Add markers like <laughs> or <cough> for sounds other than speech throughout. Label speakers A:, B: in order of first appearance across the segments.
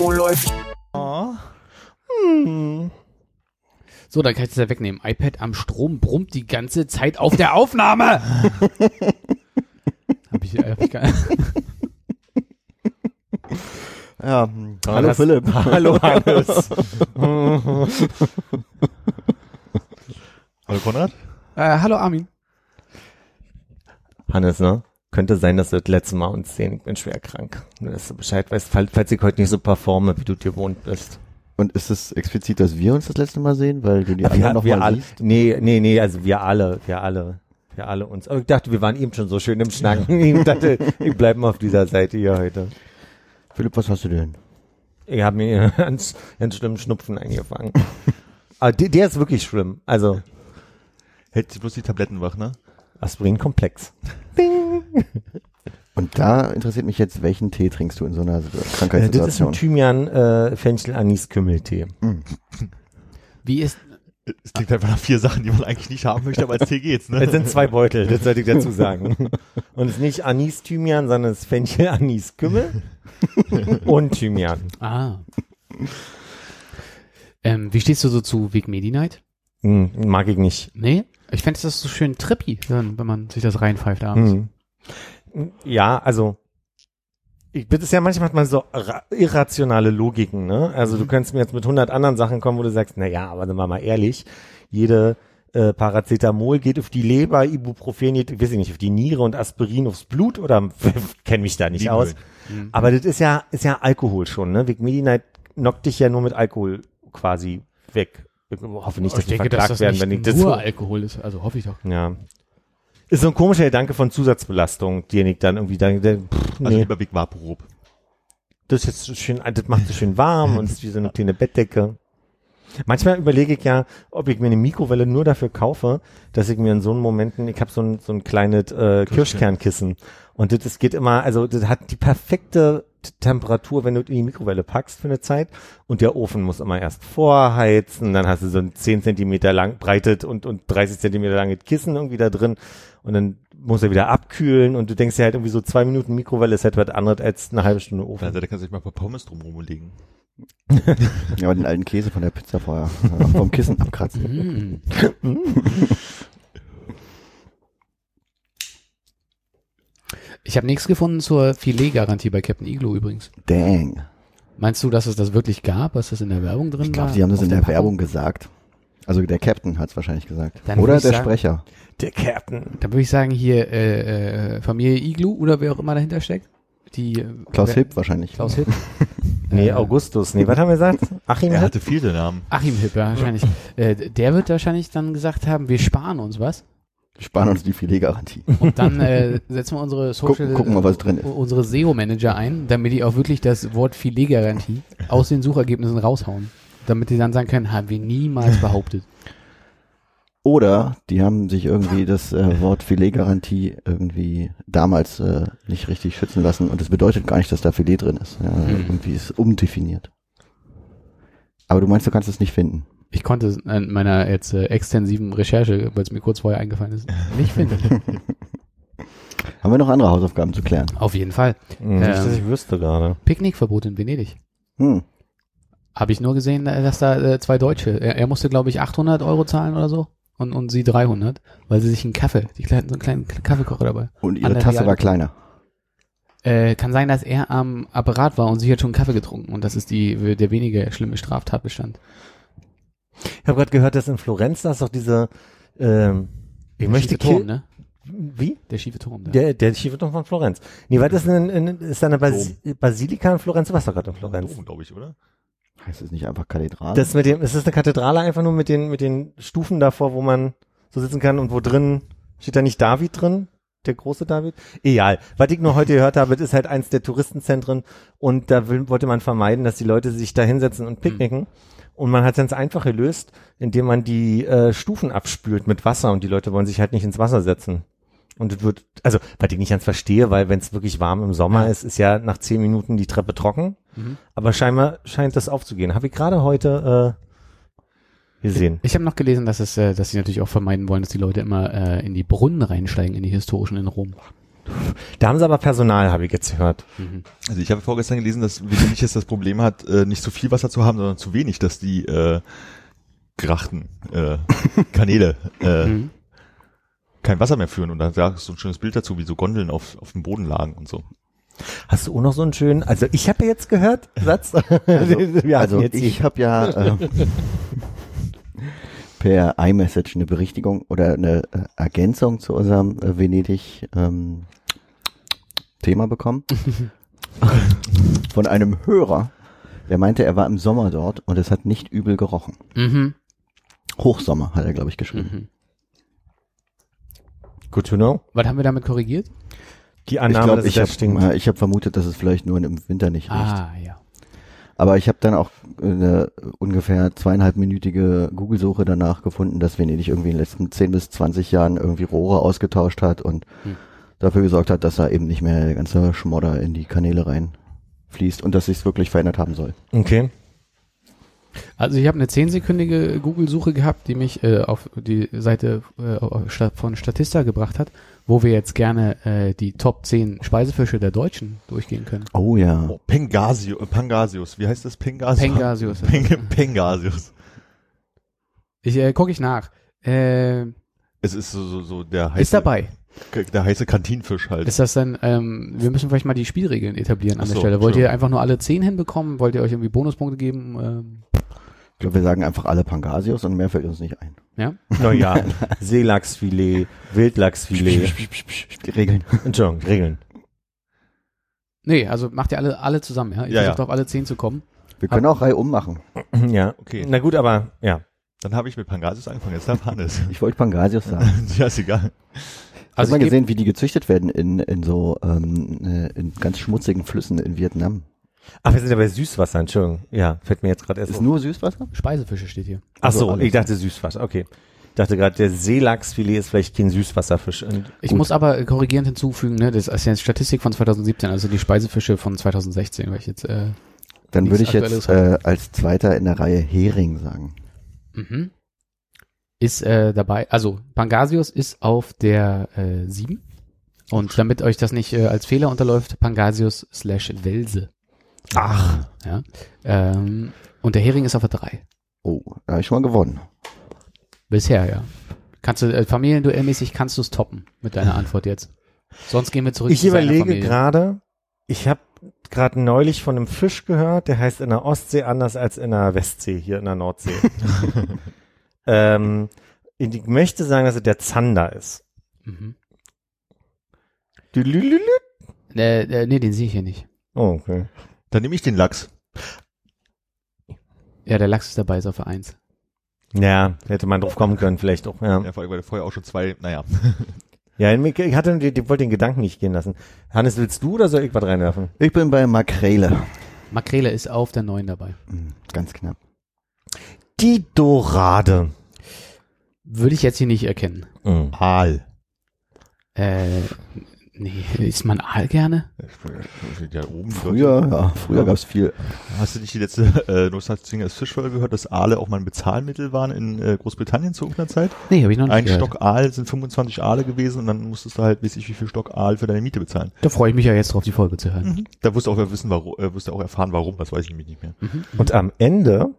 A: Oh, läuft.
B: So, dann kann ich das ja wegnehmen. iPad am Strom brummt die ganze Zeit auf der Aufnahme. <laughs> hab ich, hab ich gar
C: Ja,
D: hm,
C: hallo
B: das-
C: Philipp. <laughs>
B: Hallo Hannes. <laughs>
D: Hallo Konrad?
B: äh, hallo Armin.
E: Hannes, ne? Könnte sein, dass wir das letzte Mal uns sehen. Ich bin schwer krank. Nur, dass du Bescheid weißt, falls, falls ich heute nicht so performe, wie du dir gewohnt bist.
C: Und ist es explizit, dass wir uns das letzte Mal sehen, weil du die
E: Aber
C: anderen noch
E: wir
C: mal
E: alle,
C: siehst?
E: nee, nee, nee, also wir alle, wir alle, wir alle uns. Aber ich dachte, wir waren eben schon so schön im Schnacken. Ich dachte, ich bleib mal auf dieser Seite hier heute.
C: Philipp, was hast du denn?
E: Ich habe mir <laughs> ganz, ganz schlimmen Schnupfen eingefangen. Aber der, der ist wirklich schlimm. Also
D: Hält sich bloß die Tabletten wach, ne?
E: Aspirin-Komplex. <laughs>
C: Und da interessiert mich jetzt, welchen Tee trinkst du in so einer
E: Äh, das ist ein
C: Krankheitssituation?
E: Thymian, äh, Fenchel, Anis, Kümmeltee.
B: Wie ist,
D: Es klingt einfach nach vier Sachen, die man eigentlich nicht haben möchte, aber als Tee geht's,
E: Es
D: ne?
E: sind zwei Beutel, das sollte ich dazu sagen. Und es ist nicht Anis Thymian, sondern es ist Fenchel, Anis, Kümmel <laughs> und Thymian.
B: ah. Ähm, wie stehst du so zu Weg Medi Night?
E: Hm, mag ich nicht.
B: Nee? Ich fände das so schön trippy, wenn man sich das reinpfeift abends.
E: Hm. Ja, also ich bitte es ja manchmal hat man so ra- irrationale Logiken, ne? Also du könntest mir jetzt mit 100 anderen Sachen kommen, wo du sagst, na ja, aber sind wir mal ehrlich, jede äh, Paracetamol geht auf die Leber, Ibuprofen geht, ich weiß nicht, auf die Niere und Aspirin aufs Blut oder <laughs> kenne mich da nicht
D: Die
E: aus.
D: Mühlen.
E: Aber das ist ja, ist ja Alkohol schon, ne? Vic Medi-Night knockt dich ja nur mit Alkohol quasi weg. Ich hoffe nicht, dass wir verklagt werden, wenn ich das
B: nur
E: so,
B: Alkohol ist, also hoffe ich doch.
E: ja. Ist so ein komischer Gedanke von Zusatzbelastung, den ich dann irgendwie dann, der, pff,
D: Also
E: nee,
D: lieber Big Vaporub.
E: das ist jetzt schön, das macht es schön warm und ist wie so eine kleine Bettdecke. Manchmal überlege ich ja, ob ich mir eine Mikrowelle nur dafür kaufe, dass ich mir in so einen Momenten, ich habe so ein, so ein kleines äh, Kirschkernkissen und das, das geht immer, also das hat die perfekte Temperatur, wenn du in die Mikrowelle packst für eine Zeit und der Ofen muss immer erst vorheizen, dann hast du so ein 10 Zentimeter lang breitet und, und 30 Zentimeter langes Kissen irgendwie da drin und dann muss er wieder abkühlen und du denkst ja halt irgendwie so zwei Minuten Mikrowelle ist halt was anderes als eine halbe Stunde Ofen.
D: Seite kannst du dich mal ein paar Pommes drumherum legen. <laughs>
C: Ja, aber den alten Käse von der Pizza vorher vom Kissen abkratzen. <laughs> <laughs>
B: Ich habe nichts gefunden zur Filetgarantie bei Captain Iglo übrigens.
C: Dang.
B: Meinst du, dass es das wirklich gab, was das in der Werbung drin
C: Ich glaube,
B: war?
C: sie haben das in der
B: Packung?
C: Werbung gesagt. Also der Captain hat es wahrscheinlich gesagt.
B: Dann
C: Oder
B: ich
C: der
B: sagen-
C: Sprecher.
E: Der Captain.
B: Da würde ich sagen, hier äh, äh, Familie Iglu oder wer auch immer dahinter steckt. Die, äh,
C: Klaus
B: wer-
C: Hipp wahrscheinlich.
B: Klaus Hipp. <laughs>
E: Nee,
B: Äh,
E: Augustus. Nee, was haben wir gesagt? Achim
D: Er
E: Hipp?
D: hatte viele Namen.
B: Achim Hipp, ja, wahrscheinlich. <laughs> äh, der wird wahrscheinlich dann gesagt haben, wir sparen uns was.
C: Wir sparen uns die Filetgarantie. <laughs>
B: Und dann äh, setzen wir unsere Social,
C: Gucken- gucken wir, was drin ist.
B: unsere SEO-Manager ein, damit die auch wirklich das Wort Filetgarantie <laughs> aus den Suchergebnissen raushauen. Damit die dann sagen können, haben wir niemals <laughs> behauptet.
C: Oder die haben sich irgendwie das äh, Wort Filetgarantie irgendwie damals äh, nicht richtig schützen lassen und es bedeutet gar nicht, dass da Filet drin ist. Ja,
B: Mhm.
C: Irgendwie ist es umdefiniert. Aber du meinst, du kannst es nicht finden.
B: Ich konnte es in meiner jetzt äh, extensiven Recherche, weil es mir kurz vorher eingefallen ist, nicht finden. <laughs>
C: Haben wir noch andere Hausaufgaben zu klären?
B: Auf jeden Fall.
E: Hm, Nicht, dass
B: Ähm.
E: ich wüsste gerade.
B: Picknickverbot in Venedig.
C: Hm.
B: Habe ich nur gesehen, äh, dass da äh, zwei Deutsche, er, er musste glaube ich 800 Euro zahlen oder so und, und sie 300, weil sie sich einen Kaffee, die kleinen, so einen kleinen Kaffeekocher dabei.
C: Und ihre Tasse war kleiner.
B: Äh, kann sein, dass er am Apparat war und sie hat schon Kaffee getrunken und das ist die der weniger schlimme Straftatbestand.
E: Ich habe gerade gehört, dass in Florenz da ist doch diese, ähm, ich
B: Der
E: möchte
B: schiefe Turm, ne?
E: Wie?
B: Der schiefe Turm. Da.
E: Der, der schiefe Turm von Florenz. Nee, was ist denn, in, ist da eine Bas Basilika in Florenz? Du warst doch gerade in Florenz.
D: Doofen, glaube ich, oder?
C: Heißt es nicht einfach Kathedrale?
E: Das mit dem, ist das eine Kathedrale einfach nur mit den, mit den Stufen davor, wo man so sitzen kann und wo drin, steht da nicht David drin? der große David? Egal. Was ich nur heute gehört habe, das ist halt eins der Touristenzentren und da will, wollte man vermeiden, dass die Leute sich da hinsetzen und picknicken. Und man hat es ganz einfach gelöst, indem man die äh, Stufen abspült mit Wasser und die Leute wollen sich halt nicht ins Wasser setzen. Und es wird, also, was ich nicht ganz verstehe, weil wenn es wirklich warm im Sommer ist, ist ja nach zehn Minuten die Treppe trocken. Aber scheinbar scheint das aufzugehen. Habe ich gerade heute äh, gesehen.
B: Ich habe noch gelesen, dass es, äh, dass sie natürlich auch vermeiden wollen, dass die Leute immer äh, in die Brunnen reinsteigen, in die historischen in Rom.
E: Da haben sie aber Personal, habe ich jetzt gehört.
D: Also ich habe vorgestern gelesen, dass Venedig jetzt das Problem hat, äh, nicht zu viel Wasser zu haben, sondern zu wenig, dass die äh, Grachten, äh, Kanäle äh,
B: Mhm.
D: kein Wasser mehr führen. Und da sag ich so ein schönes Bild dazu, wie so Gondeln auf, auf dem Boden lagen und so.
E: Hast du auch noch so einen schönen, also ich habe ja jetzt gehört, Satz. <laughs> <laughs>
C: Also
E: jetzt
C: ich habe ja äh, <laughs> per iMessage eine Berichtigung oder eine Ergänzung zu unserem äh, Venedig ähm, Thema bekommen <laughs> von einem Hörer, der meinte, er war im Sommer dort und es hat nicht übel gerochen.
B: Mhm.
C: Hochsommer hat er, glaube ich, geschrieben.
B: Mhm.
E: Good to know.
B: Was haben wir damit korrigiert?
E: Die
C: Ich
E: Annahme,
C: glaube,
E: dass es
C: ich
E: da
C: habe
E: stinkt.
C: äh, ich hab vermutet, dass es vielleicht nur im Winter nicht riecht.
B: Ah, ja.
C: Aber ich habe dann auch eine ungefähr zweieinhalbminütige Google-Suche danach gefunden, dass Venedig irgendwie in den letzten 10 bis 20 Jahren irgendwie Rohre ausgetauscht hat und
B: Hm.
C: Dafür gesorgt hat, dass da eben nicht mehr der ganze Schmodder in die Kanäle reinfließt und dass sich's wirklich verändert haben soll.
E: Okay.
B: Also ich habe eine zehnsekündige Google-Suche gehabt, die mich äh, auf die Seite äh, von Statista gebracht hat, wo wir jetzt gerne äh, die Top 10 Speisefische der Deutschen durchgehen können.
C: Oh ja.
D: Oh, Pengasio, äh, Pangasius, wie heißt das? Pengasius?
B: Pengasius.
D: Peng, Pengasius.
B: Ich äh, gucke ich nach. Äh,
D: Es ist so, so, so der heiße,
B: ist dabei.
D: Der heiße Kantinfisch halt.
B: Ist das dann, ähm, wir müssen vielleicht mal die Spielregeln etablieren an
D: Ach
B: der
D: so,
B: Stelle. Wollt ihr
D: Entschuldigung.
B: einfach nur alle 10 hinbekommen? Wollt ihr euch irgendwie Bonuspunkte geben? Ähm,
C: Ich glaube, wir sagen einfach alle Pangasius und mehr fällt uns nicht ein.
B: ja?
E: Naja, <laughs> Seelachsfilet, Wildlachsfilet.
C: Die Regeln.
E: Entschuldigung, Regeln.
B: Nee, also macht ihr alle, alle zusammen, ja? Ich
D: Ja,
B: versuche
D: ja.
B: auf alle 10 zu kommen.
C: Wir können auch Reihe ummachen. <clears throat>
E: Ja.
D: Okay.
E: Na gut, aber ja.
D: Dann habe ich mit Pangasius angefangen, jetzt darf Hannes.
C: Ich wollte Pangasius sagen. <laughs>
D: ja, ist egal.
C: Hast
B: Also
C: du mal gesehen, wie die gezüchtet werden in, in so ähm, äh, in ganz schmutzigen Flüssen in Vietnam?
E: Ach, wir sind ja bei Süßwasser, Entschuldigung. Ja, fällt mir jetzt gerade erst
C: Ist
E: auf.
C: nur Süßwasser?
B: Speisefische steht hier.
E: Ach so,
C: also alles.
E: ich dachte Süßwasser, okay. Ich dachte gerade, der Seelachsfilet ist vielleicht kein Süßwasserfisch. Und
B: Ich
E: gut.
B: muss aber korrigierend hinzufügen, ne, das ist ja eine Statistik von 2017, also die Speisefische von 2016, weil ich jetzt, äh,
C: Dann würde ich jetzt äh, als zweiter in der Reihe Hering sagen.
B: mhm. Ist äh, dabei, also Pangasius ist auf der äh, 7 und damit euch das nicht äh, als Fehler unterläuft, Pangasius slash Welse.
E: Ach,
B: Ja. Ähm, und der Hering ist auf der 3.
C: Oh, da habe ich schon mal gewonnen.
B: Bisher, ja. Kannst du, äh, familienduellmäßig kannst du es toppen mit deiner Antwort jetzt. Sonst gehen wir zurück
E: ich
B: zu
E: überlege gerade, ich habe gerade neulich von einem Fisch gehört, der heißt in der Ostsee anders als in der Westsee, hier in der Nordsee. <laughs> ähm, ich möchte sagen, dass es der Zander ist.
B: Mhm.
E: Dülülülü.
B: Äh, äh, nee, den sehe ich hier nicht.
E: Oh, okay.
D: Dann nehme ich den Lachs.
B: Ja, der Lachs ist dabei, ist auf der 1.
E: Ja, hätte man drauf kommen können, vielleicht auch. Ja,
D: Ja, vor allem, weil vorher auch schon zwei, naja.
E: ja ich hatte, ich wollte den Gedanken nicht gehen lassen. Hannes, willst du oder soll ich was reinwerfen?
C: Ich bin bei Makrele.
B: Makrele ist auf der 9 dabei.
C: Hm, Ganz knapp.
E: Die Dorade.
B: Würde ich jetzt hier nicht erkennen.
E: Mhm.
D: Aal.
B: Äh, nee, isst man Aal gerne?
D: Ja, oben
C: Früher, ja, früher gab's viel.
D: Hast du nicht die letzte äh, Nostalgias Fischfolge gehört, dass Aale auch mal ein Bezahlmittel waren in äh, Großbritannien zu irgendeiner Zeit?
B: Nee, habe ich noch nicht
D: Ein
B: gehört.
D: Stock Aal sind 25 Aale gewesen und dann musstest du halt, weiß ich, wie viel Stock Aal für deine Miete bezahlen.
B: Da freue ich mich ja jetzt drauf, die Folge zu hören.
D: Da wirst du auch wissen, warum, äh, wirst du auch erfahren, warum, das weiß ich nämlich nicht mehr.
B: Mhm.
E: Und am Ende,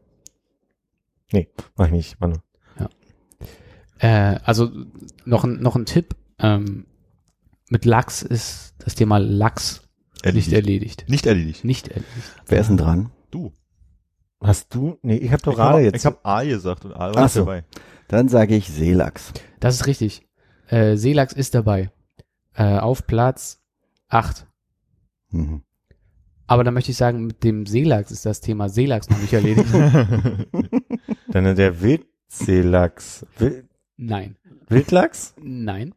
E: nee, mach ich nicht, Manu.
B: Äh, also noch ein, noch ein Tipp. Ähm, mit Lachs ist das Thema Lachs nicht erledigt.
D: Nicht erledigt.
B: Nicht erledigt.
C: Wer ist denn dran?
D: Du.
E: Hast du? Nee, ich habe
D: Ich
E: Dorade
D: habe
E: jetzt.
D: ich hab Aal gesagt und
C: Ach
D: war nicht
C: so.
D: dabei.
C: Dann sage ich Seelachs.
B: Das ist richtig. Äh, Seelachs ist dabei. Äh, auf Platz 8.
C: Mhm.
B: Aber da möchte ich sagen, mit dem Seelachs ist das Thema Seelachs noch nicht erledigt. <laughs> <laughs>
E: Dann der Wildseelachs. Wild,
B: Nein.
E: Wildlachs?
B: Nein.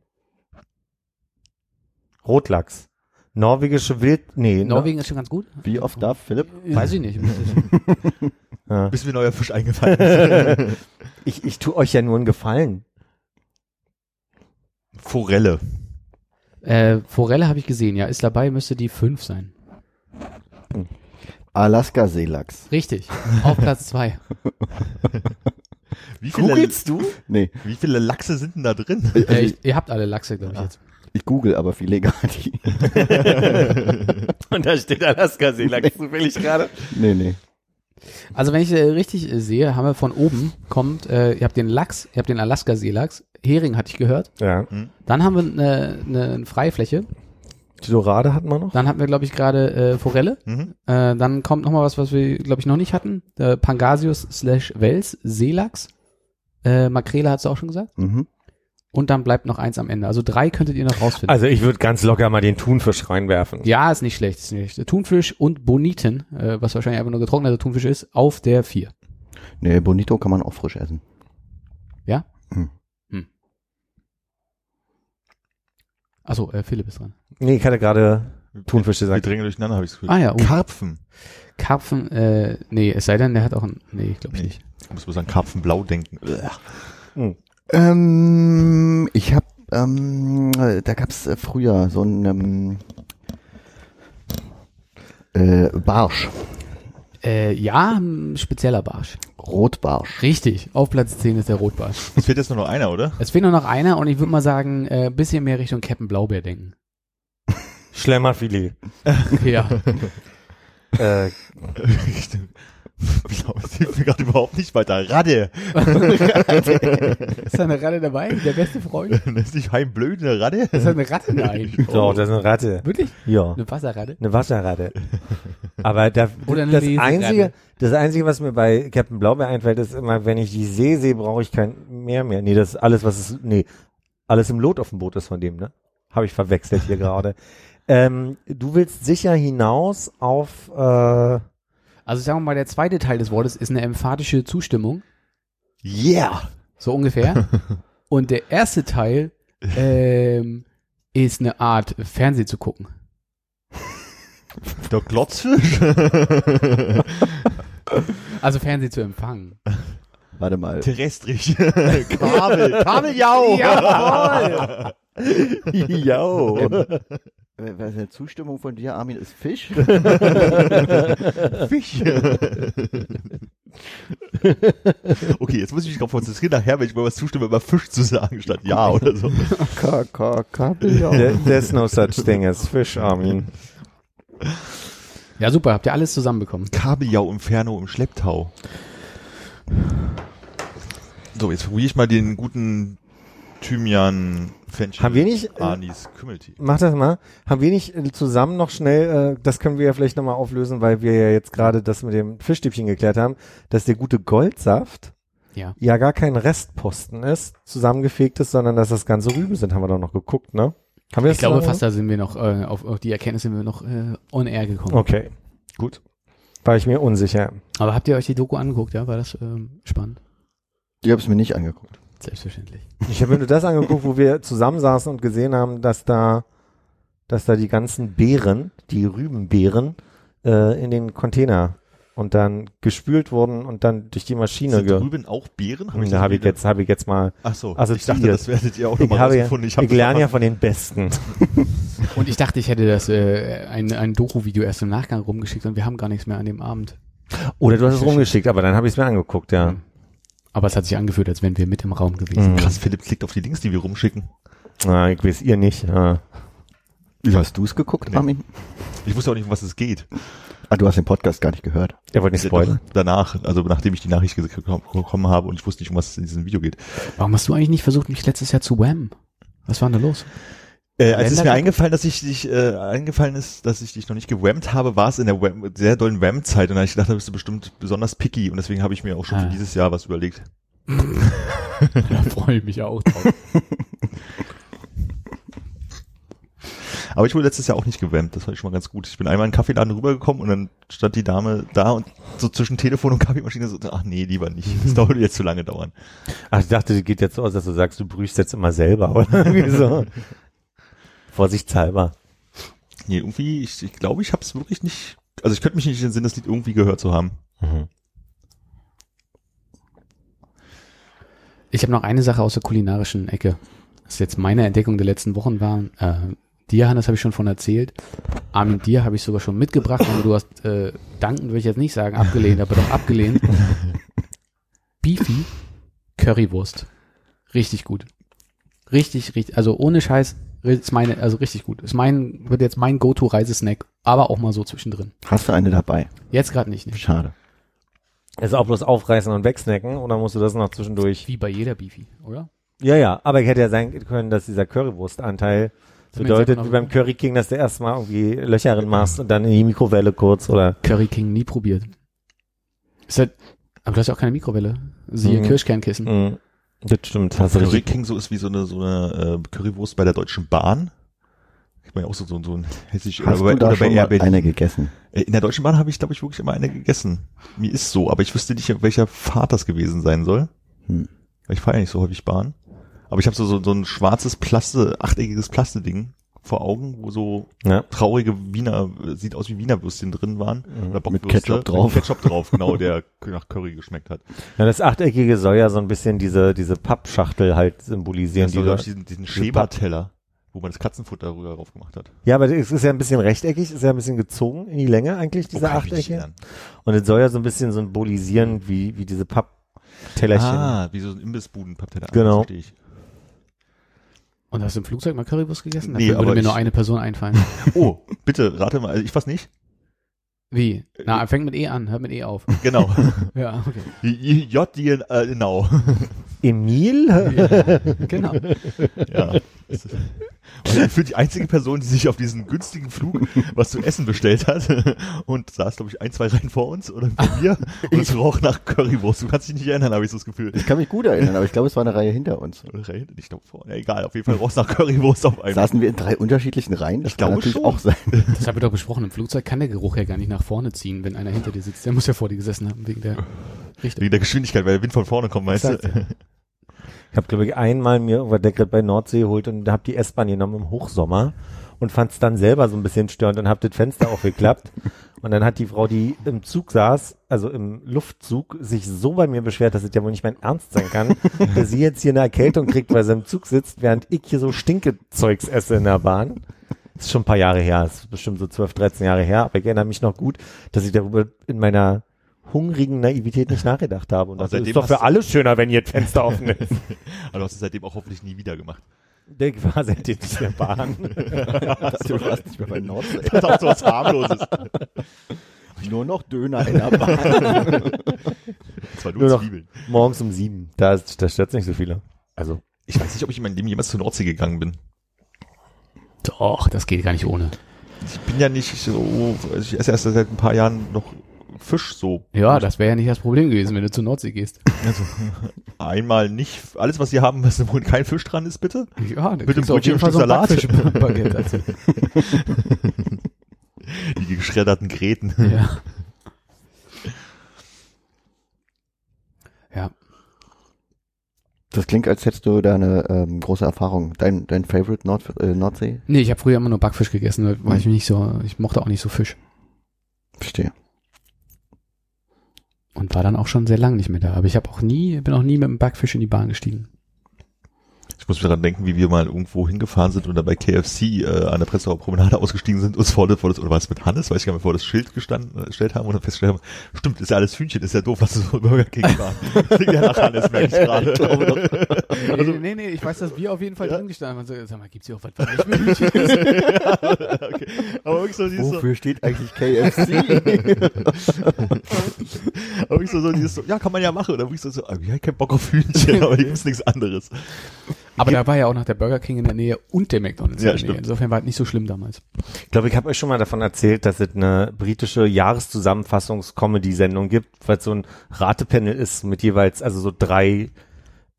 E: Rotlachs. Norwegische Wild, nee,
B: Norwegen ist schon ganz gut.
C: Wie oft darf Philipp?
B: Weiß ich nicht.
E: Ja. <laughs>
D: Bis mir neuer Fisch eingefallen ist. <laughs>
E: Ich, ich tu euch ja nur einen Gefallen.
D: Forelle.
B: äh, Forelle habe ich gesehen, ja, ist dabei, müsste die 5 sein.
C: Alaska-Seelachs.
B: Richtig. Auf Platz 2.
D: Wie viele,
E: du?
C: Nee,
D: wie viele Lachse sind denn da drin?
B: Äh, ich- ihr habt alle Lachse, glaube ich, jetzt.
C: ich google aber viel Legati. <laughs>
E: Und da steht Alaska-Seelachs zufällig gerade.
C: nee, nee.
B: Also wenn ich äh, richtig äh, sehe, haben wir von oben kommt, äh, ihr habt den Lachs, ihr habt den Alaska-Seelachs, Hering hatte ich gehört.
E: Ja.
B: Dann haben wir eine, eine Freifläche.
E: Die Dorade hatten wir noch.
B: Dann hatten wir, glaube ich, gerade äh, Forelle.
D: Mhm.
B: Äh, dann kommt noch mal was, was wir, glaube ich, noch nicht hatten. Äh, Pangasius slash Wels, Seelachs. Äh, Makrele hat's auch schon gesagt.
C: Mhm.
B: Und dann bleibt noch eins am Ende. Also drei könntet ihr noch rausfinden.
E: Also ich würde ganz locker mal den Thunfisch reinwerfen.
B: ja, ist nicht schlecht, ist nicht schlecht. Thunfisch und Boniten, äh, was wahrscheinlich einfach nur getrockneter Thunfisch ist, auf der vier.
C: Nee, Bonito kann man auch frisch essen.
B: Ja?
C: Hm.
B: Hm. Achso, äh, Philipp ist dran.
E: Nee, ich hatte gerade Thunfisch
D: Wir
E: gesagt.
D: drängen durcheinander, habe ich Gefühl.
B: Ah ja, oh.
D: Karpfen.
B: Karpfen, äh, nee, es sei denn, der hat auch ein, nee, ich glaube
D: Nee.
B: nicht.
D: Ich muss bloß an Karpfenblau denken.
E: Hm.
C: Ähm, ich hab, ähm, äh, da gab's äh, früher so ein ähm, äh, Barsch,
B: Äh, ja, ein spezieller Barsch.
C: Rotbarsch.
B: Richtig, auf Platz 10 ist der Rotbarsch.
D: Es fehlt jetzt nur noch einer, oder?
B: Es fehlt nur noch einer und ich würde mal sagen, äh, bisschen mehr Richtung Captain Blaubeer denken.
E: Schlemmerfilet. <laughs>
B: ja.
E: Äh,
D: Blau, das hilft mir gerade überhaupt nicht weiter. Radde.
B: Ist da eine Ratte dabei? Der beste Freund? <laughs>
D: Das ist nicht heimblöd, eine Radde.
B: Ist da eine Ratte? Nein.
E: so, das ist eine Ratte.
B: Wirklich?
E: Ja.
B: Eine Wasserratte?
E: Eine Wasserratte. Aber da, das einzige, das einzige, was mir bei Captain Blaubeer einfällt, ist immer, wenn ich die See sehe, brauche ich kein Meer mehr. Nee, das ist alles, was ist, nee, alles im Lot auf dem Boot ist von dem, ne? Habe ich verwechselt hier gerade. <laughs> Ähm, du willst sicher hinaus auf, äh,
B: Also sagen wir mal, der zweite Teil des Wortes ist eine emphatische Zustimmung.
D: Yeah.
B: So ungefähr. <laughs> Und der erste Teil ähm, ist eine Art Fernseh zu gucken.
D: Der Glotzfisch. <laughs>
B: Also Fernseh zu empfangen.
C: Warte mal.
D: Terrestrisch. <laughs> Kabel. Kabeljau.
B: Jawohl!
E: yo.
C: Äh, Was eine Zustimmung von dir, Armin, ist Fisch?
D: Fisch. okay, jetzt muss ich mich darauf konzentrieren, nachher, wenn ich mal was zustimme, immer Fisch zu sagen, statt Ja oder so.
C: K K Kabeljau.
E: There, there's no such thing as fish, Armin.
B: Ja, super, habt ihr alles zusammenbekommen.
D: Kabeljau Inferno im Schlepptau. So, jetzt probiere ich mal den guten Thymian Fenchel.
E: Haben wir nicht, äh,
D: Anis Kümmeltee.
E: Mach das mal. Haben wir nicht äh, zusammen noch schnell, äh, das können wir ja vielleicht nochmal auflösen, weil wir ja jetzt gerade das mit dem Fischstäbchen geklärt haben, dass der gute Goldsaft
B: Ja.
E: ja gar kein Restposten ist, zusammengefegt ist, sondern dass das ganze Rüben sind, haben wir doch noch geguckt, ne? Haben wir
B: Ich glaube, fast da sind wir noch, äh, auf, auf die Erkenntnis sind wir noch äh, on air gekommen.
E: Okay, gut. War ich mir unsicher.
B: Aber habt ihr euch die Doku angeguckt, ja? War das ähm, spannend?
C: Ich habe es mir nicht angeguckt.
B: Selbstverständlich.
E: Ich habe mir nur das angeguckt, wo wir zusammensaßen und gesehen haben, dass da, dass da die ganzen Beeren, die Rübenbeeren, äh, in den Container und dann gespült wurden und dann durch die Maschine
D: Sind
E: ge
D: drüben auch Beeren?
E: Da
D: das
E: habe ich jetzt, habe ich jetzt mal.
D: Ach so,
E: Also
D: ich dachte, das werdet ihr auch
E: Ich,
D: nochmal rausgefunden.
E: ich,
D: hab das
E: lerne ja von den Besten.
B: Und ich dachte, ich hätte das äh, ein, ein Doku-Video erst im Nachgang rumgeschickt und wir haben gar nichts mehr an dem Abend.
E: Oder du hast es rumgeschickt, aber dann habe ich es mir angeguckt, ja.
B: Aber es hat sich angefühlt, als wären wir mit im Raum gewesen.
E: Mhm.
D: Krass, Philipp klickt auf die Links, die wir rumschicken.
E: Na, ich weiß ihr nicht. Ja.
C: Wie hast du es geguckt,
D: Nee.
C: Armin?
D: Ich wusste auch nicht, um was es geht.
C: Ah, du hast den Podcast gar nicht gehört.
E: Er wollte nicht spoilern.
D: Danach, also nachdem ich die Nachricht bekommen habe und ich wusste nicht, um was es in diesem Video geht.
B: Warum hast du eigentlich nicht versucht, mich letztes Jahr zu whammen? Was war denn da los?
D: Äh, als es
B: Länder-
D: mir eingefallen, dass ich dich, äh, eingefallen ist, dass ich dich noch nicht gewammt habe, war es in der Wham sehr dollen Wham-Zeit und dann hab ich gedacht, da bist du bestimmt besonders picky und deswegen habe ich mir auch schon
B: Ah.
D: für dieses Jahr was überlegt. <laughs>
B: da freue ich mich auch drauf. <laughs>
D: Aber ich wurde letztes Jahr auch nicht gewammt, das fand ich schon mal ganz gut. Ich bin einmal in den Kaffeeladen rübergekommen und dann stand die Dame da und so zwischen Telefon und Kaffeemaschine so, ach nee, lieber nicht. <laughs> Das dauert jetzt zu lange dauern.
E: Ach, ich dachte, die geht jetzt so aus, dass du sagst, du brühst jetzt immer selber <laughs> oder so. Vorsichtshalber.
D: Nee, irgendwie, ich, ich glaube, ich habe es wirklich nicht, also ich könnte mich nicht in den Sinn, das Lied irgendwie gehört zu haben.
E: Mhm.
B: Ich habe noch eine Sache aus der kulinarischen Ecke. Das ist jetzt meine Entdeckung der letzten Wochen war. Äh, dir, Hannes, habe ich schon von erzählt. Armin, dir habe ich sogar schon mitgebracht, aber du hast äh, danken, würde ich jetzt nicht sagen, abgelehnt, aber doch abgelehnt. Beefy Currywurst. Richtig gut. Richtig, richtig, also ohne Scheiß, ist meine, also richtig gut. Ist mein, wird jetzt mein Go-To-Reisesnack, aber auch mal so zwischendrin.
C: Hast du eine dabei?
B: Jetzt gerade nicht, ne?
C: Schade.
E: Also auch bloß aufreißen und wegsnacken oder musst du das noch zwischendurch?
B: Wie bei jeder Beefy, oder?
E: Ja, ja, aber ich hätte ja sein können, dass dieser Currywurstanteil bedeutet,
B: Zumindest
E: wie beim Curry King, dass du erstmal irgendwie Löcher drin machst und dann in die Mikrowelle kurz oder
B: Curry King nie probiert. Ist halt, aber du hast ja auch keine Mikrowelle. Siehe
E: Mhm.
B: Kirschkernkissen.
E: Mhm. Das stimmt, hast
D: Curry
E: richtig.
D: King so ist wie so eine, so eine äh, Currywurst bei der Deutschen Bahn. Ich meine auch so, so, so ein hessisch
C: Hast
D: oder
C: du
D: bei,
C: da schon mal eine gegessen?
D: Äh, In der Deutschen Bahn habe ich, glaube ich, wirklich immer eine gegessen. Mir ist so, aber ich wüsste nicht, welcher Fahrt das gewesen sein soll.
C: Hm.
D: Weil Ich fahre ja nicht so häufig Bahn. Aber ich habe so, so, so ein schwarzes Plaste, achteckiges Plasteding vor Augen, wo so
E: Ja.
D: traurige Wiener, sieht aus wie Wiener Würstchen drin waren. Oder
C: Mit. Ketchup drauf.
D: Mit Ketchup drauf, genau, der nach Curry geschmeckt hat. <laughs>
E: Ja, das achteckige soll ja so ein bisschen diese, diese Pappschachtel halt symbolisieren,
D: Das
E: die
D: ich, diesen, diesen Schäberteller, wo man das Katzenfutter darüber drauf gemacht hat.
E: Ja, aber es ist ja ein bisschen rechteckig, ist ja ein bisschen gezogen in die Länge eigentlich, diese
D: Oh, mich nicht
E: Achtecke. Und es soll ja so ein bisschen symbolisieren, wie, wie diese Papptellerchen.
D: Ah, wie so ein Imbissbuden-Pappteller.
E: Genau.
D: Verstehe ich.
B: Und hast du im Flugzeug mal Currywurst gegessen?
D: Nee,
B: Dafür würde
D: aber
B: mir
D: ich-
B: nur eine Person einfallen.
D: Oh, bitte, rate mal. Also ich weiß nicht.
B: Wie? Na, fängt mit E an, hört mit E auf.
D: Genau.
B: Ja, okay.
D: J, D, äh, genau.
E: Emil? <laughs>
B: Genau.
D: Ja. Und für die einzige Person, die sich auf diesen günstigen Flug was zu essen bestellt hat und saß, glaube ich, ein, zwei Reihen vor uns oder vor mir und es roch nach Currywurst. Du kannst dich nicht erinnern, habe ich so das Gefühl.
C: Ich kann mich gut erinnern, aber ich glaube, es war eine Reihe hinter uns.
D: Oder Reihe hinter, ich glaube vor. Ja, egal, auf jeden Fall roch es nach Currywurst auf einmal.
C: Saßen wir in drei unterschiedlichen Reihen? Das
D: Ich
C: kann
D: glaube
C: natürlich
D: schon.
C: auch sein.
B: Das haben wir doch besprochen. Im Flugzeug kann der Geruch ja gar nicht nach vorne ziehen, wenn einer hinter dir sitzt. Der muss ja vor dir gesessen haben, wegen der Richtung.
D: Wegen der Geschwindigkeit, weil der Wind von vorne kommt, meinst du?
E: Ich habe, glaube ich, einmal mir irgendwas Deckret bei Nordsee holt und habe die S-Bahn genommen im Hochsommer und fand es dann selber so ein bisschen störend und habe das Fenster aufgeklappt. <laughs> Und dann hat die Frau, die im Zug saß, also im Luftzug, sich so bei mir beschwert, dass es ja wohl nicht mein Ernst sein kann, <laughs> dass sie jetzt hier eine Erkältung kriegt, weil sie im Zug sitzt, während ich hier so Stinkezeugs esse in der Bahn. Das ist schon ein paar Jahre her, das ist bestimmt so 12, 13 Jahre her, aber ich erinnere mich noch gut, dass ich darüber in meiner hungrigen Naivität nicht nachgedacht habe. Und das ist doch für
D: du-
E: alle schöner, wenn hier das Fenster offen ist. <laughs>
D: Aber du hast es seitdem auch hoffentlich nie wieder gemacht.
E: Der war seitdem nicht in der Bahn. <laughs>
C: du warst nicht mehr bei Nordsee.
D: Das ist auch so was harmloses.
C: Nur noch Döner in der Bahn. <laughs>
D: Das war nur,
E: Nur noch-
D: Zwiebeln.
E: Morgens um sieben. Da, da stört nicht so viele. Also.
D: Ich weiß nicht, ob ich in meinem Leben jemals zur Nordsee gegangen bin.
B: Doch, das geht gar nicht ohne.
D: Ich bin ja nicht so, ich esse erst seit ein paar Jahren noch Fisch so.
B: Ja, das wäre ja nicht das Problem gewesen, wenn du zur Nordsee gehst. <laughs>
D: Einmal nicht, alles was sie haben, was wo kein Fisch dran ist, bitte.
B: Ja, du auf
D: Brötchen
B: jeden Fall
D: und
B: so ein
D: Stück Salat.
B: Also,
D: Die geschredderten Gräten.
B: ja. <laughs> Ja,
C: Das klingt, als hättest du da eine ähm, große Erfahrung. Dein, dein Favorite Nord äh, Nordsee?
B: nee, ich habe früher immer nur Backfisch gegessen, weil- weil ich mich nicht so, ich mochte auch nicht so Fisch.
C: Verstehe.
B: Und war dann auch schon sehr lang nicht mehr da. Aber ich habe auch nie, bin auch nie mit dem Backfisch in die Bahn gestiegen.
D: Ich muss mir daran denken, wie wir mal irgendwo hingefahren sind und dann bei KFC äh, an der Prenzlauer Promenade <laughs> ausgestiegen sind, uns vor das, vor das oder war es mit Hannes, weiß ich gar nicht, vor das Schild gestanden, äh, gestellt haben und dann festgestellt haben, stimmt, ist ja alles Hühnchen, ist ja doof, was <laughs> so Burger King war. Klingt ja nach Hannes, merke ich gerade. <laughs>
B: nee, nee, nee, ich weiß, dass wir auf jeden Fall drin gestanden haben. So, Sag mal, gibt's hier auch was, was nicht mit Hühnchen ist?
D: okay. Aber wirklich so dieses so,
C: Wofür steht eigentlich KFC?
D: aber wirklich so, so dieses so, ja, kann man ja machen. Oder wirklich so, so ah, ich hab keinen Bock auf Hühnchen, aber hier gibt's nichts anderes.
B: Aber da war ja auch noch der Burger King in der Nähe und der McDonalds
D: Ja,
B: in der Nähe.
D: stimmt.
B: Insofern war es nicht so schlimm damals.
E: Ich glaube, ich habe euch schon mal davon erzählt, dass es eine britische Jahreszusammenfassungs-Comedy-Sendung gibt, weil es so ein Ratepanel ist mit jeweils, also so drei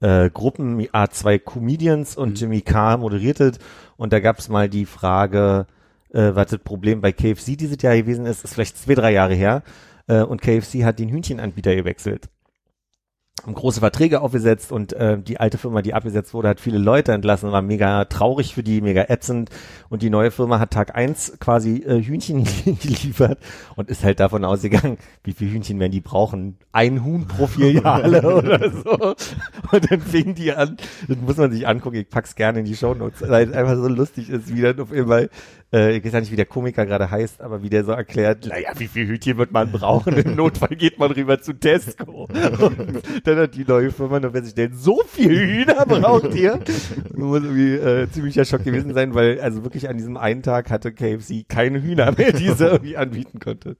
E: äh, Gruppen, A2 Comedians und
B: Mhm.
E: Jimmy Carr moderiert es. Und da gab es mal die Frage, äh, was das Problem bei KFC dieses Jahr gewesen ist, ist vielleicht zwei, drei Jahre her. Äh, und KFC hat den Hühnchenanbieter gewechselt. Haben große Verträge aufgesetzt und äh, die alte Firma, die abgesetzt wurde, hat viele Leute entlassen, war mega traurig für die, mega ätzend und die neue Firma hat Tag eins quasi äh, Hühnchen <laughs> geliefert und ist halt davon ausgegangen, wie viel Hühnchen werden die brauchen? Ein Huhn pro Filiale <laughs> oder so. Und dann fingen die an, das muss man sich angucken, ich pack's gerne in die Show Notes, weil es einfach so lustig ist, wie dann auf einmal äh, ich weiß ja nicht, wie der Komiker gerade heißt, aber wie der so erklärt, naja, wie viel Hütchen wird man brauchen? Im Notfall geht man rüber zu Tesco. <laughs> Und dann hat die neue Firma noch festgestellt, so viel Hühner braucht ihr? Das muss irgendwie äh, ziemlicher Schock gewesen sein, weil also wirklich an diesem einen Tag hatte KFC keine Hühner mehr, die sie <laughs> irgendwie anbieten konnte.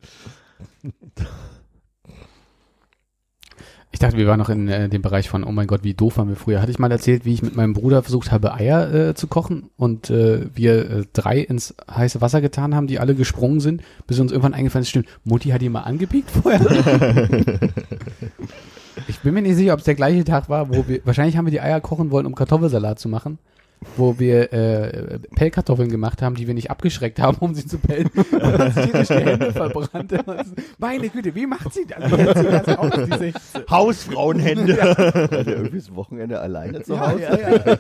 B: Ich dachte, wir waren noch in äh, dem Bereich von, oh mein Gott, wie doof waren wir früher. Hatte ich mal erzählt, wie ich mit meinem Bruder versucht habe, Eier äh, zu kochen und äh, wir äh, drei ins heiße Wasser getan haben, die alle gesprungen sind, bis uns irgendwann eingefallen ist, stimmt, Mutti hat die mal angepiekt vorher. <laughs> ich bin mir nicht sicher, ob es der gleiche Tag war, wo wir, wahrscheinlich haben wir die Eier kochen wollen, um Kartoffelsalat zu machen wo wir äh, Pellkartoffeln gemacht haben, die wir nicht abgeschreckt haben, um sie zu pellen. <laughs> Und sich jede die Hände verbrannt. <laughs> Meine Güte, wie macht sie das? Wie hält sie das aus, diese Hitze? <laughs>
E: Hausfrauenhände.
C: Also irgendwie das Wochenende alleine zu
B: Ja,
C: Hause.
B: ja, ja.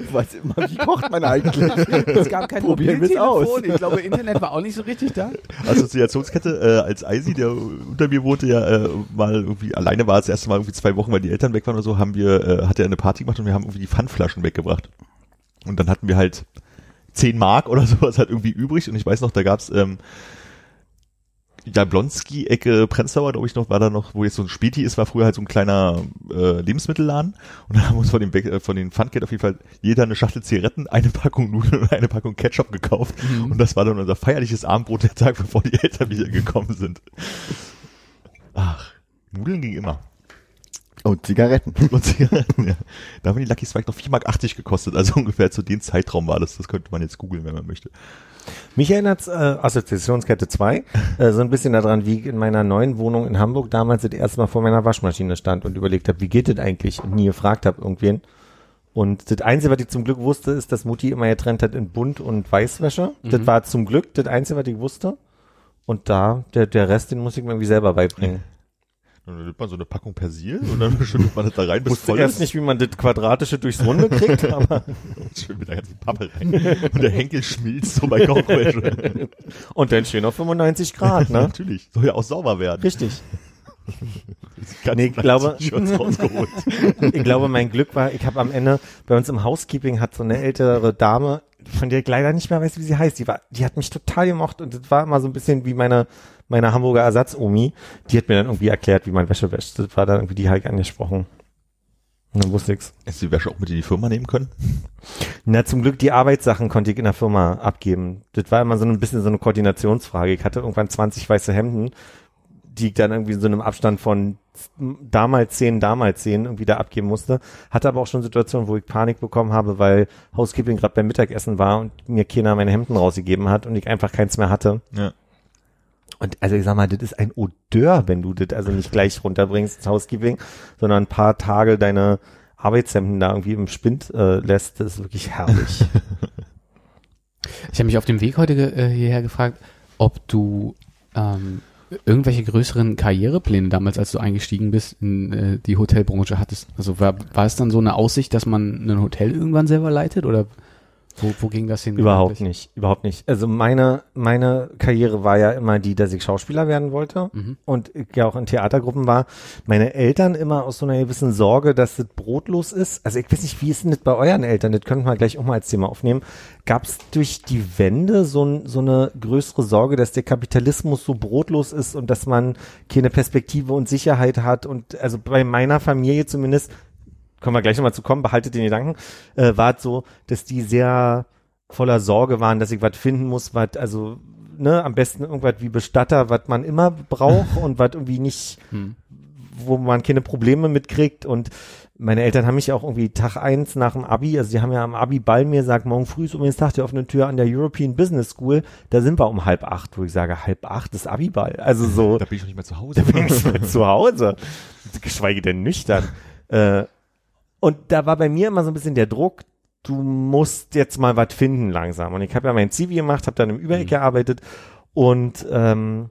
C: Ich weiß immer, wie kocht man eigentlich?
B: Es gab kein
C: Probieren.
B: Mobiltelefon. Ich glaube, Internet war auch nicht so richtig da.
D: Assoziationskette, äh, als Eisi, der unter mir wohnte, ja äh, mal irgendwie alleine war, das erste Mal irgendwie zwei Wochen, weil die Eltern weg waren oder so, haben wir, äh, hat er eine Party gemacht und wir haben irgendwie die Pfandflaschen weggebracht. Und dann hatten wir halt 10 Mark oder <laughs> sowas halt irgendwie übrig und ich weiß noch, da gab's ähm, Jablonski, Ecke Prenzlauer, glaube ich noch, war da noch, wo jetzt so ein Späti ist, war früher halt so ein kleiner äh, Lebensmittelladen und dann haben wir uns von dem, Be- äh, von den Pfandgeld auf jeden Fall jeder eine Schachtel Zigaretten, eine Packung Nudeln und eine Packung Ketchup gekauft und das war dann unser feierliches Abendbrot der Tag, <laughs> bevor die Eltern wieder gekommen sind. Ach, Nudeln ging immer.
C: Und Zigaretten. <laughs>
D: Und Zigaretten, ja. Da haben die Lucky Strike noch 4,80 Mark gekostet, also <laughs> ungefähr zu dem Zeitraum war das. Das könnte man jetzt googeln, wenn man möchte.
E: Mich erinnert äh, Assoziationskette 2 äh, so ein bisschen daran, wie ich in meiner neuen Wohnung in Hamburg damals das erste Mal vor meiner Waschmaschine stand und überlegt habe, wie geht das eigentlich und nie gefragt habe irgendwen. Und das Einzige, was ich zum Glück wusste, ist, dass Mutti immer getrennt hat in Bunt und Weißwäsche. Das war zum Glück das Einzige, was ich wusste. Und da, der, der Rest, den muss ich mir irgendwie selber beibringen.
D: Dann nimmt man so eine Packung Persil und dann <laughs> schüttet man das da rein, bis
E: wusste
D: voll
E: erst
D: ist.
E: nicht, wie man das Quadratische durchs Runde kriegt, <laughs> aber
D: Schön mit der ganzen Pappe rein. Und der Henkel schmilzt so bei Kochwäsche. <laughs>
E: und dann schön auf 95 Grad, ne?
D: Natürlich. Soll ja auch sauber werden.
E: Richtig. Nee, ich glaube-. Ich glaube, mein Glück war, ich habe am Ende bei uns im Housekeeping hat so eine ältere Dame, von der ich leider nicht mehr weiß, wie sie heißt, die war, die hat mich total gemocht und das war immer so ein bisschen wie meine meine Hamburger Ersatzomi. Die hat mir dann irgendwie erklärt, wie man Wäsche wäscht. Das war dann irgendwie die halt angesprochen. Und dann wusste ich's.
D: Du die Wäsche auch mit in die Firma nehmen können?
E: Na, zum Glück die Arbeitssachen konnte ich in der Firma abgeben. Das war immer so ein bisschen so eine Koordinationsfrage. Ich hatte irgendwann 20 weiße Hemden, die ich dann irgendwie in so einem Abstand von damals 10, damals 10 irgendwie da abgeben musste. Hatte aber auch schon Situationen, wo ich Panik bekommen habe, weil Housekeeping gerade beim Mittagessen war und mir keiner meine Hemden rausgegeben hat und ich einfach keins mehr hatte.
D: Ja.
E: Und also ich sag mal, das ist ein Odeur, wenn du das also nicht gleich runterbringst, das Housekeeping, sondern ein paar Tage deine Arbeitshemden da irgendwie im Spind äh, lässt. Das ist wirklich herrlich. <laughs>
B: Ich habe mich auf dem Weg heute äh, hierher gefragt, ob du ähm, irgendwelche größeren Karrierepläne damals, als du eingestiegen bist in äh, die Hotelbranche hattest. Also war, war es dann so eine Aussicht, dass man ein Hotel irgendwann selber leitet oder wo, wo ging das hin?
E: Überhaupt
B: gedanklich?
E: nicht, überhaupt nicht. Also meine, meine Karriere war ja immer die, dass ich Schauspieler werden wollte
B: Mhm.
E: und ja auch in Theatergruppen war. Meine Eltern immer aus so einer gewissen Sorge, dass das brotlos ist. Also ich weiß nicht, wie ist denn das bei euren Eltern? Das könnten wir gleich auch mal als Thema aufnehmen. Gab es durch die Wende so, ein, so eine größere Sorge, dass der Kapitalismus so brotlos ist und dass man keine Perspektive und Sicherheit hat? Und also bei meiner Familie zumindest können wir gleich nochmal zu kommen, behaltet den Gedanken, äh, war es so, dass die sehr voller Sorge waren, dass ich was finden muss, was, also, ne, am besten irgendwas wie Bestatter, was man immer braucht <laughs> und was irgendwie nicht,
B: Hm.
E: wo man keine Probleme mitkriegt und meine Eltern haben mich auch irgendwie Tag eins nach dem Abi, also die haben ja am Abi-Ball mir gesagt, morgen früh ist übrigens Tag der offenen Tür an der European Business School, da sind wir um halb acht, wo ich sage, halb acht ist Abi-Ball, also so,
D: Da bin ich noch nicht mehr zu Hause.
E: da bin ich nicht zu Hause. Geschweige denn nüchtern. <laughs> Äh, und da war bei mir immer so ein bisschen der Druck, du musst jetzt mal was finden langsam. Und ich habe ja mein Zivi gemacht, habe dann im Übereck gearbeitet und ähm,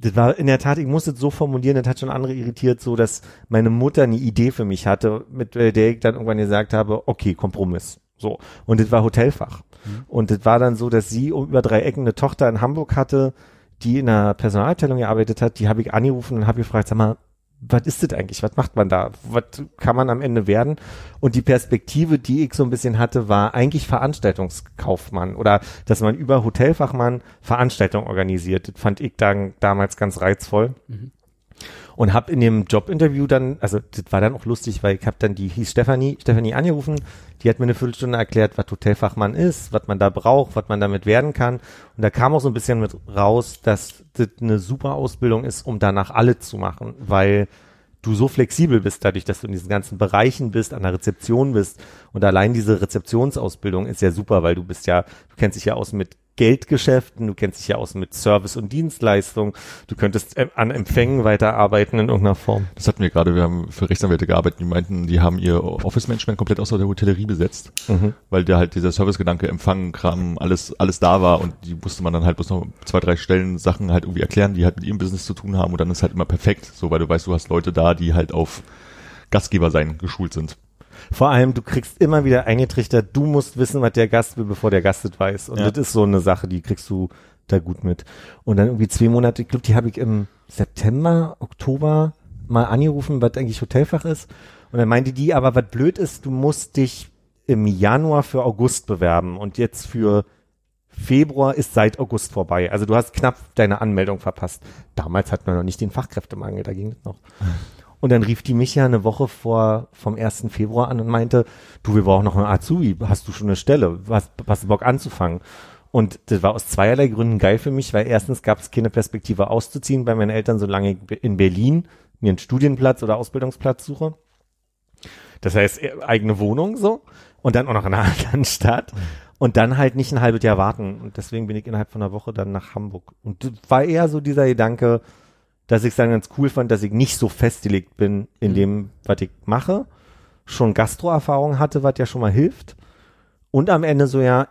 E: das war in der Tat, ich muss es so formulieren, das hat schon andere irritiert, so dass meine Mutter eine Idee für mich hatte, mit der ich dann irgendwann gesagt habe, okay, Kompromiss. So. Und das war Hotelfach. Und das war dann so, dass sie um über drei Ecken eine Tochter in Hamburg hatte, die in einer Personalabteilung gearbeitet hat, die habe ich angerufen und habe gefragt, sag mal, was ist das eigentlich? Was macht man da? Was kann man am Ende werden? Und die Perspektive, die ich so ein bisschen hatte, war eigentlich Veranstaltungskaufmann oder dass man über Hotelfachmann Veranstaltungen organisiert. Das fand ich dann damals ganz reizvoll. Und habe in dem Jobinterview dann, also das war dann auch lustig, weil ich habe dann die hieß Stefanie, Stefanie angerufen, die hat mir eine Viertelstunde erklärt, was Hotelfachmann ist, was man da braucht, was man damit werden kann. Und da kam auch so ein bisschen mit raus, dass das eine super Ausbildung ist, um danach alle zu machen, weil du so flexibel bist, dadurch, dass du in diesen ganzen Bereichen bist, an der Rezeption bist. Und allein diese Rezeptionsausbildung ist ja super, weil du bist ja, du kennst dich ja aus mit Geldgeschäften, du kennst dich ja aus mit Service und Dienstleistung, du könntest äh, an Empfängen weiterarbeiten in irgendeiner Form.
D: Das hatten wir gerade, wir haben für Rechtsanwälte gearbeitet, die meinten, die haben ihr Office-Management komplett außer der Hotellerie besetzt,
E: Mhm.
D: weil da halt dieser Servicegedanke, Empfang, Kram, alles, alles da war und die musste man dann halt bloß noch zwei, drei Stellen Sachen halt irgendwie erklären, die halt mit ihrem Business zu tun haben und dann ist halt immer perfekt, so, weil du weißt, du hast Leute da, die halt auf Gastgeber sein geschult sind.
E: Vor allem, du kriegst immer wieder eingetrichtert, du musst wissen, was der Gast will, bevor der Gast es weiß. Und
D: Ja.
E: das ist so eine Sache, die kriegst du da gut mit. Und dann irgendwie zwei Monate, ich glaube, die habe ich im September, Oktober mal angerufen, was eigentlich Hotelfach ist. Und dann meinte die, aber was blöd ist, du musst dich im Januar für August bewerben und jetzt für Februar ist seit August vorbei. Also du hast knapp deine Anmeldung verpasst. Damals hat man noch nicht den Fachkräftemangel, da ging das noch. <laughs> Und dann rief die mich ja eine Woche vor vom 1. Februar an und meinte, du, wir brauchen noch einen Azubi, hast du schon eine Stelle, hast, hast du Bock anzufangen? Und das war aus zweierlei Gründen geil für mich, weil erstens gab es keine Perspektive auszuziehen bei meinen Eltern, solange ich in Berlin mir einen Studienplatz oder Ausbildungsplatz suche. Das heißt, äh, eigene Wohnung so und dann auch noch in einer <laughs> anderen Stadt und dann halt nicht ein halbes Jahr warten. Und deswegen bin ich innerhalb von einer Woche dann nach Hamburg. Und das war eher so dieser Gedanke, dass ich es dann ganz cool fand, dass ich nicht so festgelegt bin in dem, was ich mache, schon Gastroerfahrung hatte, was ja schon mal hilft und am Ende so ja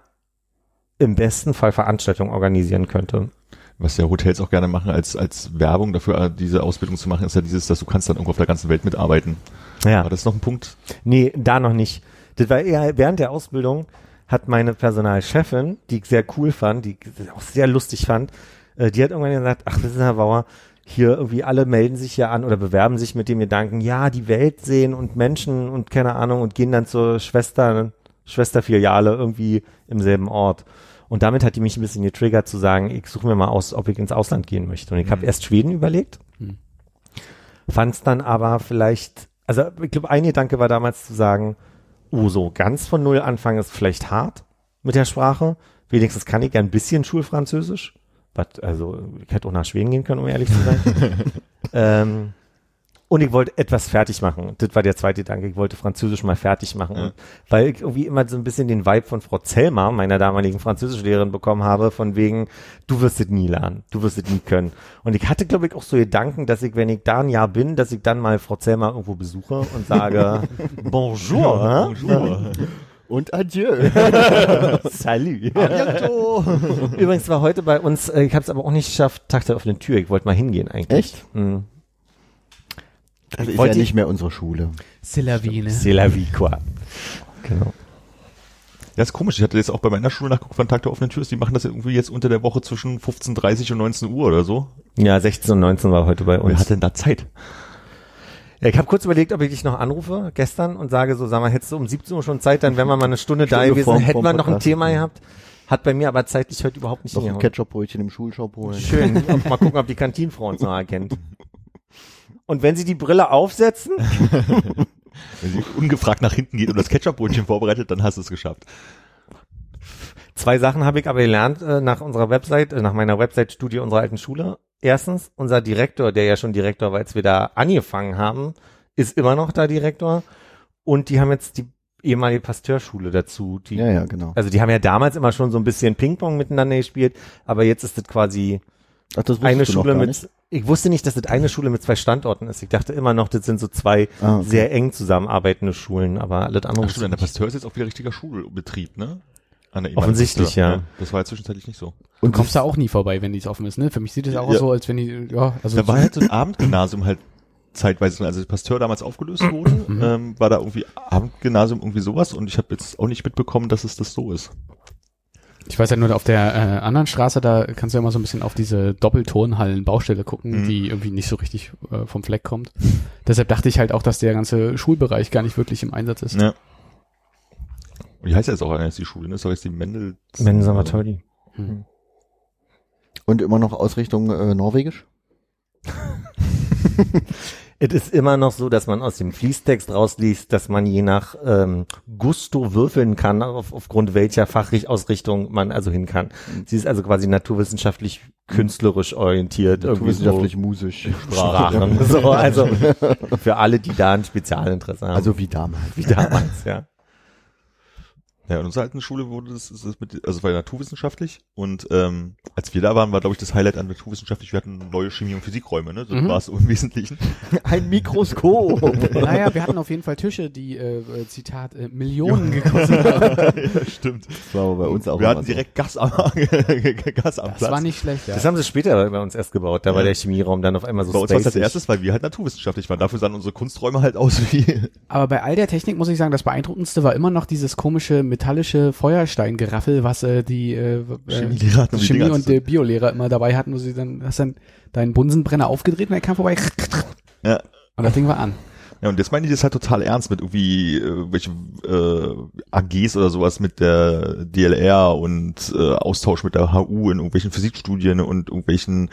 E: im besten Fall Veranstaltungen organisieren könnte.
D: Was ja Hotels auch gerne machen als, als Werbung dafür, äh, diese Ausbildung zu machen, ist ja dieses, dass du kannst dann irgendwo auf der ganzen Welt mitarbeiten.
E: Ja.
D: Aber das ist noch ein Punkt.
E: Nee, da noch nicht. Das war eher während der Ausbildung hat meine Personalchefin, die ich sehr cool fand, die ich auch sehr lustig fand, äh, die hat irgendwann gesagt, ach, wissen Sie, Herr Bauer, hier irgendwie alle melden sich ja an oder bewerben sich mit dem Gedanken, ja, die Welt sehen und Menschen und keine Ahnung und gehen dann zur Schwester, Schwesterfiliale irgendwie im selben Ort. Und damit hat die mich ein bisschen getriggert zu sagen, ich suche mir mal aus, ob ich ins Ausland gehen möchte. Und ich habe erst Schweden überlegt,
B: Mhm.
E: fand es dann aber vielleicht, also ich glaube, ein Gedanke war damals zu sagen, oh, so ganz von Null anfangen ist vielleicht hart mit der Sprache. Wenigstens kann ich ja ein bisschen Schulfranzösisch. Was, also, ich hätte auch nach Schweden gehen können, um ehrlich zu sein. <laughs> ähm, und ich wollte etwas fertig machen. Das war der zweite Gedanke. Ich wollte Französisch mal fertig machen.
D: Ja.
E: Weil ich irgendwie immer so ein bisschen den Vibe von Frau Zellmer, meiner damaligen Französischlehrerin, bekommen habe, von wegen, du wirst es nie lernen, du wirst es nie können. Und ich hatte, glaube ich, auch so Gedanken, dass ich, wenn ich da ein Jahr bin, dass ich dann mal Frau Zellmer irgendwo besuche und sage, <laughs> bonjour, hein?
D: Bonjour. <laughs>
C: Und adieu. <laughs>
E: Salut. Übrigens war heute bei uns, äh, ich habe es aber auch nicht geschafft, Tag der offenen Tür. Ich wollte mal hingehen eigentlich.
C: Echt?
E: Mhm.
C: Das ist
E: Wollte
C: ja
E: ich-
C: nicht mehr unsere Schule.
B: C'est la vie, ne?
E: C'est la vie, quoi. Genau.
D: Ja, ist komisch. Ich hatte jetzt auch bei meiner Schule nachgeguckt von Tag der offenen Tür. ist, Die machen das irgendwie jetzt unter der Woche zwischen 15.30 und 19 Uhr oder so.
E: Ja, 16 und 19 war heute bei
D: Wer
E: uns.
D: hat denn da Zeit?
E: Ja, ich habe kurz überlegt, ob ich dich noch anrufe gestern und sage so, sag mal, hättest du um 17 Uhr schon Zeit, dann wären wir mal eine Stunde, da
C: Stunde
E: gewesen,
C: vorm-
E: hätten wir noch ein. Thema gehabt. Hat bei mir aber zeitlich heute überhaupt nicht
C: Noch ein
E: hingehauen.
C: Ketchupbrötchen im Schulshop holen.
E: Schön. <laughs> Und mal gucken, ob die Kantinenfrau uns noch erkennt. Und wenn sie die Brille aufsetzen, <laughs>
D: Wenn sie ungefragt nach hinten geht und das Ketchup-Brötchen vorbereitet, dann hast du es geschafft.
E: Zwei Sachen habe ich aber gelernt äh, nach unserer Website, äh, nach meiner Website-Studie unserer alten Schule. Erstens, unser Direktor, der ja schon Direktor war, als wir da angefangen haben, ist immer noch da Direktor. Und die haben jetzt die ehemalige Pasteurschule dazu. Die,
C: Ja, ja, genau.
E: Also die haben ja damals immer schon so ein bisschen Ping-Pong miteinander gespielt, aber jetzt ist das quasi
C: Ach, das
E: eine Schule mit,
C: nicht?
E: ich wusste nicht, dass das eine Schule mit zwei Standorten ist. Ich dachte immer noch, das sind so zwei
C: Ah, okay.
E: sehr eng zusammenarbeitende Schulen, aber alles andere
D: Ach stimmt, der. Pasteur ist jetzt auch wieder richtiger Schulbetrieb, ne? An der
E: Offensichtlich,
D: Emanuel-
E: ja.
D: Das war ja zwischenzeitlich nicht so.
B: Du kommst da auch nie vorbei, wenn die offen ist, ne? Für mich sieht es auch
D: Ja.
B: so, als wenn die, ja, also
D: Da war halt so ein Abendgymnasium halt zeitweise, als Pasteur damals aufgelöst wurde,
B: Mhm.
D: ähm, war da irgendwie Abendgymnasium irgendwie sowas und ich habe jetzt auch nicht mitbekommen, dass es das so ist.
B: Ich weiß ja nur, auf der äh, anderen Straße, da kannst du ja immer so ein bisschen auf diese Doppelturnhallen-Baustelle gucken,
D: Mhm.
B: die irgendwie nicht so richtig äh, vom Fleck kommt. Deshalb dachte ich halt auch, dass der ganze Schulbereich gar nicht wirklich im Einsatz ist.
D: Ja. Und die heißt ja jetzt auch jetzt die Schule, ne? Das ist doch jetzt die Mendel.
E: Mensamatolli.
C: Und immer noch Ausrichtung äh, Norwegisch? <laughs>
E: Es ist immer noch so, dass man aus dem Fließtext rausliest, dass man je nach ähm, Gusto würfeln kann, auf, aufgrund welcher Fachausrichtung man also hin kann. Sie ist also quasi naturwissenschaftlich künstlerisch orientiert. irgendwie so
C: Naturwissenschaftlich, musisch.
E: Sprachen. <laughs> so, also für alle, die da ein Spezialinteresse haben.
C: Also wie damals.
E: wie damals, ja.
D: Ja, in unserer alten Schule wurde das, das mit, also war ja naturwissenschaftlich und ähm, als wir da waren, war glaube ich das Highlight an naturwissenschaftlich, wir hatten neue Chemie- und Physikräume, ne? So
B: Mhm.
D: war es im Wesentlichen. <laughs>
C: Ein Mikroskop. <laughs>
B: Naja, wir hatten auf jeden Fall Tische, die, äh, äh, Zitat, äh, Millionen gekostet <laughs> haben.
D: ja, stimmt.
C: Das war aber bei uns auch
D: Wir hatten
C: so.
D: direkt Gas am, Gas am
B: Das
D: Platz.
B: war nicht schlecht, ja.
E: Das haben sie später bei uns erst gebaut. Da war
D: Ja.
E: der Chemieraum dann auf einmal so
D: Bei uns war es als erstes, weil wir halt naturwissenschaftlich waren. Dafür sahen unsere Kunsträume halt aus wie
B: Aber bei all der Technik muss ich sagen, das beeindruckendste war immer noch dieses komische metallische Feuersteingeraffel, was äh, die äh,
D: Chemielehrer um die
B: Chemie und der Biolehrer immer dabei hatten, wo sie dann hast dann deinen Bunsenbrenner aufgedreht und er kam vorbei
D: Ja.
B: und das Ding war an.
D: Ja, und jetzt meine ich das halt total ernst mit irgendwie äh, welche äh, AGs oder sowas mit der DLR und äh, Austausch mit der HU in irgendwelchen Physikstudien und irgendwelchen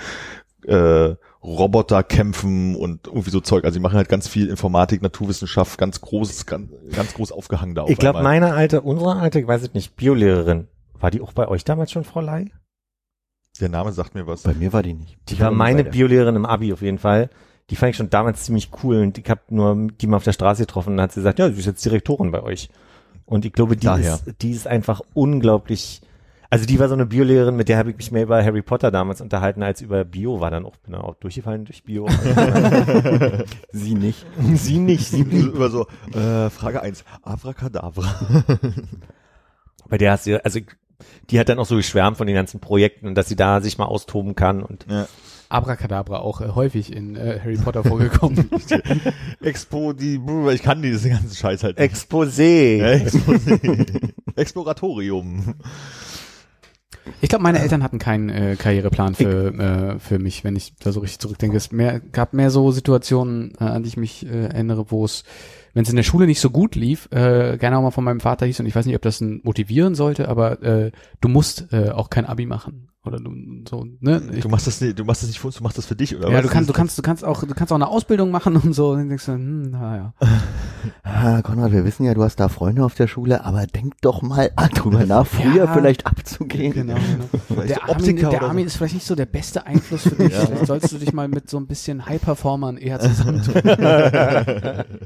D: äh, Roboterkämpfen und irgendwie so Zeug. Also die machen halt ganz viel Informatik, Naturwissenschaft, ganz großes, ganz, ganz groß aufgehangen da auf
E: Ich glaube, meine alte, unsere alte, ich weiß es nicht, Biolehrerin, war die auch bei euch damals schon, Frau Ley?
D: Der Name sagt mir was.
C: Bei mir war die nicht.
E: Die war meine Biolehrerin im Abi auf jeden Fall. Die fand ich schon damals ziemlich cool und ich habe nur die mal auf der Straße getroffen und dann hat sie gesagt, ja, sie ist jetzt Direktorin bei euch. Und ich glaube, die,
D: Daher.
E: ist, die ist einfach unglaublich. Also die war so eine Biolehrerin, mit der habe ich mich mehr über Harry Potter damals unterhalten als über Bio. War dann auch, bin dann auch durchgefallen durch Bio. <laughs>
C: Sie nicht.
E: sie nicht. Sie
D: Über so, äh, Frage eins Abracadabra.
E: Bei der hast du, also die hat dann auch so geschwärmt von den ganzen Projekten und dass sie da sich mal austoben kann und
D: ja.
B: Abracadabra auch äh, häufig in äh, Harry Potter vorgekommen. <laughs>
D: Expo, die, ich kann diesen ganzen Scheiß halt nicht.
E: Exposé.
D: Ja, Expo- Exploratorium.
B: Ich glaube, meine Eltern hatten keinen äh, Karriereplan für, äh, für mich, wenn ich da so richtig zurückdenke. Es mehr, gab mehr so Situationen, äh, an die ich mich äh, erinnere, wo es, wenn es in der Schule nicht so gut lief, äh, gerne auch mal von meinem Vater hieß, und ich weiß nicht, ob das ein motivieren sollte, aber äh, du musst äh, auch kein Abi machen. Oder du so, ne? Ich,
D: Du machst das nicht, du machst das nicht für uns, du machst das für dich, oder
B: ja,
D: was?
B: du kannst, du kannst, du kannst auch, du kannst auch eine Ausbildung machen und so. Und dann denkst du, hm, naja. <laughs>
C: Ah, Konrad, wir wissen ja, du hast da Freunde auf der Schule, aber denk doch mal ah, drüber <laughs> nach, früher
B: Ja.
C: vielleicht abzugehen.
B: Genau, genau. <laughs> Der
D: so
B: Armin, der Armin ist vielleicht nicht so der beste Einfluss für dich. Vielleicht solltest du dich mal mit so ein bisschen High-Performern eher zusammentun.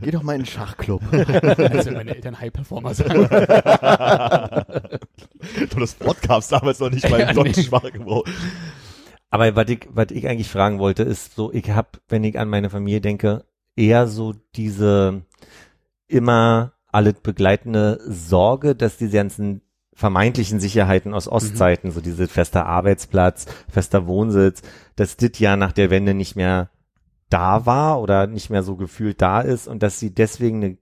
C: Geh doch mal in den Schachclub. <laughs>
B: als wenn meine Eltern High-Performer sagen.
D: so. das Wort gab's damals noch nicht mal <laughs>
B: Ja,
D: im deutschen Sprachgebrauch.
E: Aber was ich, was ich eigentlich fragen wollte, ist so, ich habe, wenn ich an meine Familie denke, eher so diese immer alles begleitende Sorge, dass diese ganzen vermeintlichen Sicherheiten aus Ostzeiten, so diese fester Arbeitsplatz, fester Wohnsitz, dass das ja nach der Wende nicht mehr da war oder nicht mehr so gefühlt da ist und dass sie deswegen eine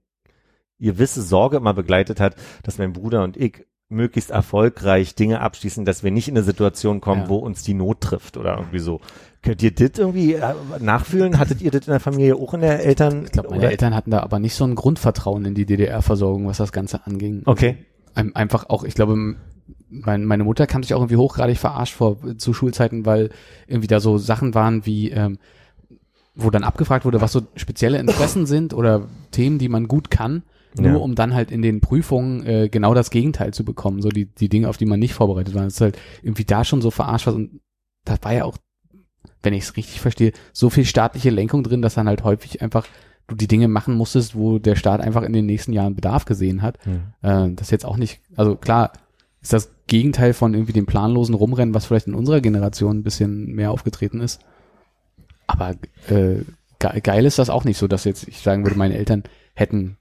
E: gewisse Sorge immer begleitet hat, dass mein Bruder und ich möglichst erfolgreich Dinge abschließen, dass wir nicht in eine Situation kommen,
B: Ja.
E: wo uns die Not trifft oder irgendwie so. Könnt ihr das irgendwie äh, nachfühlen? Hattet ihr das in der Familie auch in der Eltern?
B: Ich glaube, meine
E: oder-
B: Eltern hatten da aber nicht so ein Grundvertrauen in die DDR-Versorgung, was das Ganze anging.
E: Okay.
B: Ein- Einfach auch, ich glaube, mein, meine Mutter kam sich auch irgendwie hochgradig verarscht vor zu Schulzeiten, weil irgendwie da so Sachen waren wie, ähm, wo dann abgefragt wurde, was so spezielle Interessen sind oder Themen, die man gut kann, nur
E: Ja.
B: um dann halt in den Prüfungen äh, genau das Gegenteil zu bekommen, so die, die Dinge, auf die man nicht vorbereitet war. Das ist halt irgendwie da schon so verarscht was und da war ja auch, wenn ich es richtig verstehe, so viel staatliche Lenkung drin, dass dann halt häufig einfach du die Dinge machen musstest, wo der Staat einfach in den nächsten Jahren Bedarf gesehen hat.
E: Hm.
B: Äh, das jetzt auch nicht, also klar, ist das Gegenteil von irgendwie dem planlosen Rumrennen, was vielleicht in unserer Generation ein bisschen mehr aufgetreten ist. Aber äh, ge geil ist das auch nicht so, dass jetzt ich sagen würde, meine Eltern hätten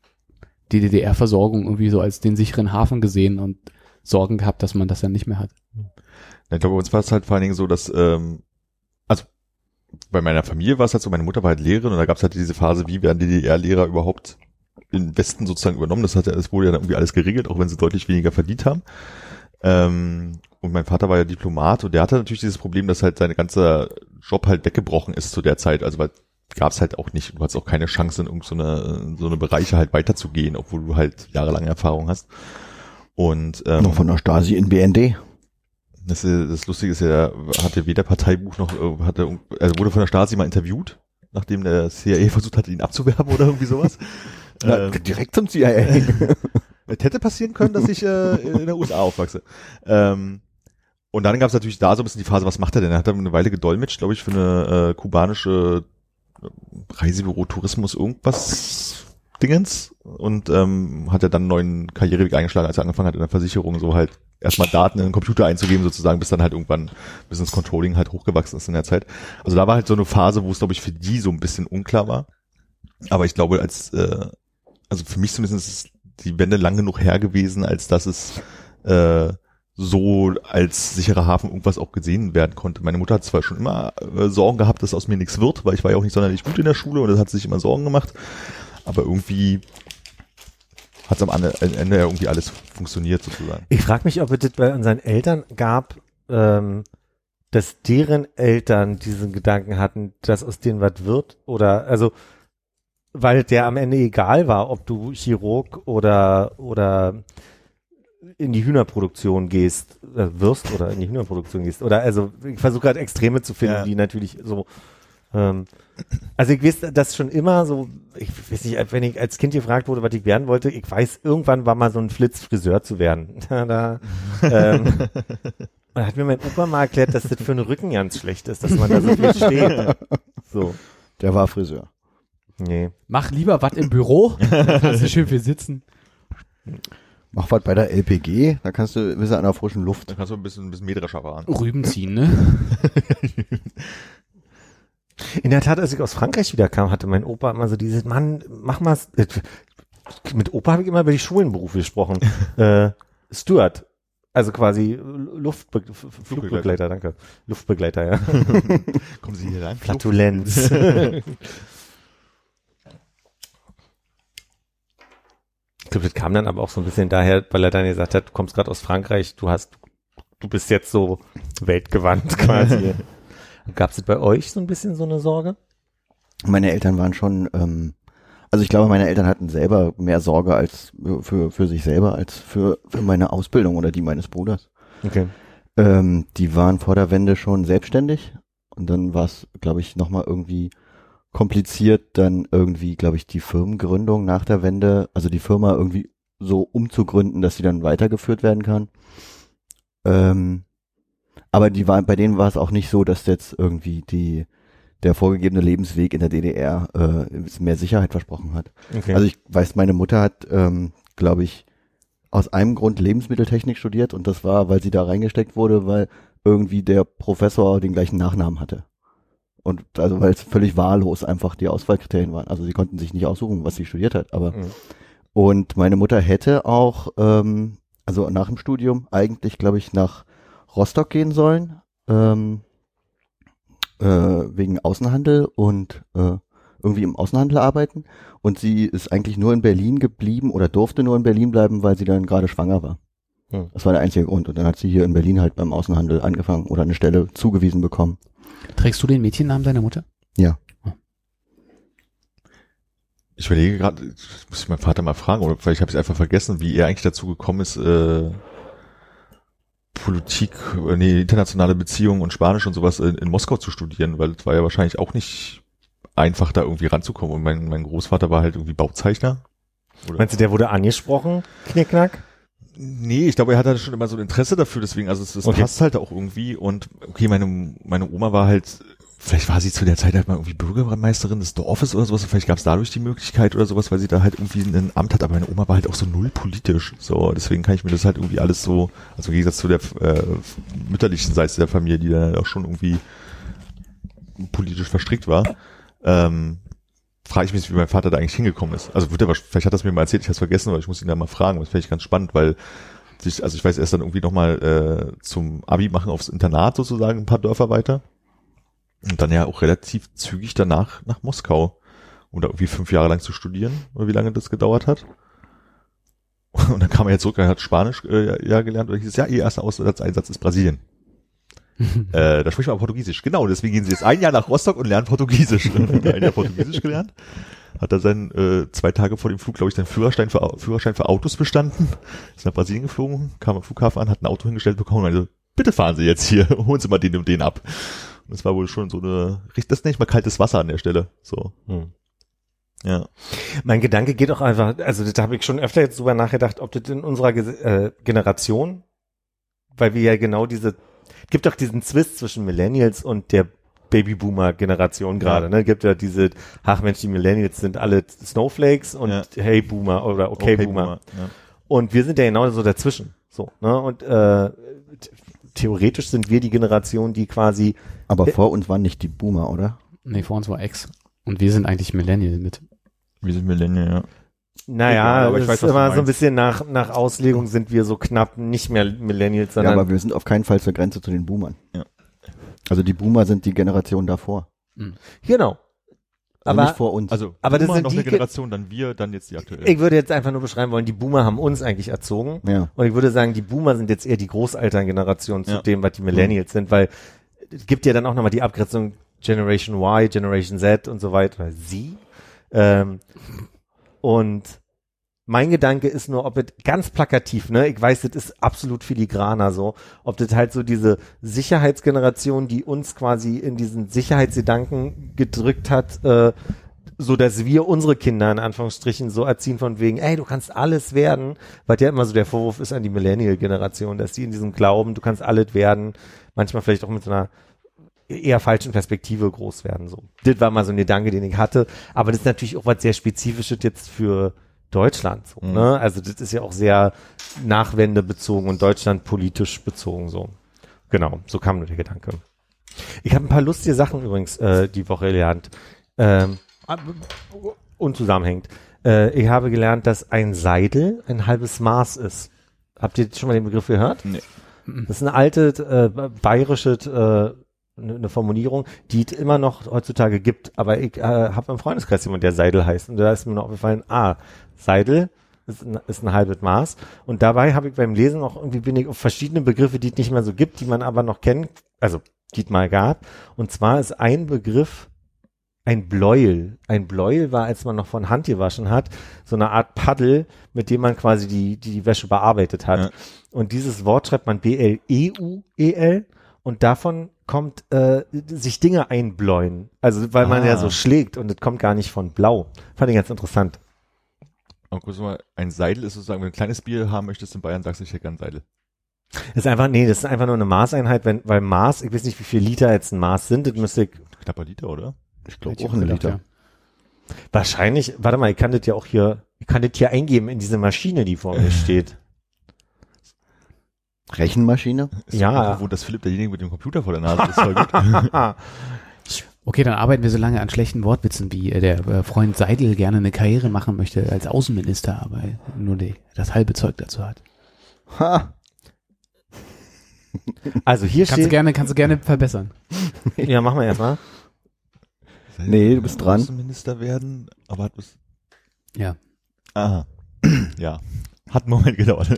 B: die DDR-Versorgung irgendwie so als den sicheren Hafen gesehen und Sorgen gehabt, dass man das dann nicht mehr hat.
D: Ja, Ich glaube, uns war es halt vor allen Dingen so, dass, ähm, also bei meiner Familie war es halt so, meine Mutter war halt Lehrerin und da gab es halt diese Phase, wie werden DDR-Lehrer überhaupt im Westen sozusagen übernommen. Das hat ja, es wurde ja dann irgendwie alles geregelt, auch wenn sie deutlich weniger verdient haben. Ähm, und mein Vater war ja Diplomat und der hatte natürlich dieses Problem, dass halt sein ganzer Job halt weggebrochen ist zu der Zeit. Also weil gab es halt auch nicht. Du hattest auch keine Chance, in irgendeine so, so eine Bereiche halt weiterzugehen, obwohl du halt jahrelange Erfahrung hast. Und ähm,
C: Noch von der Stasi in BND.
D: das, ist- das Lustige ist ja, er hatte weder Parteibuch noch, äh, hatte, er wurde von der Stasi mal interviewt, nachdem der CIA versucht hatte, ihn abzuwerben oder irgendwie sowas. <laughs>
C: Na,
D: ähm,
C: direkt zum CIA. <laughs>
D: es hätte passieren können, dass ich äh, in der USA aufwachse. Ähm, und dann gab es natürlich da so ein bisschen die Phase, was macht er denn? Er hat dann eine Weile gedolmetscht, glaube ich, für eine äh, kubanische äh, Reisebüro Tourismus irgendwas Dingens und ähm, hat er dann einen neuen Karriereweg eingeschlagen, als er angefangen hat in der Versicherung so halt erstmal Daten in den Computer einzugeben sozusagen, bis dann halt irgendwann Business Controlling halt hochgewachsen ist in der Zeit. Also da war halt so eine Phase, wo es glaube ich für die so ein bisschen unklar war. Aber ich glaube, als äh, also für mich zumindest ist die Wende lang genug her gewesen, als dass es äh, so als sicherer Hafen irgendwas auch gesehen werden konnte. Meine Mutter hat zwar schon immer äh, Sorgen gehabt, dass aus mir nichts wird, weil ich war ja auch nicht sonderlich gut in der Schule und das hat sich immer Sorgen gemacht. Aber irgendwie hat es am Ende Ende ja irgendwie alles funktioniert sozusagen.
E: Ich frage mich, ob es das bei unseren Eltern gab, ähm, dass deren Eltern diesen Gedanken hatten, dass aus denen was wird oder also weil der am Ende egal war, ob du Chirurg oder oder in die Hühnerproduktion gehst, äh, wirst oder in die Hühnerproduktion gehst oder also ich versuche gerade Extreme zu finden,
D: Ja.
E: die natürlich so ähm, also ich weiß, dass schon immer so, ich weiß nicht, wenn ich als Kind gefragt wurde, was ich werden wollte, ich weiß, irgendwann war mal so ein Flitz, Friseur zu werden. <laughs> Da, da, ähm, <laughs> da hat mir mein Opa mal erklärt, dass das für den Rücken ganz schlecht ist, dass man da so viel steht. <laughs> So,
C: Der war Friseur.
E: Nee.
B: Mach lieber was im Büro, <laughs> dann kannst du schön viel sitzen.
C: Mach was bei der LPG, da kannst du, bist du an der frischen Luft.
D: Dann kannst du ein bisschen, ein bisschen Mähdrescher fahren.
B: Rüben ziehen, ne? <laughs>
E: In der Tat, als ich aus Frankreich wieder kam, hatte mein Opa immer so dieses, Mann, mach mal, äh, mit Opa habe ich immer über die Schulenberufe gesprochen. <laughs> äh, Steward. Also quasi Luftbe Flugbegleiter, danke. Luftbegleiter, ja.
D: Kommen Sie hier rein?
E: Flatulenz. Glaube, das kam dann aber auch so ein bisschen daher, weil er dann gesagt hat, du kommst gerade aus Frankreich, du hast, du bist jetzt so weltgewandt <laughs> quasi. Gab es bei euch so ein bisschen so eine Sorge?
C: Meine Eltern waren schon, ähm, also ich glaube, meine Eltern hatten selber mehr Sorge als für, für sich selber als für, für meine Ausbildung oder die meines Bruders.
E: Okay.
C: Ähm, die waren vor der Wende schon selbstständig und dann war es, glaube ich, nochmal irgendwie kompliziert, dann irgendwie, glaube ich, die Firmengründung nach der Wende, also die Firma irgendwie so umzugründen, dass sie dann weitergeführt werden kann. Ähm, aber die war, bei denen war es auch nicht so, dass jetzt irgendwie die der vorgegebene Lebensweg in der DDR äh, mehr Sicherheit versprochen hat.
E: okay.
C: Also ich weiß, meine Mutter hat, ähm, glaube ich, aus einem Grund Lebensmitteltechnik studiert und das war, weil sie da reingesteckt wurde, weil irgendwie der Professor den gleichen Nachnamen hatte. Und also weil es völlig wahllos einfach die Auswahlkriterien waren. Also sie konnten sich nicht aussuchen, was sie studiert hat. Aber
E: Mhm.
C: und meine Mutter hätte auch, ähm, also nach dem Studium eigentlich, glaube ich, nach Rostock gehen sollen, ähm, äh, wegen Außenhandel und äh, irgendwie im Außenhandel arbeiten. Und sie ist eigentlich nur in Berlin geblieben oder durfte nur in Berlin bleiben, weil sie dann gerade schwanger war.
E: Hm.
C: Das war der einzige Grund. Und dann hat sie hier in Berlin halt beim Außenhandel angefangen oder eine Stelle zugewiesen bekommen.
B: Trägst du den Mädchennamen deiner Mutter?
C: Ja.
D: Ich überlege gerade, muss ich meinen Vater mal fragen, oder vielleicht habe ich es einfach vergessen, wie er eigentlich dazu gekommen ist, äh, Politik, äh, nee, internationale Beziehungen und Spanisch und sowas in, in Moskau zu studieren, weil es war ja wahrscheinlich auch nicht einfach, da irgendwie ranzukommen. Und mein, mein Großvater war halt irgendwie Bauzeichner. Oder?
E: Meinst du, der wurde angesprochen? Knickknack?
D: Nee, ich glaube, er hatte schon immer so ein Interesse dafür, deswegen, also es, es
E: Okay.
D: passt halt auch irgendwie. Und okay, meine, meine Oma war halt, vielleicht war sie zu der Zeit halt mal irgendwie Bürgermeisterin des Dorfes oder sowas, vielleicht gab es dadurch die Möglichkeit oder sowas, weil sie da halt irgendwie ein Amt hat, aber meine Oma war halt auch so null politisch. So, deswegen kann ich mir das halt irgendwie alles so, also im Gegensatz zu der äh, mütterlichen Seite der Familie, die da auch schon irgendwie politisch verstrickt war, ähm, frage ich mich, wie mein Vater da eigentlich hingekommen ist. Also er, vielleicht hat er es mir mal erzählt, ich habe es vergessen, aber ich muss ihn da mal fragen. Das finde ich ganz spannend, weil sich, also ich weiß erst dann irgendwie nochmal äh, zum Abi machen aufs Internat sozusagen ein paar Dörfer weiter. Und dann ja auch relativ zügig danach nach Moskau, um da irgendwie fünf Jahre lang zu studieren, oder wie lange das gedauert hat. Und dann kam er jetzt zurück, er hat Spanisch äh, ja gelernt und ich ja, ihr erster Auslandseinsatz ist Brasilien. <laughs> äh, da spricht man Portugiesisch. Genau, deswegen gehen sie jetzt ein Jahr nach Rostock und lernen Portugiesisch. <laughs> Dann ein Jahr Portugiesisch gelernt. Hat er seinen äh, zwei Tage vor dem Flug, glaube ich, seinen Führerschein für, Führerschein für Autos bestanden. Ist nach Brasilien geflogen, kam am Flughafen an, hat ein Auto hingestellt bekommen und meinte, bitte fahren Sie jetzt hier, <laughs> holen Sie mal den und den ab. Und das war wohl schon so eine, das nenne ich mal kaltes Wasser an der Stelle. So.
E: Hm.
D: Ja.
E: Mein Gedanke geht auch einfach, also da habe ich schon öfter jetzt drüber nachgedacht, ob das in unserer äh, Generation, weil wir ja genau diese, gibt doch diesen Zwist zwischen Millennials und der Babyboomer-Generation gerade,
D: Ja.
E: ne? Gibt ja diese, ach Mensch, die Millennials sind alle Snowflakes und
D: Ja.
E: Hey Boomer oder Okay, Boomer.
D: Ja.
E: Und wir sind ja genau so dazwischen. So, ne? Und äh, theoretisch sind wir die Generation, die quasi
C: Aber vor uns waren nicht die Boomer, oder?
B: Nee, vor uns war X. Und wir sind eigentlich Millennial mit.
D: Wir sind Millennial, ja.
E: Naja,
D: Egal, aber ich weiß,
E: ist
D: was
E: immer so ein bisschen nach, nach Auslegung sind wir so knapp nicht mehr Millennials,
C: Ja,
E: sondern
C: aber wir sind auf keinen Fall zur Grenze zu den Boomern.
D: Ja.
C: Also die Boomer sind die Generation davor.
E: genau.
C: Also
E: Aber
C: nicht vor uns.
D: Also,
E: Aber das
D: Boomer
E: sind
D: noch
E: die
D: eine
E: Ge-
D: Generation, dann wir, dann jetzt die aktuelle.
E: ich würde jetzt einfach nur beschreiben wollen, die Boomer haben uns eigentlich erzogen.
C: ja.
E: Und ich würde sagen, die Boomer sind jetzt eher die Großelterngeneration zu
D: Ja.
E: dem, was die Millennials sind, weil es gibt ja dann auch nochmal die Abgrenzung Generation Y, Generation Z und so weiter. Sie. Ähm, und mein Gedanke ist nur, ob es ganz plakativ, ne, ich weiß, das ist absolut filigraner so, ob das halt so diese Sicherheitsgeneration, die uns quasi in diesen Sicherheitsgedanken gedrückt hat, äh, so dass wir unsere Kinder in Anführungsstrichen so erziehen von wegen, ey, du kannst alles werden, weil ja immer so der Vorwurf ist an die Millennial-Generation, dass die in diesem Glauben, du kannst alles werden, manchmal vielleicht auch mit so einer eher falschen Perspektive groß werden, so. Das war mal so ein Gedanke, den ich hatte, aber das ist natürlich auch was sehr Spezifisches jetzt für Deutschland, so,
D: Mhm.
E: ne? Also das ist ja auch sehr nachwendebezogen und Deutschland politisch bezogen, so. Genau, so kam nur der Gedanke. Ich habe ein paar lustige Sachen übrigens äh, die Woche gelernt. Ähm, unzusammenhängt. Äh, ich habe gelernt, dass ein Seidel ein halbes Maß ist. Habt ihr schon mal den Begriff gehört?
D: Nee.
E: Das ist eine alte äh, bayerische äh, eine Formulierung, die es immer noch heutzutage gibt. Aber ich äh, habe im Freundeskreis jemanden, der Seidel heißt. Und da ist mir noch aufgefallen, ah, Seidel ist ein, ist ein halbes Maß. Und dabei habe ich beim Lesen auch irgendwie bin ich auf verschiedene Begriffe, die es nicht mehr so gibt, die man aber noch kennt, also die es mal gab. Und zwar ist ein Begriff ein Bläuel. Ein Bläuel war, als man noch von Hand gewaschen hat, so eine Art Paddel, mit dem man quasi die, die, die Wäsche bearbeitet hat.
D: Ja.
E: Und dieses Wort schreibt man B-L-E-U-E-L und davon kommt äh, sich Dinge einbläuen. Also weil man
D: Ah.
E: ja so schlägt und das kommt gar nicht von blau. Fand ich ganz interessant.
D: Aber kurz mal, ein Seidel ist sozusagen, wenn du ein kleines Bier haben möchtest in Bayern, sagst du, ich hätte gern Seidel.
E: Das ist einfach, nee, das ist einfach nur eine Maßeinheit, wenn, weil Maß, ich weiß nicht, wie viel Liter jetzt ein Maß sind, das müsste ich
D: Knapper Liter, oder?
C: Ich glaube auch ein Liter.
E: wahrscheinlich, warte mal, ich kann das ja auch hier, ich kann das hier eingeben in diese Maschine, die vor mir <laughs> steht.
C: Rechenmaschine?
E: Ja.
D: Wo das Philipp derjenige mit dem Computer vor der Nase ist, voll gut. <laughs>
B: Okay, dann arbeiten wir so lange an schlechten Wortwitzen, wie äh, der äh, Freund Seidel gerne eine Karriere machen möchte als Außenminister, aber nur die, das halbe Zeug dazu hat.
C: Ha!
E: Also hier
B: Kannst du
E: steht,
B: gerne, kannst du gerne verbessern.
E: ja, machen wir erstmal.
C: Nee, du bist dran.
D: Außenminister werden, aber hat bis,
B: Ja.
D: aha. <clears throat> ja. Hat einen Moment gedauert.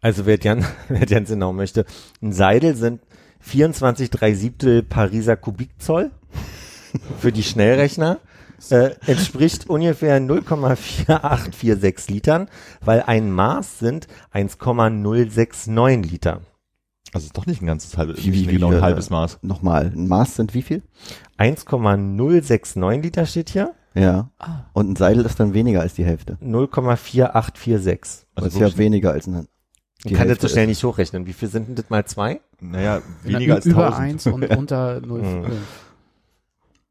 E: Also wer Jan, <laughs> wer Jan genau möchte. Ein Seidel sind 24 3 Siebtel Pariser Kubikzoll für die Schnellrechner. Äh, entspricht ungefähr 0,4846 Litern, weil ein Maß sind 1,069 Liter.
D: Also ist doch nicht ein ganzes halbes,
C: Wie- wie-
D: genau ein
C: äh,
D: halbes Maß.
C: Nochmal, ein Maß sind wie viel?
E: 1,069 Liter steht hier,
C: Ja.
B: Ah.
C: Und ein Seidel ist dann weniger als die Hälfte.
E: 0,4846.
C: Das
D: Also
C: ist ja weniger als ein.
E: Ich kann das
C: Hälfte
E: so schnell nicht hochrechnen. Wie viel sind denn das mal zwei?
D: Naja, weniger als
B: Über
D: 1000.
B: eins und <laughs> unter null.
E: Mhm.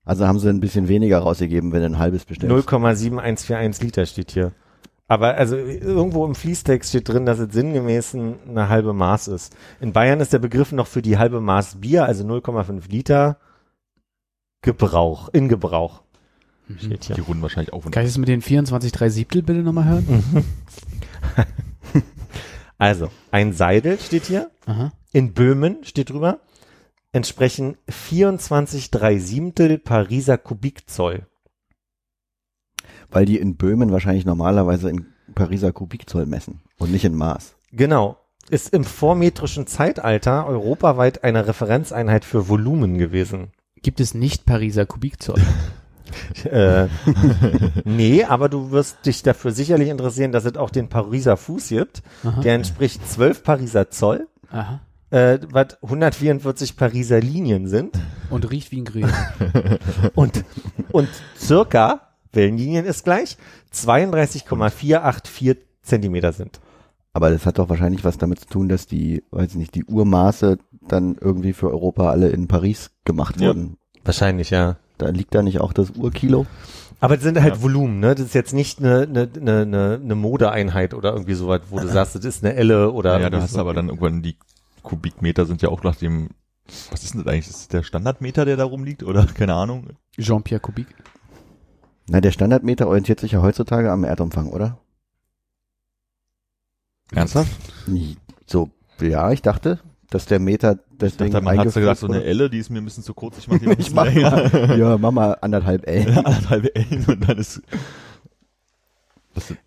C: Also haben sie ein bisschen weniger rausgegeben, wenn du ein halbes bestellst.
E: 0,7141 Liter steht hier. Aber also irgendwo im Fließtext steht drin, dass es sinngemäß ein, eine halbe Maß ist. In Bayern ist der Begriff noch für die halbe Maß Bier, also 0,5 Liter Gebrauch, in Gebrauch. Steht hier.
D: Die runden wahrscheinlich auf und
B: Kann ich das mit den 24 3 Siebtel bitte nochmal hören? <laughs>
E: Also, ein Seidel steht hier.
B: Aha.
E: In Böhmen steht drüber. Entsprechen 24 3 Siebtel Pariser Kubikzoll.
C: Weil die in Böhmen wahrscheinlich normalerweise in Pariser Kubikzoll messen und nicht in Maß.
E: Genau. Ist im vormetrischen Zeitalter europaweit eine Referenzeinheit für Volumen gewesen.
B: Gibt es nicht Pariser Kubikzoll? <laughs>
E: Äh, nee, aber du wirst dich dafür sicherlich interessieren, dass es auch den Pariser Fuß gibt.
B: Aha.
E: Der entspricht 12 Pariser Zoll,
B: Aha.
E: äh, was 144 Pariser Linien sind.
B: Und riecht wie ein Grill. <laughs>
E: Und, und circa, Wellenlinien ist gleich, 32,484 Zentimeter sind.
C: Aber das hat doch wahrscheinlich was damit zu tun, dass die, weiß ich nicht, die Urmaße dann irgendwie für Europa alle in Paris gemacht
D: Ja.
C: wurden.
E: Wahrscheinlich, ja.
C: Da liegt da nicht auch das Urkilo?
E: Aber das sind halt
D: Ja.
E: Volumen, ne? Das ist jetzt nicht eine, eine, eine, eine, Modeeinheit oder irgendwie sowas, wo du sagst, das ist eine Elle oder.
D: Ja, du
E: irgendwie
D: hast
E: so.
D: aber dann irgendwann die Kubikmeter sind ja auch nach dem, was ist denn das eigentlich? Ist das der Standardmeter, der da rumliegt? Oder <laughs> keine Ahnung?
B: Jean-Pierre Kubik.
C: Na, der Standardmeter orientiert sich ja heutzutage am Erdumfang, oder?
D: Ernsthaft?
C: So, ja, ich dachte, dass der Meter
D: Ich
C: deswegen
D: dachte, man hat
C: eingeführt
D: gesagt, so eine. Elle, die ist mir ein bisschen zu kurz, ich mach die <laughs>
C: Ich mach mal, <laughs> ja, mach mal anderthalb L.
D: Anderthalb Ellen und dann ist, das sind,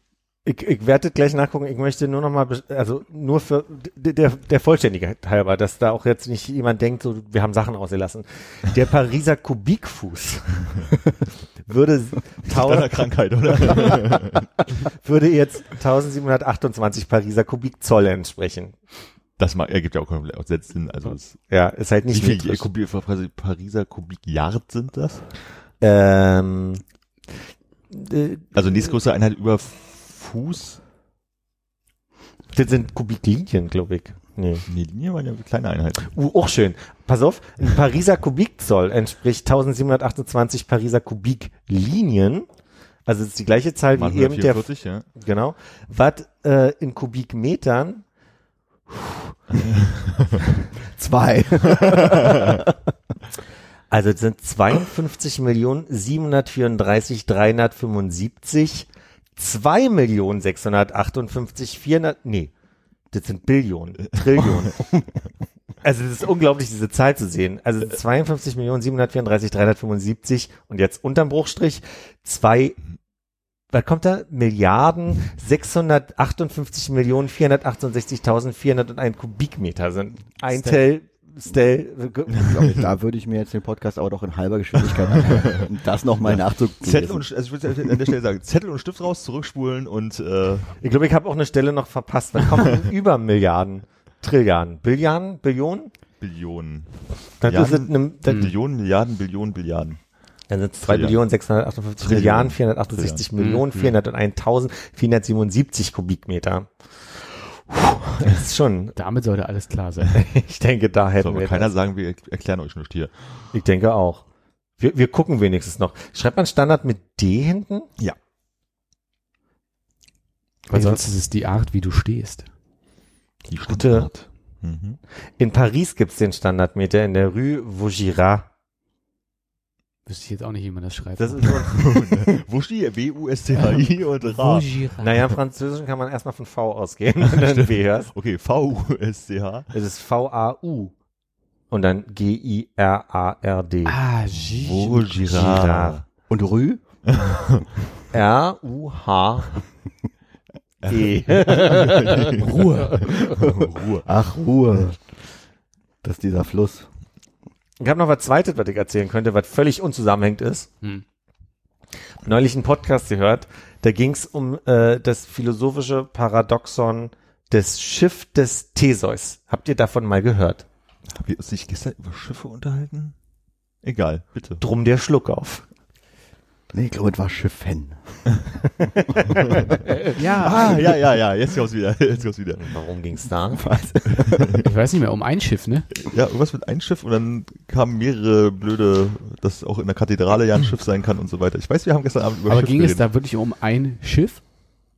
E: Ich, ich werde gleich nachgucken. Ich möchte nur noch mal, bes- also nur für der, der Vollständigkeit halber, dass da auch jetzt nicht jemand denkt, so wir haben Sachen ausgelassen. Der Pariser Kubikfuß <laughs> würde,
D: deiner
E: tau,
D: Krankheit, oder?
E: würde jetzt 1728 Pariser Kubikzoll entsprechen.
D: Das mag, ergibt ja auch komplett Sinn. Also, es,
E: Ja, ist halt
D: wie
E: nicht
D: viel
E: metrisch.
D: Kubik, Pariser Kubikyard sind das?
E: Ähm, äh,
D: Also nächstgrößere Einheit über Fuß.
E: das sind Kubiklinien, glaube ich. Nee.
D: Nee, Linie waren ja kleine Einheiten.
E: Uh, auch schön. Pass auf, ein Pariser Kubikzoll entspricht 1728 Pariser Kubiklinien. Also es ist die gleiche Zahl
D: Mal
E: wie eben der,
D: 144, ja.
E: genau. Was äh, in Kubikmetern, <laughs>
C: Zwei. <laughs>
E: also es sind 52 Millionen 734 375, 2 Millionen 658 400, nee, das sind Billionen, Trillionen. <laughs> Also es ist unglaublich, diese Zahl zu sehen. Also 52 Millionen 734 375 und jetzt unterm Bruchstrich zwei, was kommt da? Milliarden 658 Millionen 468.401 Kubikmeter sind. Ein Tel, Stel,
C: da würde ich mir jetzt den Podcast aber doch in halber Geschwindigkeit anhören, um das nochmal nachzulesen.
D: Zettel und, also ich würde an der Stelle sagen, Zettel und Stift raus, zurückspulen und, äh,
E: ich glaube, ich habe auch eine Stelle noch verpasst. Was kommt denn <laughs> über Milliarden? Trilliarden? Billiarden? Billionen?
D: Billionen.
E: Das ist
D: Milliarden,
E: eine, das,
D: Millionen, Milliarden, Billionen, Billiarden.
E: Dann sind es 2
D: Trilliarden.
E: Millionen 658
D: Trilliarden.
E: Milliarden 468 Millionen 401.477 Kubikmeter. Puh, Das ist schon, <laughs>
B: Damit sollte alles klar sein. <laughs>
E: ich denke, da
D: Soll
E: hätten
D: aber
E: wir
D: keiner
E: das.
D: sagen, wir erklären euch nicht hier.
E: Ich denke auch. Wir, wir gucken wenigstens noch. Schreibt man Standard mit D hinten?
D: Ja.
B: Weil sonst ist es die Art, wie du stehst.
D: Die
E: Gute-
D: Standard. Mhm.
E: In Paris gibt's den Standardmeter in der Rue Vaugirard.
B: Wüsste ich jetzt auch nicht, wie man das schreibt.
E: Das ist so,
D: Wuschi, W-U-S-C-H-I und Ra.
E: Naja, im Französischen kann man erstmal von V ausgehen, wenn du <laughs> W hörst.
D: Okay, V-U-S-C-H.
E: Es ist V-A-U. Und dann G-I-R-A-R-D.
B: Ah, G.
D: Vaugirard.
C: Und Rü? <laughs>
E: R-U-H-E. <laughs>
B: Ruhe.
D: Ruhe.
C: Ach, Ruhe. Das ist dieser Fluss.
E: Ich habe noch was Zweites, was ich erzählen könnte, was völlig unzusammenhängt ist.
B: Hm.
E: Neulich einen Podcast gehört, da ging es um äh, das philosophische Paradoxon des Schiff des Theseus. Habt ihr davon mal gehört?
D: Haben wir uns nicht gestern über Schiffe unterhalten? Egal, bitte.
E: Drum der Schluck auf.
C: Nee, ich glaube, es war Schiffen. <laughs>
B: Ja,
D: Ah, ja, ja, ja, jetzt kommt's wieder, jetzt kommt's wieder.
E: Warum ging's da? <laughs>
B: ich weiß nicht mehr, um ein Schiff, ne?
D: Ja, irgendwas mit ein Schiff und dann kamen mehrere blöde, dass auch in der Kathedrale ja ein Schiff sein kann und so weiter. Ich weiß, wir haben gestern Abend über
B: Aber
D: Schiff
B: ging es
D: geredet.
B: da wirklich um ein Schiff?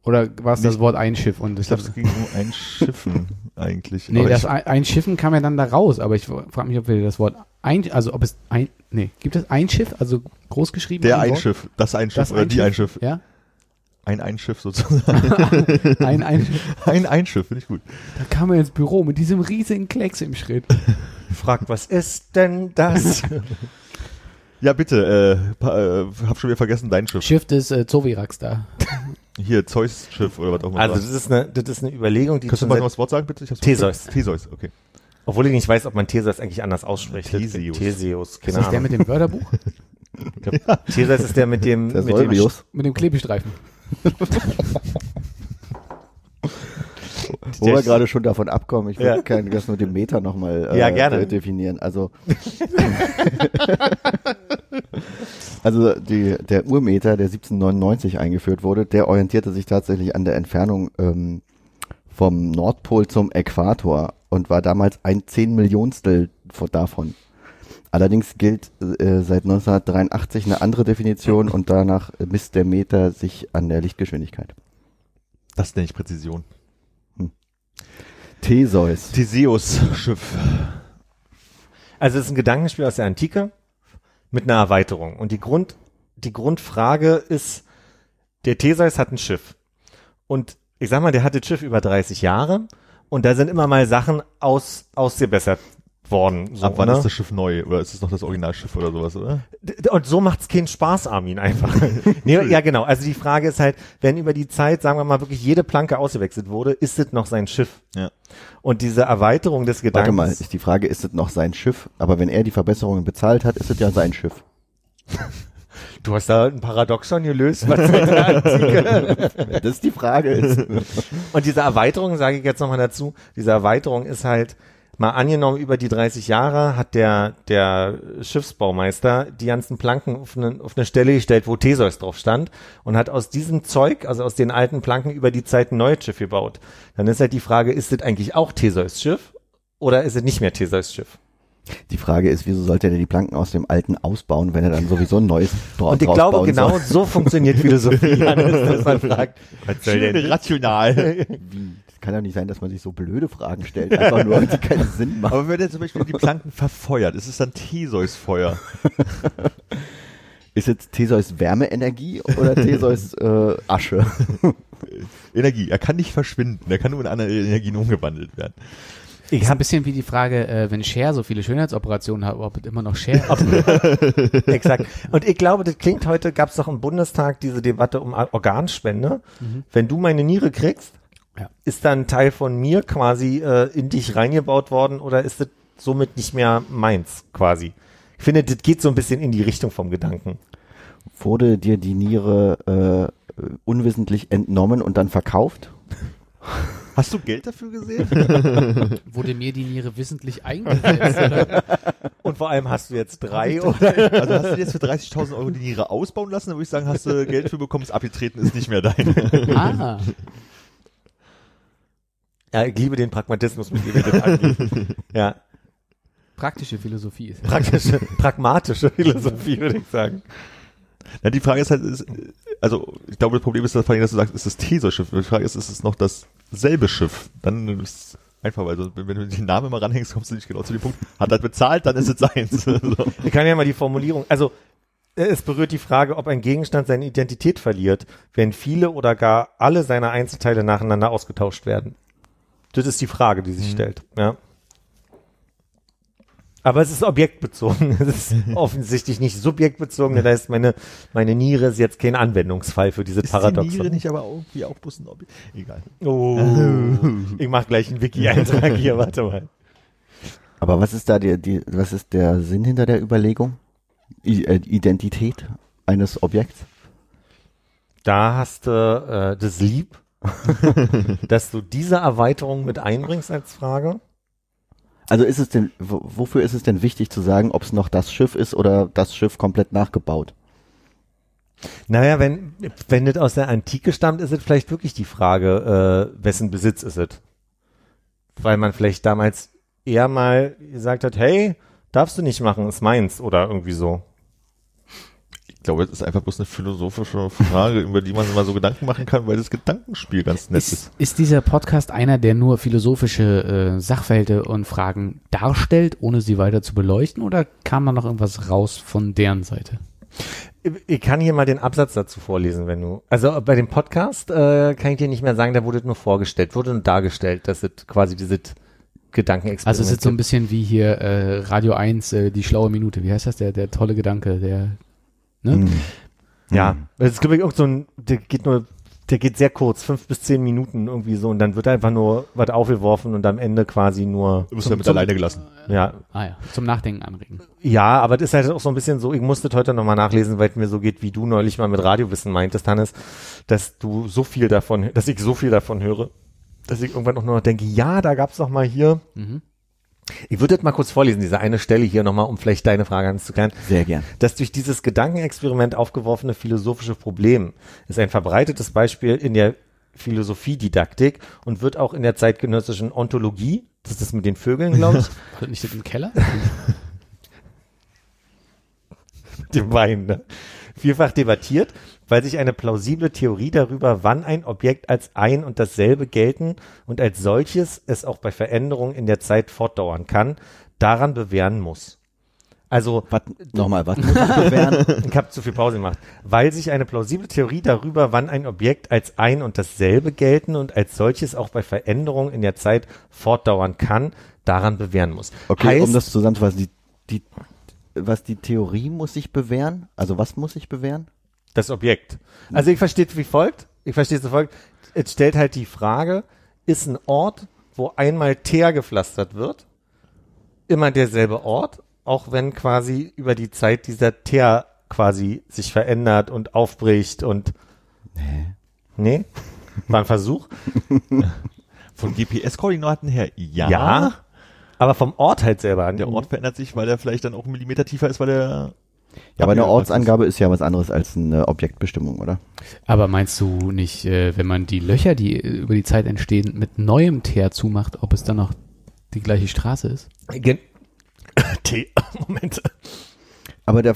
B: Oder war es das Wort ein Schiff? Und
D: Ich glaube, es ging um ein Schiffen <laughs> eigentlich.
B: nee,
D: Aber
B: das
D: ich,
B: ein, ein Schiffen kam ja dann da raus, aber ich frage mich, ob wir das Wort ein, also ob es ein, nee, gibt es ein Schiff, also groß geschrieben?
D: der
B: ein
D: ein
B: Wort?
D: Schiff, das ein Schiff
B: Das
D: oder
B: ein
D: die
B: Schiff?
D: ein Schiff.
B: Ja?
D: Ein Einschiff sozusagen. <laughs>
B: Ein, ein, <laughs>
D: Ein Einschiff, finde ich gut.
B: da kam er ins Büro mit diesem riesigen Klecks im Schritt.
E: Fragt, was ist denn das?
D: Ja, bitte, äh, äh, hab schon wieder vergessen, dein Schiff.
B: Schiff des äh, Zovirax da.
D: Hier, Zeus-Schiff oder was auch immer.
E: also
D: das
E: ist eine, das ist eine Überlegung, die
D: Kannst du mal noch das Wort sagen, bitte?
E: Theseus.
D: Theseus, okay.
E: obwohl ich nicht weiß, ob man Theseus eigentlich anders ausspricht.
D: Theseus.
E: Theseus,
B: Ist
E: keine
B: das der
E: Ahnung.
B: mit dem Wörterbuch?
E: Theseus ist der mit dem,
C: Der
E: mit dem.
B: Mit dem Klebestreifen.
C: Wo wir gerade schon davon abkommen, ich würde
E: Ja.
C: gerne das mit dem Meter nochmal äh,
E: Ja, gerne.
C: definieren. Also, <laughs> <laughs> also die, der Urmeter, der 1799 eingeführt wurde, der orientierte sich tatsächlich an der Entfernung ähm, vom Nordpol zum Äquator und war damals ein Zehnmillionstel von- davon. Allerdings gilt äh, seit 1983 eine andere Definition und danach misst der Meter sich an der Lichtgeschwindigkeit.
D: Das nenne ich Präzision.
C: Theseus.
D: Theseus-Schiff.
E: Also es ist ein Gedankenspiel aus der Antike mit einer Erweiterung. Und die Grund, die Grundfrage ist, der Theseus hat ein Schiff. Und ich sag mal, der hatte das Schiff über 30 Jahre und da sind immer mal Sachen aus, ausgebessert worden. So,
D: Ab wann
E: ne?
D: ist das Schiff neu? Oder ist es noch das Originalschiff oder sowas, oder?
E: Und so macht's keinen Spaß, Armin, einfach. <laughs> nee, ja, genau. Also die Frage ist halt, wenn über die Zeit, sagen wir mal, wirklich jede Planke ausgewechselt wurde, ist es noch sein Schiff?
D: Ja.
E: Und diese Erweiterung des Gedankens.
C: Warte mal, ist die Frage, ist es noch sein Schiff? Aber wenn er die Verbesserungen bezahlt hat, ist es ja sein Schiff. <laughs>
E: du hast da ein Paradoxon gelöst, was mit der Antike
C: das die Frage ist. <laughs>
E: Und diese Erweiterung, sage ich jetzt nochmal dazu, diese Erweiterung ist halt, mal angenommen, über die 30 Jahre hat der, der Schiffsbaumeister die ganzen Planken auf eine, auf eine Stelle gestellt, wo Theseus drauf stand und hat aus diesem Zeug, also aus den alten Planken über die Zeit ein neues Schiff gebaut. Dann ist halt die Frage, ist das eigentlich auch Theseus Schiff oder ist es nicht mehr Theseus Schiff?
C: Die Frage ist, wieso sollte er die Planken aus dem alten ausbauen, wenn er dann sowieso ein neues dra
E: Und ich glaube, genau
C: soll?
E: so funktioniert Philosophie, Hannes, dass man fragt, was soll denn
D: rational. <laughs>
C: Wie? Kann ja nicht sein, dass man sich so blöde Fragen stellt, einfach nur, die keinen Sinn <laughs> machen.
D: Aber wenn er zum Beispiel die Planken verfeuert, ist es dann Theseus-Feuer? <laughs>
C: Ist jetzt Theseus Wärmeenergie oder Theseus äh, Asche? <laughs>
D: Energie. Er kann nicht verschwinden. Er kann nur in andere Energien umgewandelt werden.
E: Ich
B: Ist ein
E: habe
B: bisschen wie die Frage, äh, wenn Cher so viele Schönheitsoperationen hat, ob es immer noch Cher ist.
E: Exakt. Und ich glaube, das klingt heute, gab es doch im Bundestag diese Debatte um Organspende. Wenn du meine Niere kriegst,
B: Ja.
E: ist dann ein Teil von mir quasi äh, in dich reingebaut worden oder ist das somit nicht mehr meins quasi? Ich finde, das geht so ein bisschen in die Richtung vom Gedanken.
C: Wurde dir die Niere äh, unwissentlich entnommen und dann verkauft? <laughs>
D: Hast du Geld dafür gesehen? <laughs>
B: Wurde mir die Niere wissentlich eingesetzt? Oder? <laughs>
E: Und vor allem hast du jetzt drei oder?
D: Also hast du jetzt für 30.000 Euro die Niere ausbauen lassen? Dann würde ich sagen, hast du Geld für bekommen, ist abgetreten, ist nicht mehr dein.
B: Ah,
E: Ja, ich liebe den Pragmatismus, mit dem ihr das. <laughs> Ja,
B: praktische Philosophie ist.
E: praktische, pragmatische Philosophie, würde ich sagen.
D: Ja, die Frage ist halt, ist, also ich glaube, das Problem ist, dass, du sagst, ist das Theseus-Schiff. Die Frage ist, ist es noch dasselbe Schiff? Dann ist es einfach, weil so, wenn du den Namen immer ranhängst, kommst du nicht genau zu dem Punkt. Hat er bezahlt, dann ist es seins. <laughs> so.
E: Ich kann ja mal die Formulierung, also es berührt die Frage, ob ein Gegenstand seine Identität verliert, wenn viele oder gar alle seine Einzelteile nacheinander ausgetauscht werden. Das ist die Frage, die sich stellt, ja. Aber es ist objektbezogen. <laughs> Es ist offensichtlich nicht subjektbezogen. Das heißt, meine, meine Niere ist jetzt kein Anwendungsfall für dieses
D: Ist die
E: Paradoxon.
D: Niere nicht aber irgendwie auch bloß ein Objekt? Egal.
E: Oh, ich mach gleich einen Wiki-Eintrag hier, warte mal.
C: Aber was ist da die, die was ist der Sinn hinter der Überlegung? I, äh, Identität eines Objekts?
E: Da hast du äh, das lieb, <laughs> dass du diese Erweiterung mit einbringst als Frage.
C: Also ist es denn, wo- wofür ist es denn wichtig zu sagen, ob es noch das Schiff ist oder das Schiff komplett nachgebaut?
E: Naja, wenn, wenn das aus der Antike stammt, ist es vielleicht wirklich die Frage, äh, wessen Besitz ist es? Weil man vielleicht damals eher mal gesagt hat, hey, darfst du nicht machen, ist meins oder irgendwie so.
D: Ich glaube, es ist einfach bloß eine philosophische Frage, über die man immer so Gedanken machen kann, weil das Gedankenspiel ganz nett ist.
B: Ist, ist dieser Podcast einer, der nur philosophische äh, Sachverhalte und Fragen darstellt, ohne sie weiter zu beleuchten, oder kam da noch irgendwas raus von deren Seite?
E: Ich kann hier mal den Absatz dazu vorlesen, wenn du. Also bei dem Podcast äh, kann ich dir nicht mehr sagen, da wurde nur vorgestellt, wurde nur dargestellt, dass es quasi diese Gedankenexperiment
B: Also es ist so ein bisschen wie hier äh, Radio 1, äh, die schlaue Minute. Wie heißt das? Der, der tolle Gedanke, der ne?
C: Hm.
E: Ja, das ist glaube ich auch so ein, der geht nur, der geht sehr kurz, fünf bis zehn Minuten irgendwie so und dann wird einfach nur was aufgeworfen und am Ende quasi nur,
D: Du bist damit alleine gelassen.
E: ja,
B: Ah ja, zum Nachdenken anregen.
E: Ja, aber das ist halt auch so ein bisschen so, ich musste das heute nochmal nachlesen, weil es mir so geht, wie du neulich mal mit Radiowissen meintest, Hannes, dass du so viel davon, dass ich so viel davon höre, dass ich irgendwann auch nur noch denke, ja, da gab's doch mal hier.
B: Mhm.
E: Ich würde das mal kurz vorlesen, diese eine Stelle hier nochmal, um vielleicht deine Frage anzuklären.
C: Sehr gern.
E: Das durch dieses Gedankenexperiment aufgeworfene philosophische Problem ist ein verbreitetes Beispiel in der Philosophiedidaktik und wird auch in der zeitgenössischen Ontologie, das ist das mit den Vögeln, glaube ich, <laughs>
B: War das nicht das im Keller? <laughs>
E: dem Wein, ne? vielfach debattiert, weil sich eine plausible Theorie darüber, wann ein Objekt als ein und dasselbe gelten und als solches es auch bei Veränderungen in der Zeit fortdauern kann, daran bewähren muss. Also,
C: Was, nochmal, was muss ich bewähren? <laughs>
E: ich habe zu viel Pause gemacht. Weil sich eine plausible Theorie darüber, wann ein Objekt als ein und dasselbe gelten und als solches auch bei Veränderungen in der Zeit fortdauern kann, daran bewähren muss.
C: Okay,
E: heißt,
C: um das zusammenzufassen, die, die, was die Theorie muss sich bewähren? Also was muss sich bewähren?
E: Das Objekt. Also ich verstehe es wie folgt. Ich verstehe es wie folgt. Es stellt halt die Frage, ist ein Ort, wo einmal Teer gepflastert wird, immer derselbe Ort, auch wenn quasi über die Zeit dieser Teer quasi sich verändert und aufbricht und nee. Nee? War ein Versuch? <laughs>
D: Von GPS-Koordinaten her, ja.
E: Ja. Aber vom Ort halt selber.
D: Der Ort verändert sich, weil der vielleicht dann auch einen Millimeter tiefer ist, weil der
C: Ja, aber eine Ortsangabe ist ja was anderes als eine Objektbestimmung, oder?
B: Aber meinst du nicht, äh, wenn man die Löcher, die äh, über die Zeit entstehen, mit neuem Teer zumacht, ob es dann noch die gleiche Straße ist?
E: Gen <laughs> T. <laughs> Moment.
C: Aber der,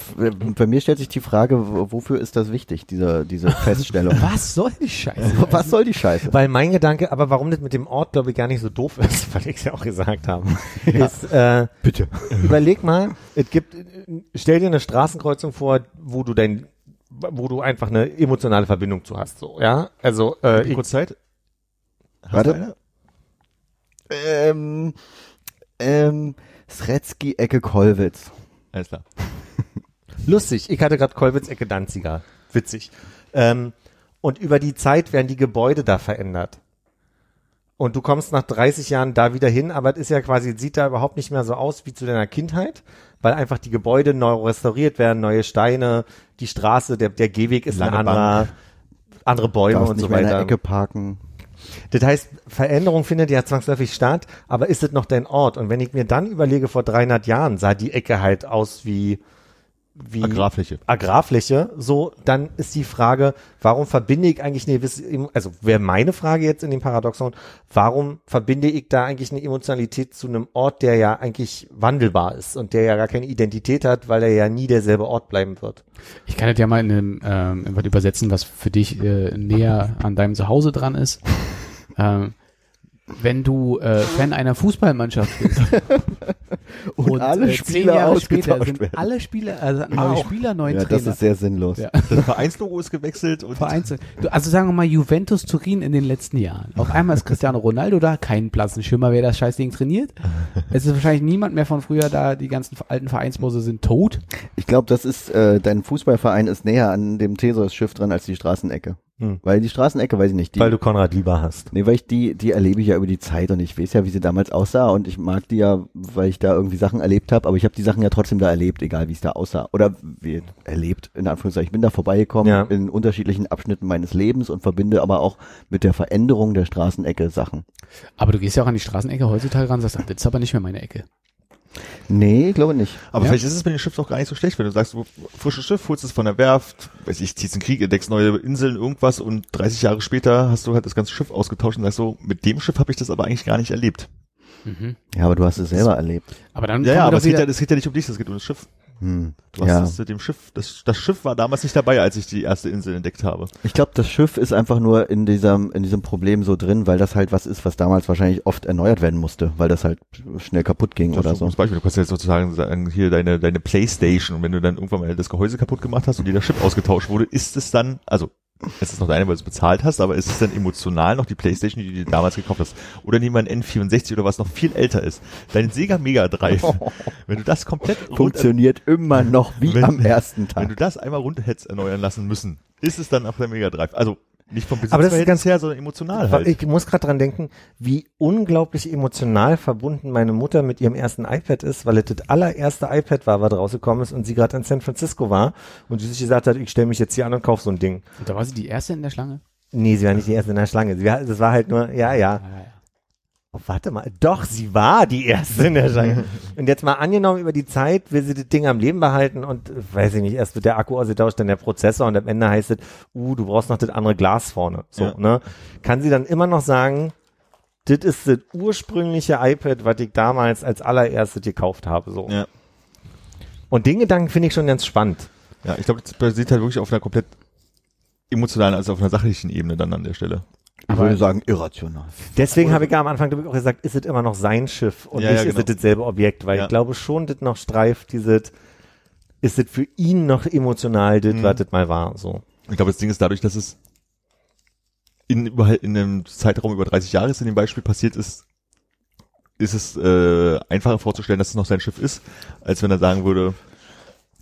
C: bei mir stellt sich die Frage, wo- wofür ist das wichtig, diese, diese Feststellung? <laughs>
B: Was soll die Scheiße? <laughs>
C: was soll die Scheiße?
E: Weil mein Gedanke, aber warum das mit dem Ort, glaube ich, gar nicht so doof <laughs> ist, weil ich es ja auch gesagt habe, ist, äh,
C: Bitte.
E: überleg mal, es gibt, stell dir eine Straßenkreuzung vor, wo du dein, wo du einfach eine emotionale Verbindung zu hast, so, ja? Also, äh, ich,
D: kurz Zeit. Hast
C: Warte.
D: du eine?
C: Ähm, ähm, Sretzky, Ecke, Kollwitz.
D: Alles klar.
E: Lustig, ich hatte gerade Kolwitz, Ecke Danziger. Witzig. Ähm, und über die Zeit werden die Gebäude da verändert. Und du kommst nach 30 Jahren da wieder hin, aber es ist ja quasi, sieht da überhaupt nicht mehr so aus wie zu deiner Kindheit, weil einfach die Gebäude neu restauriert werden, neue Steine, die Straße, der, der Gehweg ist
D: Lange
E: ein anderer, andere Bäume
C: Darfst
E: und
C: nicht
E: so
C: mehr in der
E: weiter.
C: Ecke parken.
E: Das heißt, Veränderung findet ja zwangsläufig statt, aber ist es noch dein Ort? Und wenn ich mir dann überlege, vor 300 Jahren sah die Ecke halt aus wie, wie
D: Agrarfläche.
E: Agrarfläche, so, dann ist die Frage, warum verbinde ich eigentlich eine also wäre meine Frage jetzt in dem Paradoxon, warum verbinde ich da eigentlich eine Emotionalität zu einem Ort, der ja eigentlich wandelbar ist und der ja gar keine Identität hat, weil er ja nie derselbe Ort bleiben wird.
B: Ich kann das ja mal in einem, ähm, in was übersetzen, was für dich äh, näher an deinem Zuhause dran ist. <laughs> ähm, wenn du äh, Fan einer Fußballmannschaft bist <laughs>
C: Und alle
B: äh,
C: Spieler
B: Jahre später
C: ausgetauscht
B: sind
C: werden.
B: alle Spieler, also neue Spieler, neuen
C: Ja,
B: Trainer.
C: das ist sehr sinnlos.
B: Ja.
D: Das Vereinslogo ist gewechselt und
B: Vereinzelt. Du, also sagen wir mal Juventus Turin in den letzten Jahren. Auf einmal ist Cristiano Ronaldo da, kein Platzenschimmer, wer das Scheißding trainiert. Es ist wahrscheinlich niemand mehr von früher da, die ganzen alten Vereinsbose sind tot.
C: Ich glaube, das ist, äh, dein Fußballverein ist näher an dem Theseus-Schiff dran als die Straßenecke.
E: Hm.
C: Weil die Straßenecke, weiß ich nicht, die,
E: Weil du Konrad lieber hast.
C: nee, weil ich die, die erlebe ich ja über die Zeit und ich weiß ja, wie sie damals aussah und ich mag die ja, weil ich da irgendwie Sachen erlebt habe, aber ich habe die Sachen ja trotzdem da erlebt, egal wie es da aussah. Oder wie erlebt, in Anführungszeichen. Ich bin da vorbeigekommen
E: Ja.
C: in unterschiedlichen Abschnitten meines Lebens und verbinde aber auch mit der Veränderung der Straßenecke Sachen.
B: Aber du gehst ja auch an die Straßenecke heutzutage ran und sagst, ach, das ist aber nicht mehr meine Ecke.
C: Nee, glaube nicht.
D: Aber
B: Ja.
D: vielleicht ist es mit dem Schiff auch gar nicht so schlecht, wenn du sagst, du frisches Schiff, holst es von der Werft, weiß ich, ziehst einen Krieg, entdeckst neue Inseln, irgendwas und 30 Jahre später hast du halt das ganze Schiff ausgetauscht und sagst so, mit dem Schiff habe ich das aber eigentlich gar nicht erlebt.
B: Mhm.
C: Ja, aber du hast es selber erlebt.
B: Aber dann
D: Ja, ja, aber
B: doch
D: es geht ja, das geht ja nicht um dich, das geht um das Schiff.
C: Hm.
D: Du hast
C: Ja.
D: das mit dem Schiff, das, das Schiff war damals nicht dabei, als ich die erste Insel entdeckt habe.
C: Ich glaube, das Schiff ist einfach nur in diesem, in diesem Problem so drin, weil das halt was ist, was damals wahrscheinlich oft erneuert werden musste, weil das halt schnell kaputt ging
D: Das
C: oder so.
D: gutes Beispiel. Du kannst ja jetzt sozusagen sagen, hier deine, deine Playstation und wenn du dann irgendwann mal das Gehäuse kaputt gemacht hast und dir das Schiff ausgetauscht wurde, ist es dann, also es ist noch deine, weil du es bezahlt hast, aber ist es dann emotional noch die Playstation, die du dir damals gekauft hast? Oder nehmen wir ein N64 oder was noch viel älter ist. Dein Sega Mega Drive. Wenn du das komplett runter,
C: Funktioniert immer noch wie
D: Wenn-
C: am ersten
D: wenn du
C: Tag.
D: das einmal runter hättest erneuern lassen müssen, ist es dann auf der Mega Drive. Also nicht vom
E: Aber das ist ganz-
D: her, sondern emotional halt.
E: Ich muss gerade dran denken, wie unglaublich emotional verbunden meine Mutter mit ihrem ersten iPad ist, weil es das allererste iPad war, was rausgekommen ist und sie gerade in San Francisco war und sie sich gesagt hat, ich stelle mich jetzt hier an und kauf so ein Ding.
B: Und da war sie die erste in der Schlange?
E: Nee, sie war nicht die erste in der Schlange. Sie war, das war halt nur, ja, ja. Oh, warte mal, doch, sie war die erste in der Schlange. <laughs> und jetzt mal angenommen, über die Zeit will sie das Ding am Leben behalten und, äh, weiß ich nicht, erst wird der Akku ausgetauscht, dann der Prozessor und am Ende heißt es, uh, du brauchst noch das andere Glas vorne. So,
D: Ja.
E: ne? Kann sie dann immer noch sagen, das ist das ursprüngliche iPad, was ich damals als allererstes gekauft habe, so.
D: Ja.
E: Und den Gedanken finde ich schon ganz spannend.
D: Ja, ich glaube, das basiert halt wirklich auf einer komplett emotionalen, also auf einer sachlichen Ebene dann an der Stelle.
C: Ich würde sagen, irrational.
E: Deswegen habe ich ja am Anfang ich, auch gesagt, ist es immer noch sein Schiff und
D: Ja,
E: nicht
D: ja,
E: ist
D: genau.
E: es dasselbe Objekt, weil
D: Ja.
E: ich glaube schon, das noch streift, dieses, ist es für ihn noch emotional, das,
D: Mhm.
E: was das mal war, so.
D: Ich glaube, das Ding ist dadurch, dass es in, in einem Zeitraum über 30 Jahre ist in dem Beispiel passiert ist, ist es äh, einfacher vorzustellen, dass es noch sein Schiff ist, als wenn er sagen würde,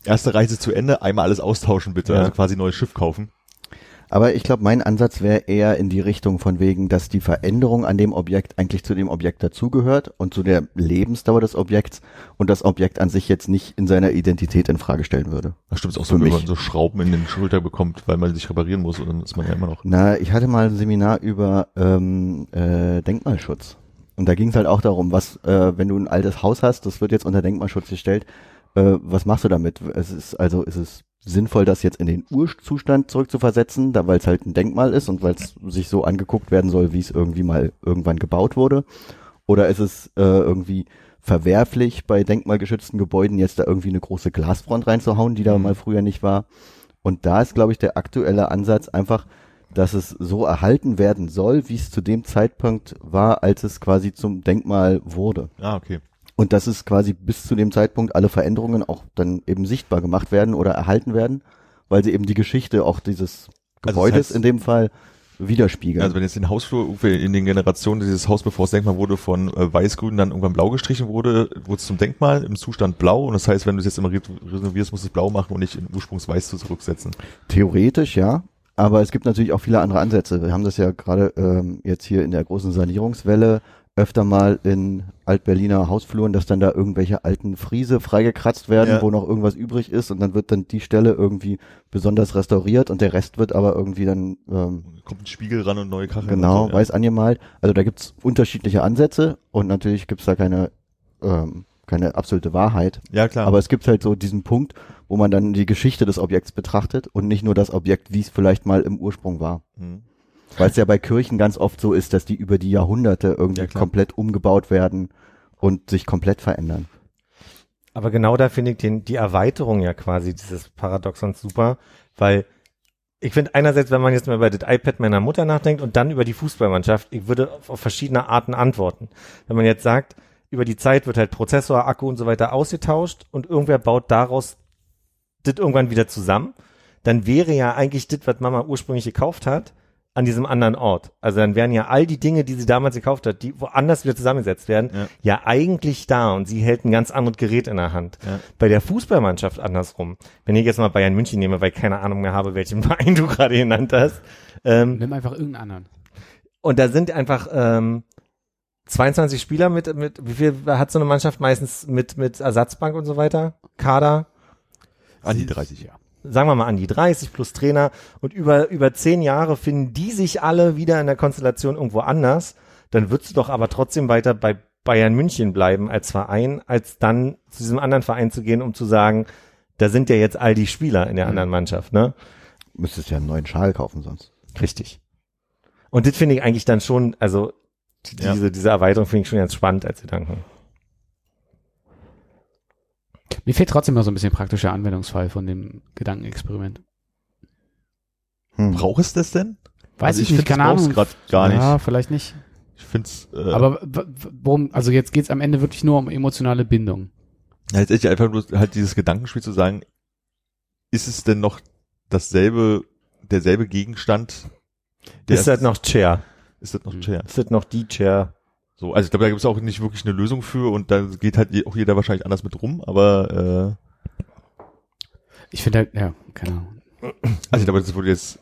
D: erste Reise zu Ende, einmal alles austauschen bitte,
E: Ja.
D: also quasi neues Schiff kaufen.
C: Aber ich glaube, mein Ansatz wäre eher in die Richtung von wegen, dass die Veränderung an dem Objekt eigentlich zu dem Objekt dazugehört und zu der Lebensdauer des Objekts und das Objekt an sich jetzt nicht in seiner Identität in Frage stellen würde.
D: Das stimmt auch so, wenn man so Schrauben in den Schulter bekommt, weil man sich reparieren muss und dann ist man ja immer noch.
C: Na, ich hatte mal ein Seminar über ähm, äh, Denkmalschutz. Und da ging es halt auch darum, was, äh, wenn du ein altes Haus hast, das wird jetzt unter Denkmalschutz gestellt, äh, was machst du damit? Es ist also ist es sinnvoll, das jetzt in den Urzustand zurückzuversetzen, da weil es halt ein Denkmal ist und weil es sich so angeguckt werden soll, wie es irgendwie mal irgendwann gebaut wurde? Oder ist es äh, irgendwie verwerflich, bei denkmalgeschützten Gebäuden jetzt da irgendwie eine große Glasfront reinzuhauen, die da
D: Mhm.
C: mal früher nicht war? Und da ist, glaube ich, der aktuelle Ansatz einfach, dass es so erhalten werden soll, wie es zu dem Zeitpunkt war, als es quasi zum Denkmal wurde.
D: Ah, okay.
C: Und dass es quasi bis zu dem Zeitpunkt alle Veränderungen auch dann eben sichtbar gemacht werden oder erhalten werden, weil sie eben die Geschichte auch dieses
D: Also das
C: Gebäudes
D: heißt-
C: in dem Fall widerspiegeln.
D: Also wenn jetzt den Hausflur in den Generationen dieses Haus, bevor es Denkmal wurde, von äh, weiß-grün dann irgendwann blau gestrichen wurde, wurde es zum Denkmal im Zustand blau und das heißt, wenn du es jetzt immer re- renovierst, musst du es blau machen und nicht in Ursprungsweiß zurücksetzen.
C: Theoretisch ja, aber es gibt natürlich auch viele andere Ansätze. Wir haben das ja gerade ähm, jetzt hier in der großen Sanierungswelle öfter mal in Altberliner Hausfluren, dass dann da irgendwelche alten Friese freigekratzt werden,
D: Ja.
C: wo noch irgendwas übrig ist und dann wird dann die Stelle irgendwie besonders restauriert und der Rest wird aber irgendwie dann ähm,
D: Kommt ein Spiegel ran und neue Kacheln.
C: genau
D: so, ja.
C: weiß angemalt. Also da gibt's unterschiedliche Ansätze und natürlich gibt's da keine ähm, keine absolute Wahrheit.
D: Ja, klar.
C: Aber es gibt halt so diesen Punkt, wo man dann die Geschichte des Objekts betrachtet und nicht nur das Objekt, wie es vielleicht mal im Ursprung war.
D: Hm.
C: Weil es ja bei Kirchen ganz oft so ist, dass die über die Jahrhunderte irgendwie
D: Ja,
C: komplett umgebaut werden und sich komplett verändern.
E: Aber genau da finde ich den, die Erweiterung ja quasi dieses Paradoxons super, weil ich finde einerseits, wenn man jetzt mal über das iPad meiner Mutter nachdenkt und dann über die Fußballmannschaft, ich würde auf, auf verschiedene Arten antworten. Wenn man jetzt sagt, über die Zeit wird halt Prozessor, Akku und so weiter ausgetauscht und irgendwer baut daraus das irgendwann wieder zusammen, dann wäre ja eigentlich das, was Mama ursprünglich gekauft hat, an diesem anderen Ort. Also dann wären ja all die Dinge, die sie damals gekauft hat, die woanders wieder zusammengesetzt werden,
D: Ja.
E: ja eigentlich da und sie hält ein ganz anderes Gerät in der Hand.
D: Ja.
E: Bei der Fußballmannschaft andersrum. Wenn ich jetzt mal Bayern München nehme, weil ich keine Ahnung mehr habe, welchen <laughs> Verein du gerade genannt hast. Ähm,
B: Nimm einfach irgendeinen anderen.
E: und da sind einfach ähm, 22 Spieler mit, mit, wie viel hat so eine Mannschaft meistens mit, mit Ersatzbank und so weiter? Kader?
D: An die 30, ja.
E: Sagen wir mal an die 30 plus Trainer und über, über zehn Jahre finden die sich alle wieder in der Konstellation irgendwo anders, dann würdest du doch aber trotzdem weiter bei Bayern München bleiben als Verein, als dann zu diesem anderen Verein zu gehen, um zu sagen, da sind ja jetzt all die Spieler in der anderen Mannschaft, ne?
C: Müsstest ja einen neuen Schal kaufen sonst.
E: Richtig. Und das finde ich eigentlich dann schon, also die-
D: Ja.
E: diese, diese Erweiterung finde ich schon ganz spannend als Gedanken.
B: Mir fehlt trotzdem noch so ein bisschen praktischer Anwendungsfall von dem Gedankenexperiment.
C: Hm.
D: Braucht es das denn?
B: Weiß
D: Also
B: ich
D: ich
B: nicht, keine Ahnung.
D: grad gar nicht.
B: Ja, vielleicht nicht.
D: Ich find's, äh,
B: Aber worum, also jetzt geht's am Ende wirklich nur um emotionale Bindung.
D: letztendlich einfach nur halt dieses Gedankenspiel zu sagen, ist es denn noch dasselbe, derselbe Gegenstand? der
E: Ist das noch Chair?
D: ist das noch
B: Hm.
D: Chair?
E: Ist das noch die Chair?
D: So, also ich glaube, da gibt es auch nicht wirklich eine Lösung für und da geht halt auch jeder wahrscheinlich anders mit rum, aber
B: Ich finde halt, ja, keine Ahnung.
D: äh, also ich glaube, das wurde jetzt,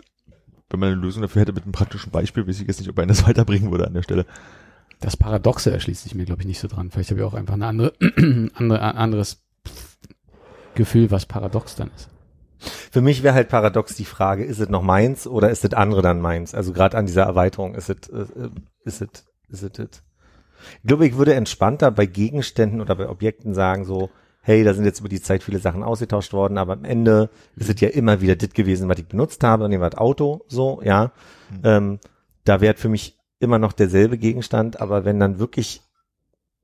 D: wenn man eine Lösung dafür hätte mit einem praktischen Beispiel, weiß ich jetzt nicht, ob einen das <laughs> weiterbringen würde an der Stelle.
B: Das Paradoxe erschließt sich mir, glaube ich, nicht so dran. Vielleicht habe ich auch einfach eine andere, <clears throat> andere, ein anderes Gefühl, was paradox dann ist.
E: Für mich wäre halt paradox die Frage, ist es noch meins oder ist es andere dann meins? Also gerade an dieser Erweiterung, ist es, äh, äh, ist es, ist es? Ich glaube, ich würde entspannter bei Gegenständen oder bei Objekten sagen so, hey, da sind jetzt über die Zeit viele Sachen ausgetauscht worden, aber am Ende ist es ja immer wieder das gewesen, was ich benutzt habe, nehmen wir das Auto, so, ja. Ähm, da wäre für mich immer noch derselbe Gegenstand, aber wenn dann wirklich,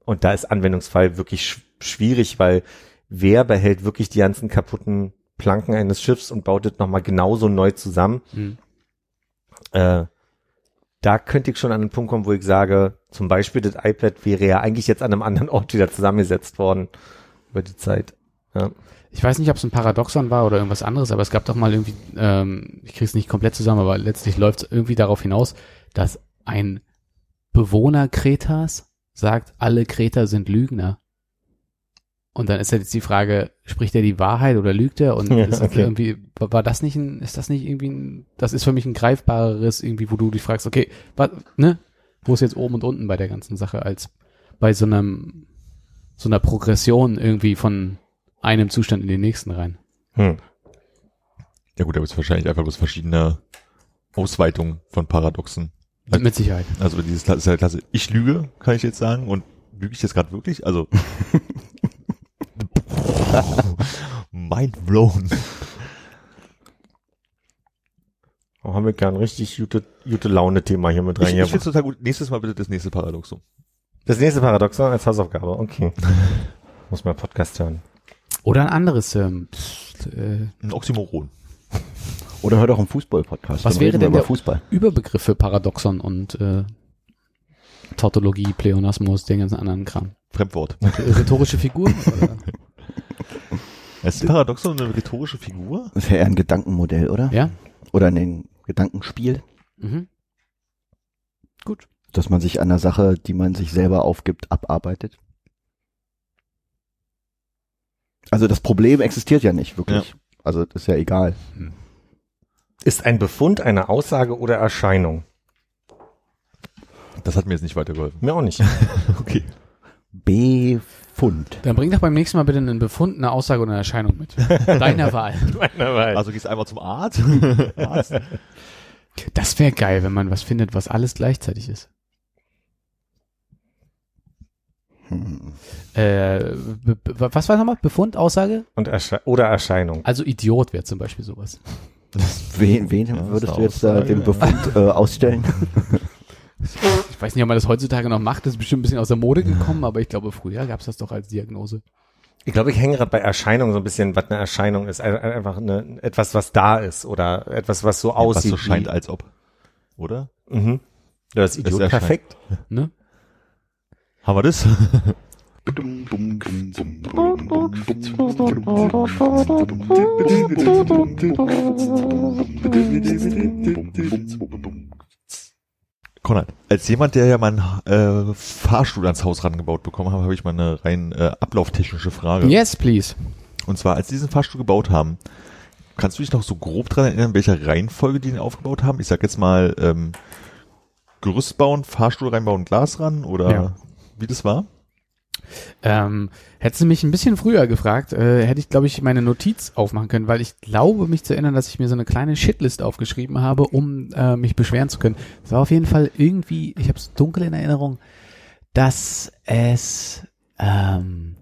E: und da ist Anwendungsfall wirklich sch schwierig, weil wer behält wirklich die ganzen kaputten Planken eines Schiffs und baut es nochmal genauso neu zusammen?
B: Hm.
E: Äh, da könnte ich schon an den Punkt kommen, wo ich sage, zum Beispiel das iPad wäre ja eigentlich jetzt an einem anderen Ort wieder zusammengesetzt worden über die Zeit. Ja.
B: Ich weiß nicht, ob es ein Paradoxon war oder irgendwas anderes, aber es gab doch mal irgendwie, ähm, ich krieg's nicht komplett zusammen, aber letztlich läuft es irgendwie darauf hinaus, dass ein Bewohner Kretas sagt, alle Kreter sind Lügner. Und dann ist ja jetzt die Frage, spricht er die Wahrheit oder lügt er? Und
E: Ja,
B: ist
E: okay.
B: irgendwie, war das nicht ein, ist das nicht irgendwie ein, das ist für mich ein greifbareres irgendwie, wo du dich fragst, okay, was, ne? Wo ist jetzt oben und unten bei der ganzen Sache als bei so einem, so einer Progression irgendwie von einem Zustand in den nächsten rein.
E: Hm.
D: Ja gut, da gibt es wahrscheinlich einfach bloß verschiedene Ausweitungen von Paradoxen.
B: Mit Sicherheit.
D: Also dieses ist ja Klasse, ich lüge, kann ich jetzt sagen, und lüge ich jetzt gerade wirklich? Also <laughs> <laughs> mind blown.
E: Oh, haben wir gern richtig gute, gute Laune-Thema hier mit
D: Ich,
E: rein.
D: ich finde total gut. Nächstes Mal bitte das nächste Paradoxum.
E: das nächste Paradoxon als Hausaufgabe, okay. <laughs> Muss mal Podcast hören.
B: Oder ein anderes, ähm, pst, äh,
D: Ein Oxymoron.
C: Oder hör doch einen Fußball-Podcast.
B: Was wäre denn der-
C: Fußball?
B: Überbegriff für Paradoxon und äh, Tautologie, Pleonasmus, den ganzen anderen Kram.
D: Fremdwort.
B: Rhetorische Figuren? <laughs> <laughs>
D: Ist ein Paradoxon eine rhetorische Figur?
C: Das ist ja eher ein Gedankenmodell, oder?
B: Ja?
C: Oder ein Gedankenspiel,
B: Mhm. Gut.
C: dass man sich an einer Sache, die man sich selber aufgibt, abarbeitet. Also das Problem existiert ja nicht wirklich. Also das ist ja egal.
E: Ist ein Befund eine Aussage oder Erscheinung?
D: Das hat mir jetzt nicht weitergeholfen.
E: Mir auch nicht. <laughs>
D: Okay.
C: Befund.
B: Dann bring doch beim nächsten Mal bitte einen Befund, eine Aussage oder eine Erscheinung mit. <laughs> Deiner Wahl.
D: Also gehst einmal zum Arzt. <laughs> Arzt.
B: Das wäre geil, wenn man was findet, was alles gleichzeitig ist.
C: Hm.
B: Äh, was war nochmal? Befund, Aussage?
E: Und Ersche oder Erscheinung.
B: Also Idiot wäre zum Beispiel sowas.
C: Wen, wen
D: Ja,
C: würdest du jetzt da den. Befund äh, ausstellen? <laughs>
B: Ich weiß nicht, ob man das heutzutage noch macht, das ist bestimmt ein bisschen aus der Mode gekommen, aber ich glaube, früher gab es das doch als Diagnose.
E: Ich glaube, ich hänge gerade bei Erscheinung so ein bisschen, was eine Erscheinung ist. Ein- Einfach eine, etwas, was da ist oder etwas, was so
D: Was
E: aussieht.
D: so scheint, als ob. Oder?
E: mhm. Ja, das Idiot
D: erscheint.
E: perfekt.
B: Ne?
D: Haben wir das? <laughs> <laughs> <laughs> Konrad, als jemand, der ja mal einen äh, Fahrstuhl ans Haus rangebaut bekommen hat, habe ich mal eine rein äh, ablauftechnische Frage.
B: Yes, please.
D: Und zwar, als sie diesen Fahrstuhl gebaut haben, kannst du dich noch so grob dran erinnern, welcher Reihenfolge die den aufgebaut haben? Ich sag jetzt mal ähm, Gerüst bauen, Fahrstuhl reinbauen, Glas ran oder
B: Ja.
D: wie das war?
B: Ähm, hättest du mich ein bisschen früher gefragt, äh, hätte ich, glaube ich, meine Notiz aufmachen können, weil ich glaube, mich zu erinnern, dass ich mir so eine kleine Shitlist aufgeschrieben habe, um äh, mich beschweren zu können. Es war auf jeden Fall irgendwie, ich habe es dunkel in Erinnerung, dass es, ähm,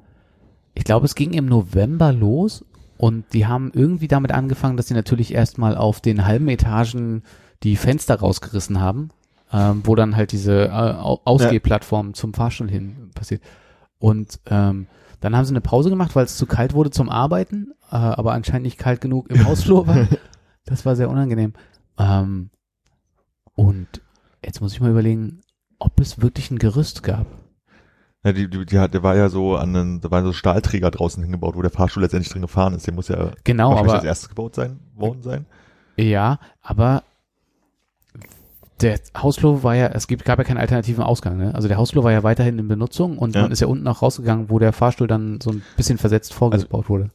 B: ich glaube, es ging im November los und die haben irgendwie damit angefangen, dass sie natürlich erstmal auf den halben Etagen die Fenster rausgerissen haben, ähm, wo dann halt diese äh, Au- Ausgehplattform zum Fahrstuhl hin passiert. Und ähm, Dann haben sie eine Pause gemacht, weil es zu kalt wurde zum Arbeiten, äh, aber anscheinend nicht kalt genug im Hausflur war. <laughs> Das war sehr unangenehm. Ähm, und jetzt muss ich mal überlegen, ob es wirklich ein Gerüst gab.
D: Ja, die, die, die, der war ja so an einen, da waren so Stahlträger draußen hingebaut, wo der Fahrstuhl letztendlich drin gefahren ist. Der muss ja
B: Genau, aber
D: als erstes gebaut sein, worden sein.
B: Ja, aber der Hausflur war ja, es gibt, gab ja keinen alternativen Ausgang, ne? Also der Hausflur war ja weiterhin in Benutzung und
D: Ja.
B: man ist ja unten auch rausgegangen, wo der Fahrstuhl dann so ein bisschen versetzt vorgebaut wurde.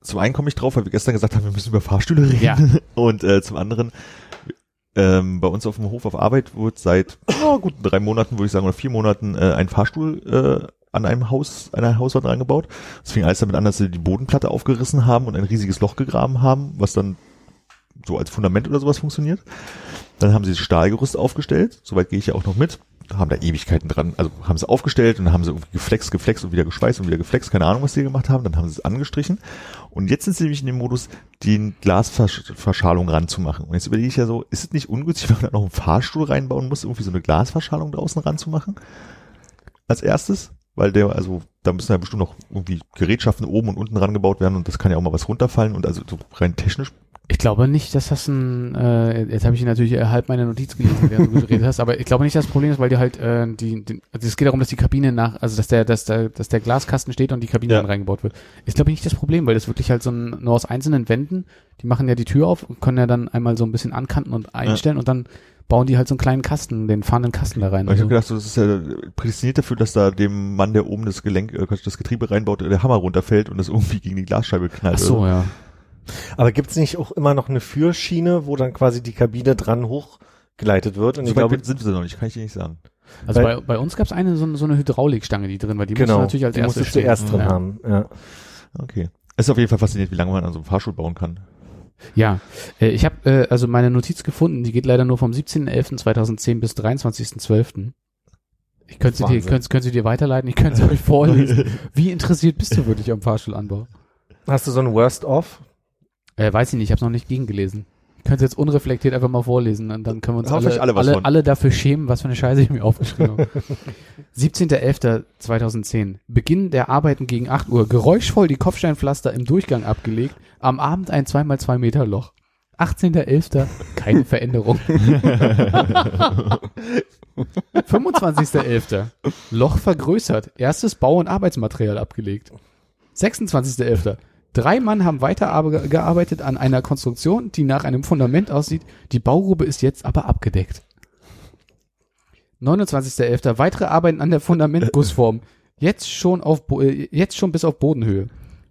D: Zum einen komme ich drauf, weil wir gestern gesagt haben, wir müssen über Fahrstühle reden.
B: Ja. <laughs>
D: Und äh, zum anderen, ähm, bei uns auf dem Hof auf Arbeit wird seit oh, guten drei Monaten, würde ich sagen, oder vier Monaten äh, ein Fahrstuhl äh, an einem Haus, an einer Hauswand reingebaut. Es fing alles damit an, dass sie die Bodenplatte aufgerissen haben und ein riesiges Loch gegraben haben, was dann so als Fundament oder sowas funktioniert. Dann haben sie das Stahlgerüst aufgestellt, soweit gehe ich ja auch noch mit, haben da Ewigkeiten dran, also haben sie aufgestellt und haben sie irgendwie geflext, geflext und wieder geschweißt und wieder geflext, keine Ahnung, was die gemacht haben, dann haben sie es angestrichen und jetzt sind sie nämlich in dem Modus, die Glasverschalung ranzumachen. Und jetzt überlege ich ja so, ist es nicht ungünstig, <laughs> wenn man da noch einen Fahrstuhl reinbauen muss, irgendwie so eine Glasverschalung draußen ranzumachen? Als erstes? Weil der, also, da müssen ja bestimmt noch irgendwie Gerätschaften oben und unten rangebaut werden und das kann ja auch mal was runterfallen und also so rein technisch
B: Ich glaube nicht, dass das ein, äh, jetzt habe ich natürlich äh, halb meine Notiz gelesen, während du <laughs> geredet hast, aber ich glaube nicht, dass das Problem ist, weil die halt, äh, die, die also es geht darum, dass die Kabine nach, also dass der, dass der, dass der Glaskasten steht und die Kabine
D: Ja.
B: dann reingebaut wird. Ist glaube ich nicht das Problem, weil das wirklich halt so ein, nur aus einzelnen Wänden, die machen ja die Tür auf und können ja dann einmal so ein bisschen ankanten und einstellen und dann bauen die halt so einen kleinen Kasten, den fahrenden Kasten da rein.
D: Ich habe
B: so.
D: gedacht, so, das ist ja prädestiniert dafür, dass da dem Mann, der oben das Gelenk, äh, das Getriebe reinbaut, der Hammer runterfällt und das irgendwie gegen die Glasscheibe knallt.
B: Ach so,
D: oder
B: ja.
E: Aber gibt's nicht auch immer noch eine Führschiene, wo dann quasi die Kabine dran hochgeleitet wird? Und
D: so.
E: ich glaube,
D: sind wir noch nicht, kann ich dir nicht sagen.
B: Also
E: Weil-
B: bei, bei uns gab es eine so, so eine Hydraulikstange, die drin war. Die musst
E: genau,
B: du natürlich als
E: die
B: erstes
E: musstest du erst drin
B: ja.
E: haben. Ja.
D: Okay. Es ist auf jeden Fall faszinierend, wie lange man an so einem Fahrstuhl bauen kann.
B: Ja, äh, ich habe äh, also meine Notiz gefunden, die geht leider nur vom 17.11.2010 bis 23.12. Ich könnte sie, dir,
E: Wahnsinn.
B: könnte, könnte sie dir weiterleiten, ich könnte sie euch vorlesen. <laughs> Wie interessiert bist du wirklich am Fahrstuhlanbau?
E: Hast du so ein Worst-of?
B: Äh, weiß ich nicht, ich habe es noch nicht gegengelesen. Ich könnte es jetzt unreflektiert einfach mal vorlesen und dann können wir uns alle,
D: alle was
B: alle,
D: von.
B: alle dafür schämen, was für eine Scheiße ich mir aufgeschrieben habe. <laughs> 17.11.2010. Beginn der Arbeiten gegen 8 Uhr. Geräuschvoll die Kopfsteinpflaster im Durchgang abgelegt. Am Abend ein 2x2 Meter Loch. 18.11. Keine Veränderung. <laughs> 25.11. Loch vergrößert. Erstes Bau- und Arbeitsmaterial abgelegt. 26.11. Drei Mann haben weiter arbe- gearbeitet an einer Konstruktion, die nach einem Fundament aussieht. Die Baugrube ist jetzt aber abgedeckt. 29.11. Weitere Arbeiten an der Fundamentgussform. Jetzt schon auf, äh, jetzt schon bis auf Bodenhöhe.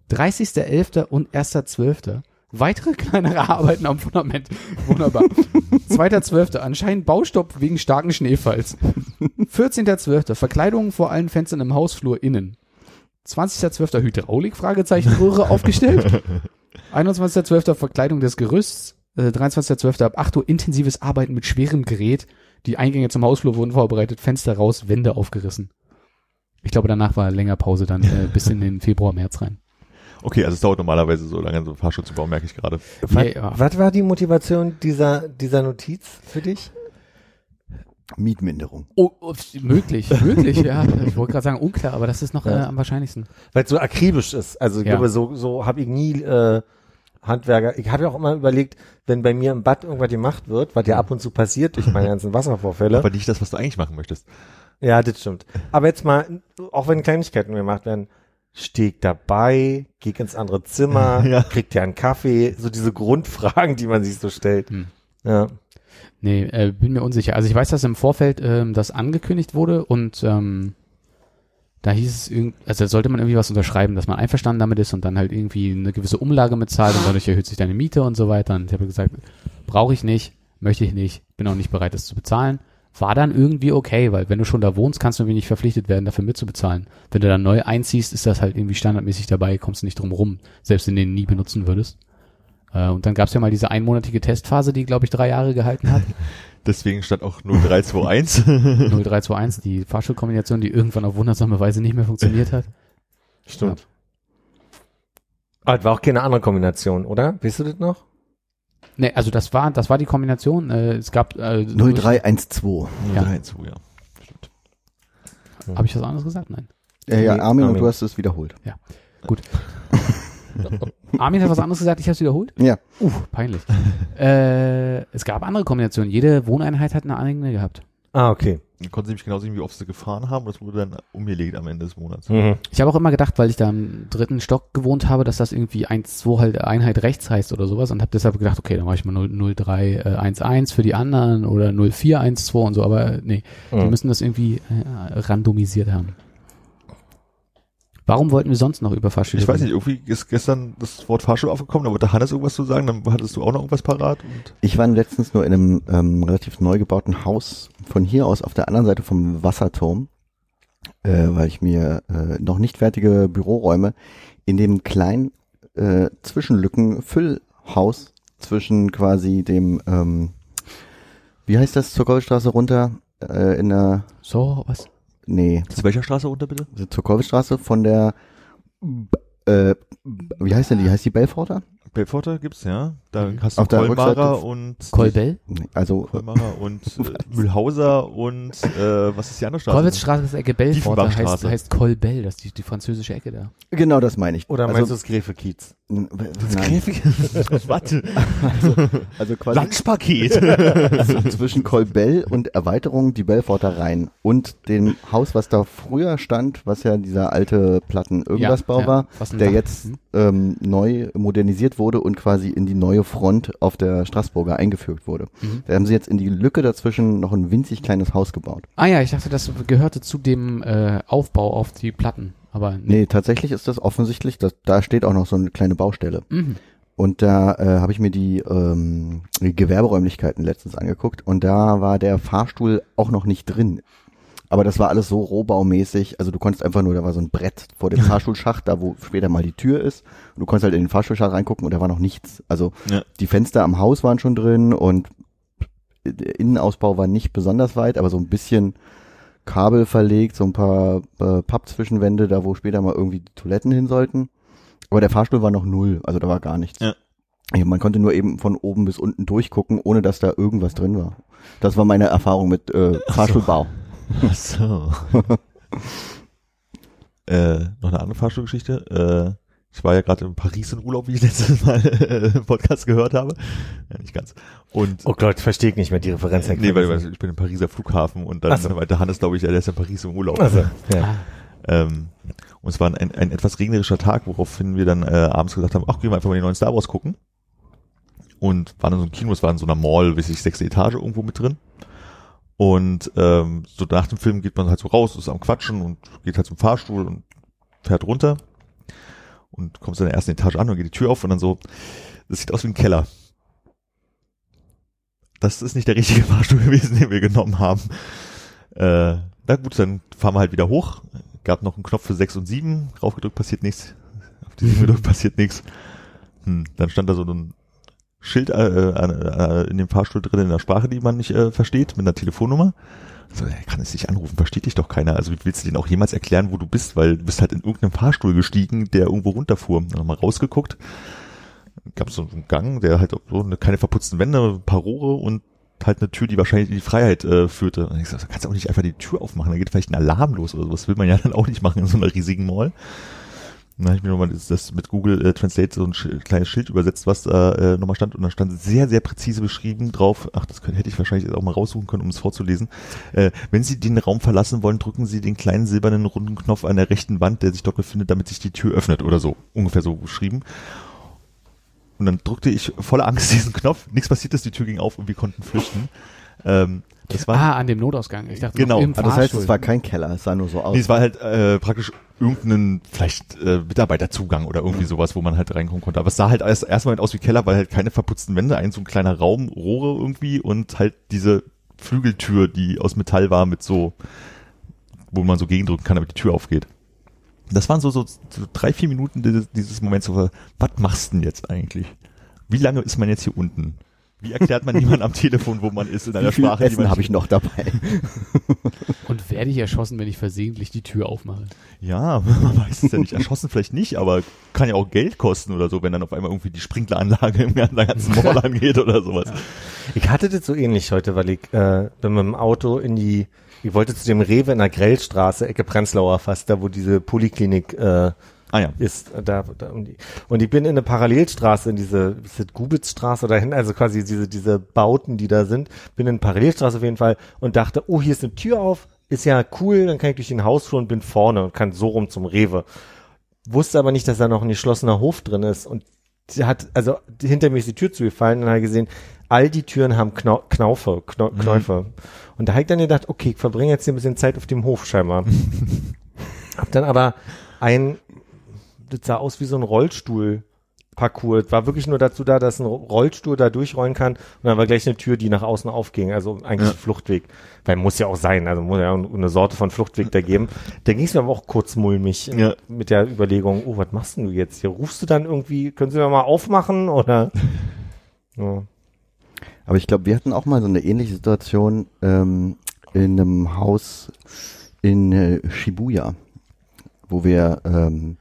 B: 30.11. und 1.12. Weitere kleinere <laughs> Arbeiten am Fundament. Wunderbar. 2.12. Anscheinend Baustopp wegen starken Schneefalls. 14.12. Verkleidungen vor allen Fenstern im Hausflur innen. 20.12. Hydraulik, Fragezeichen, Röhre aufgestellt. 21.12. Verkleidung des Gerüsts. Äh, 23.12. ab 8 Uhr intensives Arbeiten mit schwerem Gerät. Die Eingänge zum Hausflur wurden vorbereitet, Fenster raus, Wände aufgerissen. Ich glaube, danach war länger Pause dann äh, bis in den Februar, März rein.
D: Okay, also es dauert normalerweise so lange, so einen Fahrstuhl zu bauen, merke ich gerade.
E: Was,
B: ja.
E: was war die Motivation dieser, dieser Notiz für dich?
C: Mietminderung.
B: Oh, oh, möglich, möglich, ja. <laughs> Ich wollte gerade sagen, unklar, aber das ist noch
E: Ja.
B: äh, am wahrscheinlichsten.
E: Weil es so akribisch ist. Also ich
B: Ja.
E: glaube, so, so habe ich nie äh, Handwerker. Ich habe ja auch immer überlegt, wenn bei mir im Bad irgendwas gemacht wird, was ja ab und zu passiert durch meine ganzen Wasservorfälle.
D: Aber nicht das, was du eigentlich machen möchtest.
E: Ja, das stimmt. Aber jetzt mal, auch wenn Kleinigkeiten gemacht werden, ich dabei, geh ich ins andere Zimmer, <laughs>
D: Ja.
E: kriegt ja einen Kaffee, so diese Grundfragen, die man sich so stellt.
B: Hm.
E: Ja.
B: Nee, äh, bin mir unsicher. Also ich weiß, dass im Vorfeld ähm, das angekündigt wurde und ähm, da hieß es, irgend, also sollte man irgendwie was unterschreiben, dass man einverstanden damit ist und dann halt irgendwie eine gewisse Umlage mitzahlt und dadurch erhöht sich deine Miete und so weiter. Und ich habe gesagt, brauche ich nicht, möchte ich nicht, bin auch nicht bereit, das zu bezahlen. War dann irgendwie okay, weil wenn du schon da wohnst, kannst du irgendwie nicht verpflichtet werden, dafür mitzubezahlen. Wenn du dann neu einziehst, ist das halt irgendwie standardmäßig dabei, kommst du nicht drum rum, selbst wenn du den nie benutzen würdest. Äh, und dann gab es ja mal diese einmonatige Testphase, die, glaube ich, drei Jahre gehalten hat. <laughs>
D: Deswegen stand auch 0321.
B: 0321, <laughs> die Fahrstuhlkombination, die irgendwann auf wundersame Weise nicht mehr funktioniert hat.
E: Stimmt. Aber das war auch keine andere Kombination, oder? Weißt du das noch?
B: Nee, also das war, das war die Kombination. Äh, es gab äh,
C: 0312.
B: Ja.
D: 0312, ja. Stimmt.
B: Habe ich was anderes gesagt? Nein.
C: Äh, ja,
E: Nee,
C: Armin, und
E: Armin.
C: du hast es wiederholt. <laughs>
B: Armin hat was anderes gesagt, ich habe es wiederholt.
C: Ja.
B: Uh, peinlich. äh, es gab andere Kombinationen. Jede Wohneinheit hat eine eigene gehabt.
E: Ah, okay.
D: Dann konnten sie mich genau sehen, wie oft sie gefahren haben. Das wurde dann umgelegt am Ende des Monats.
E: Mhm.
B: Ich habe auch immer gedacht, weil ich da im dritten Stock gewohnt habe, dass das irgendwie 1-2 halt Einheit rechts heißt oder sowas und habe deshalb gedacht, okay, dann mache ich mal 0311 für die anderen oder 0412 und so, aber nee, die
E: Mhm.
B: müssen das irgendwie äh, randomisiert haben. Warum wollten wir sonst noch über Fahrstühle
D: Ich weiß nicht, irgendwie ist gestern das Wort Fahrstuhl aufgekommen, da wollte Hannes irgendwas zu sagen, dann hattest du auch noch irgendwas parat. Und
C: Ich war letztens nur in einem ähm, relativ neu gebauten Haus von hier aus auf der anderen Seite vom Wasserturm, äh, weil ich mir äh, noch nicht fertige Büroräume in dem kleinen äh, Zwischenlücken-Füllhaus zwischen quasi dem, ähm, wie heißt das, zur Goldstraße runter, äh, in der,
B: So, was?
C: Nee,
D: zu welcher Straße runter bitte?
C: zur Kolbstraße von der, äh, wie heißt denn die? Heißt die Belforter?
D: Belforter gibt's, ja. Da
B: Mhm.
D: hast du
C: Auf
D: Kolmarer und
B: Kolbell?
C: Nee, Also,
D: Kolmarer und <laughs> äh, Mühlhauser und äh, was ist die andere Straße?
B: Kolwitzstraße ist Ecke Belfort, heißt, heißt Kolbell, das ist die, die französische Ecke da.
C: genau das meine ich.
E: Oder
C: also,
E: meinst du das Gräfe-Kiez?
C: n- w-
D: Das
C: nein, <laughs>
D: Warte,
C: also quasi
D: Lunchpaket. <laughs>
C: also zwischen Kolbell und Erweiterung die Belforter rein und dem Haus, was da früher stand, was ja dieser alte Platten irgendwas
B: Ja, ja,
C: war,
B: was ein
C: der jetzt
B: hm.
C: ähm, neu modernisiert wurde und quasi in die neue Front auf der Straßburger eingefügt wurde.
B: Mhm.
C: Da haben sie jetzt in die Lücke dazwischen noch ein winzig kleines Haus gebaut.
B: Ah ja, ich dachte, das gehörte zu dem äh, Aufbau auf die Platten, aber nee.
C: Tatsächlich ist das offensichtlich, dass, da steht auch noch so eine kleine Baustelle.
B: Mhm.
C: Und da äh, habe ich mir die, ähm, die Gewerberäumlichkeiten letztens angeguckt und da war der Fahrstuhl auch noch nicht drin. Aber das war alles so rohbaumäßig, also du konntest einfach nur, da war so ein Brett vor dem <laughs> Fahrstuhlschacht, da wo später mal die Tür ist. Und du konntest halt in den Fahrstuhlschacht reingucken und da war noch nichts. Also
D: Ja.
C: die Fenster am Haus waren schon drin und der Innenausbau war nicht besonders weit, aber so ein bisschen Kabel verlegt, so ein paar äh, Pappzwischenwände, da wo später mal irgendwie die Toiletten hin sollten. Aber der Fahrstuhl war noch null, also da war gar nichts.
D: Ja.
C: Ja, man konnte nur eben von oben bis unten durchgucken, ohne dass da irgendwas drin war. Das war meine Erfahrung mit äh, Fahrstuhlbau.
D: Ach so. <laughs> <laughs> äh, noch eine andere Fahrstuhlgeschichte. Äh, ich war ja gerade in Paris in Urlaub, wie ich letztes Mal äh, im Podcast gehört habe. Ja, nicht ganz. Und
E: Oh Gott, verstehe ich nicht mehr die Referenz. Herr
D: nee, weil, weil ich bin im Pariser Flughafen und dann
E: so.
D: meinte Hannes, glaube ich, der ist in Paris im Urlaub.
E: Also, ja.
D: Ähm, und es war ein, ein etwas regnerischer Tag, woraufhin wir dann äh, abends gesagt haben, ach, gehen wir einfach mal die neuen Star Wars gucken. Und waren in so einem Kino, es war in so einer Mall, weiß ich, sechste Etage irgendwo mit drin. Und ähm, so nach dem Film geht man halt so raus, ist am Quatschen und geht halt zum Fahrstuhl und fährt runter. Und kommst in der ersten Etage an und geht die Tür auf und dann so, das sieht aus wie ein Keller. Das ist nicht der richtige <laughs> Fahrstuhl gewesen, den wir genommen haben. Äh, na gut, dann fahren wir halt wieder hoch. Gab noch einen Knopf für 6 und 7. Raufgedrückt passiert nichts. <laughs> Auf die 7 gedrückt passiert nichts. Hm, dann stand da so ein Schild äh, äh, in dem Fahrstuhl drin in der Sprache, die man nicht äh, versteht, mit einer Telefonnummer. So, er kann es nicht anrufen, versteht dich doch keiner. Also wie willst du denen auch jemals erklären, wo du bist? Weil du bist halt in irgendeinem Fahrstuhl gestiegen, der irgendwo runterfuhr. Dann haben wir rausgeguckt. Gab so einen Gang, der halt so eine, keine verputzten Wände, ein paar Rohre und halt eine Tür, die wahrscheinlich in die Freiheit äh, führte. Und ich so, kannst du auch nicht einfach die Tür aufmachen, da geht vielleicht ein Alarm los oder sowas. Will man ja dann auch nicht machen in so einer riesigen Mall. Dann habe ich mir nochmal das, das mit Google äh, Translate so ein Sch kleines Schild übersetzt, was da äh, nochmal stand. Und da stand sehr, sehr präzise beschrieben drauf. Ach, das könnte, hätte ich wahrscheinlich auch mal raussuchen können, um es vorzulesen. Äh, wenn Sie den Raum verlassen wollen, drücken Sie den kleinen silbernen runden Knopf an der rechten Wand, der sich dort befindet, damit sich die Tür öffnet oder so. Ungefähr so beschrieben. Und dann drückte ich voller Angst <laughs> diesen Knopf. Nichts passiert ist, die Tür ging auf und wir konnten flüchten. Ähm, das war
B: ah, an dem Notausgang. Ich dachte,
D: Genau.
B: im
C: Aber das heißt, es war kein Keller, es sah nur so aus.
D: Nee, es war halt äh, praktisch irgendein vielleicht äh, Mitarbeiterzugang oder irgendwie sowas, wo man halt reinkommen konnte. Aber es sah halt erst erstmal aus wie Keller, weil halt keine verputzten Wände, ein so ein kleiner Raum, Rohre irgendwie und halt diese Flügeltür, die aus Metall war mit so, wo man so gegendrücken kann, damit die Tür aufgeht. Das waren so, so, so drei, vier Minuten dieses, dieses Moments, so, was machst du denn jetzt eigentlich? Wie lange ist man jetzt hier unten? Wie erklärt man jemand am Telefon, wo man ist in einer
C: Wie viel
D: Sprache, die
C: Essen habe ich noch dabei? <laughs>
B: Und werde ich erschossen, wenn ich versehentlich die Tür aufmache?
D: Ja, <laughs> man weiß es ja nicht. Erschossen vielleicht nicht, aber kann ja auch Geld kosten oder so, wenn dann auf einmal irgendwie die Sprinkleranlage im ganzen- ganzen Mall <laughs> angeht oder sowas.
E: Ich hatte das so ähnlich heute, weil ich äh, bin mit dem Auto in die, ich wollte zu dem Rewe in der Grellstraße, Ecke Prenzlauer fast, da wo diese Poliklinik äh,
D: Ah ja.
E: ist, äh, da, da um die. Und ich bin in eine Parallelstraße, in diese, ist das Gubitzstraße oder hin, also quasi diese, diese Bauten, die da sind, bin in eine Parallelstraße auf jeden Fall und dachte, oh, hier ist eine Tür auf, ist ja cool, dann kann ich durch den Hausflur und bin vorne und kann so rum zum Rewe. Wusste aber nicht, dass da noch ein geschlossener Hof drin ist und hat, also hinter mir ist die Tür zugefallen und habe gesehen, all die Türen haben Knau Knaufe, Knau Knäufe. Und da habe ich dann gedacht, okay, ich verbringe jetzt hier ein bisschen Zeit auf dem Hof scheinbar. <laughs> hab dann aber ein, das sah aus wie so ein Rollstuhl. Parcours. War wirklich nur dazu da, dass ein Rollstuhl da durchrollen kann und dann war gleich eine Tür, die nach außen aufging. Also eigentlich
D: Ja.
E: Fluchtweg. Weil muss ja auch sein, also muss ja auch eine Sorte von Fluchtweg da geben. Da ging es mir aber auch kurz mulmig
D: Ja.
E: mit der Überlegung, oh, was machst denn du jetzt hier? Rufst du dann irgendwie, können Sie mir mal aufmachen oder? <laughs> Ja.
C: Aber ich glaube, wir hatten auch mal so eine ähnliche Situation ähm, in einem Haus in äh, Shibuya, wo wir ähm,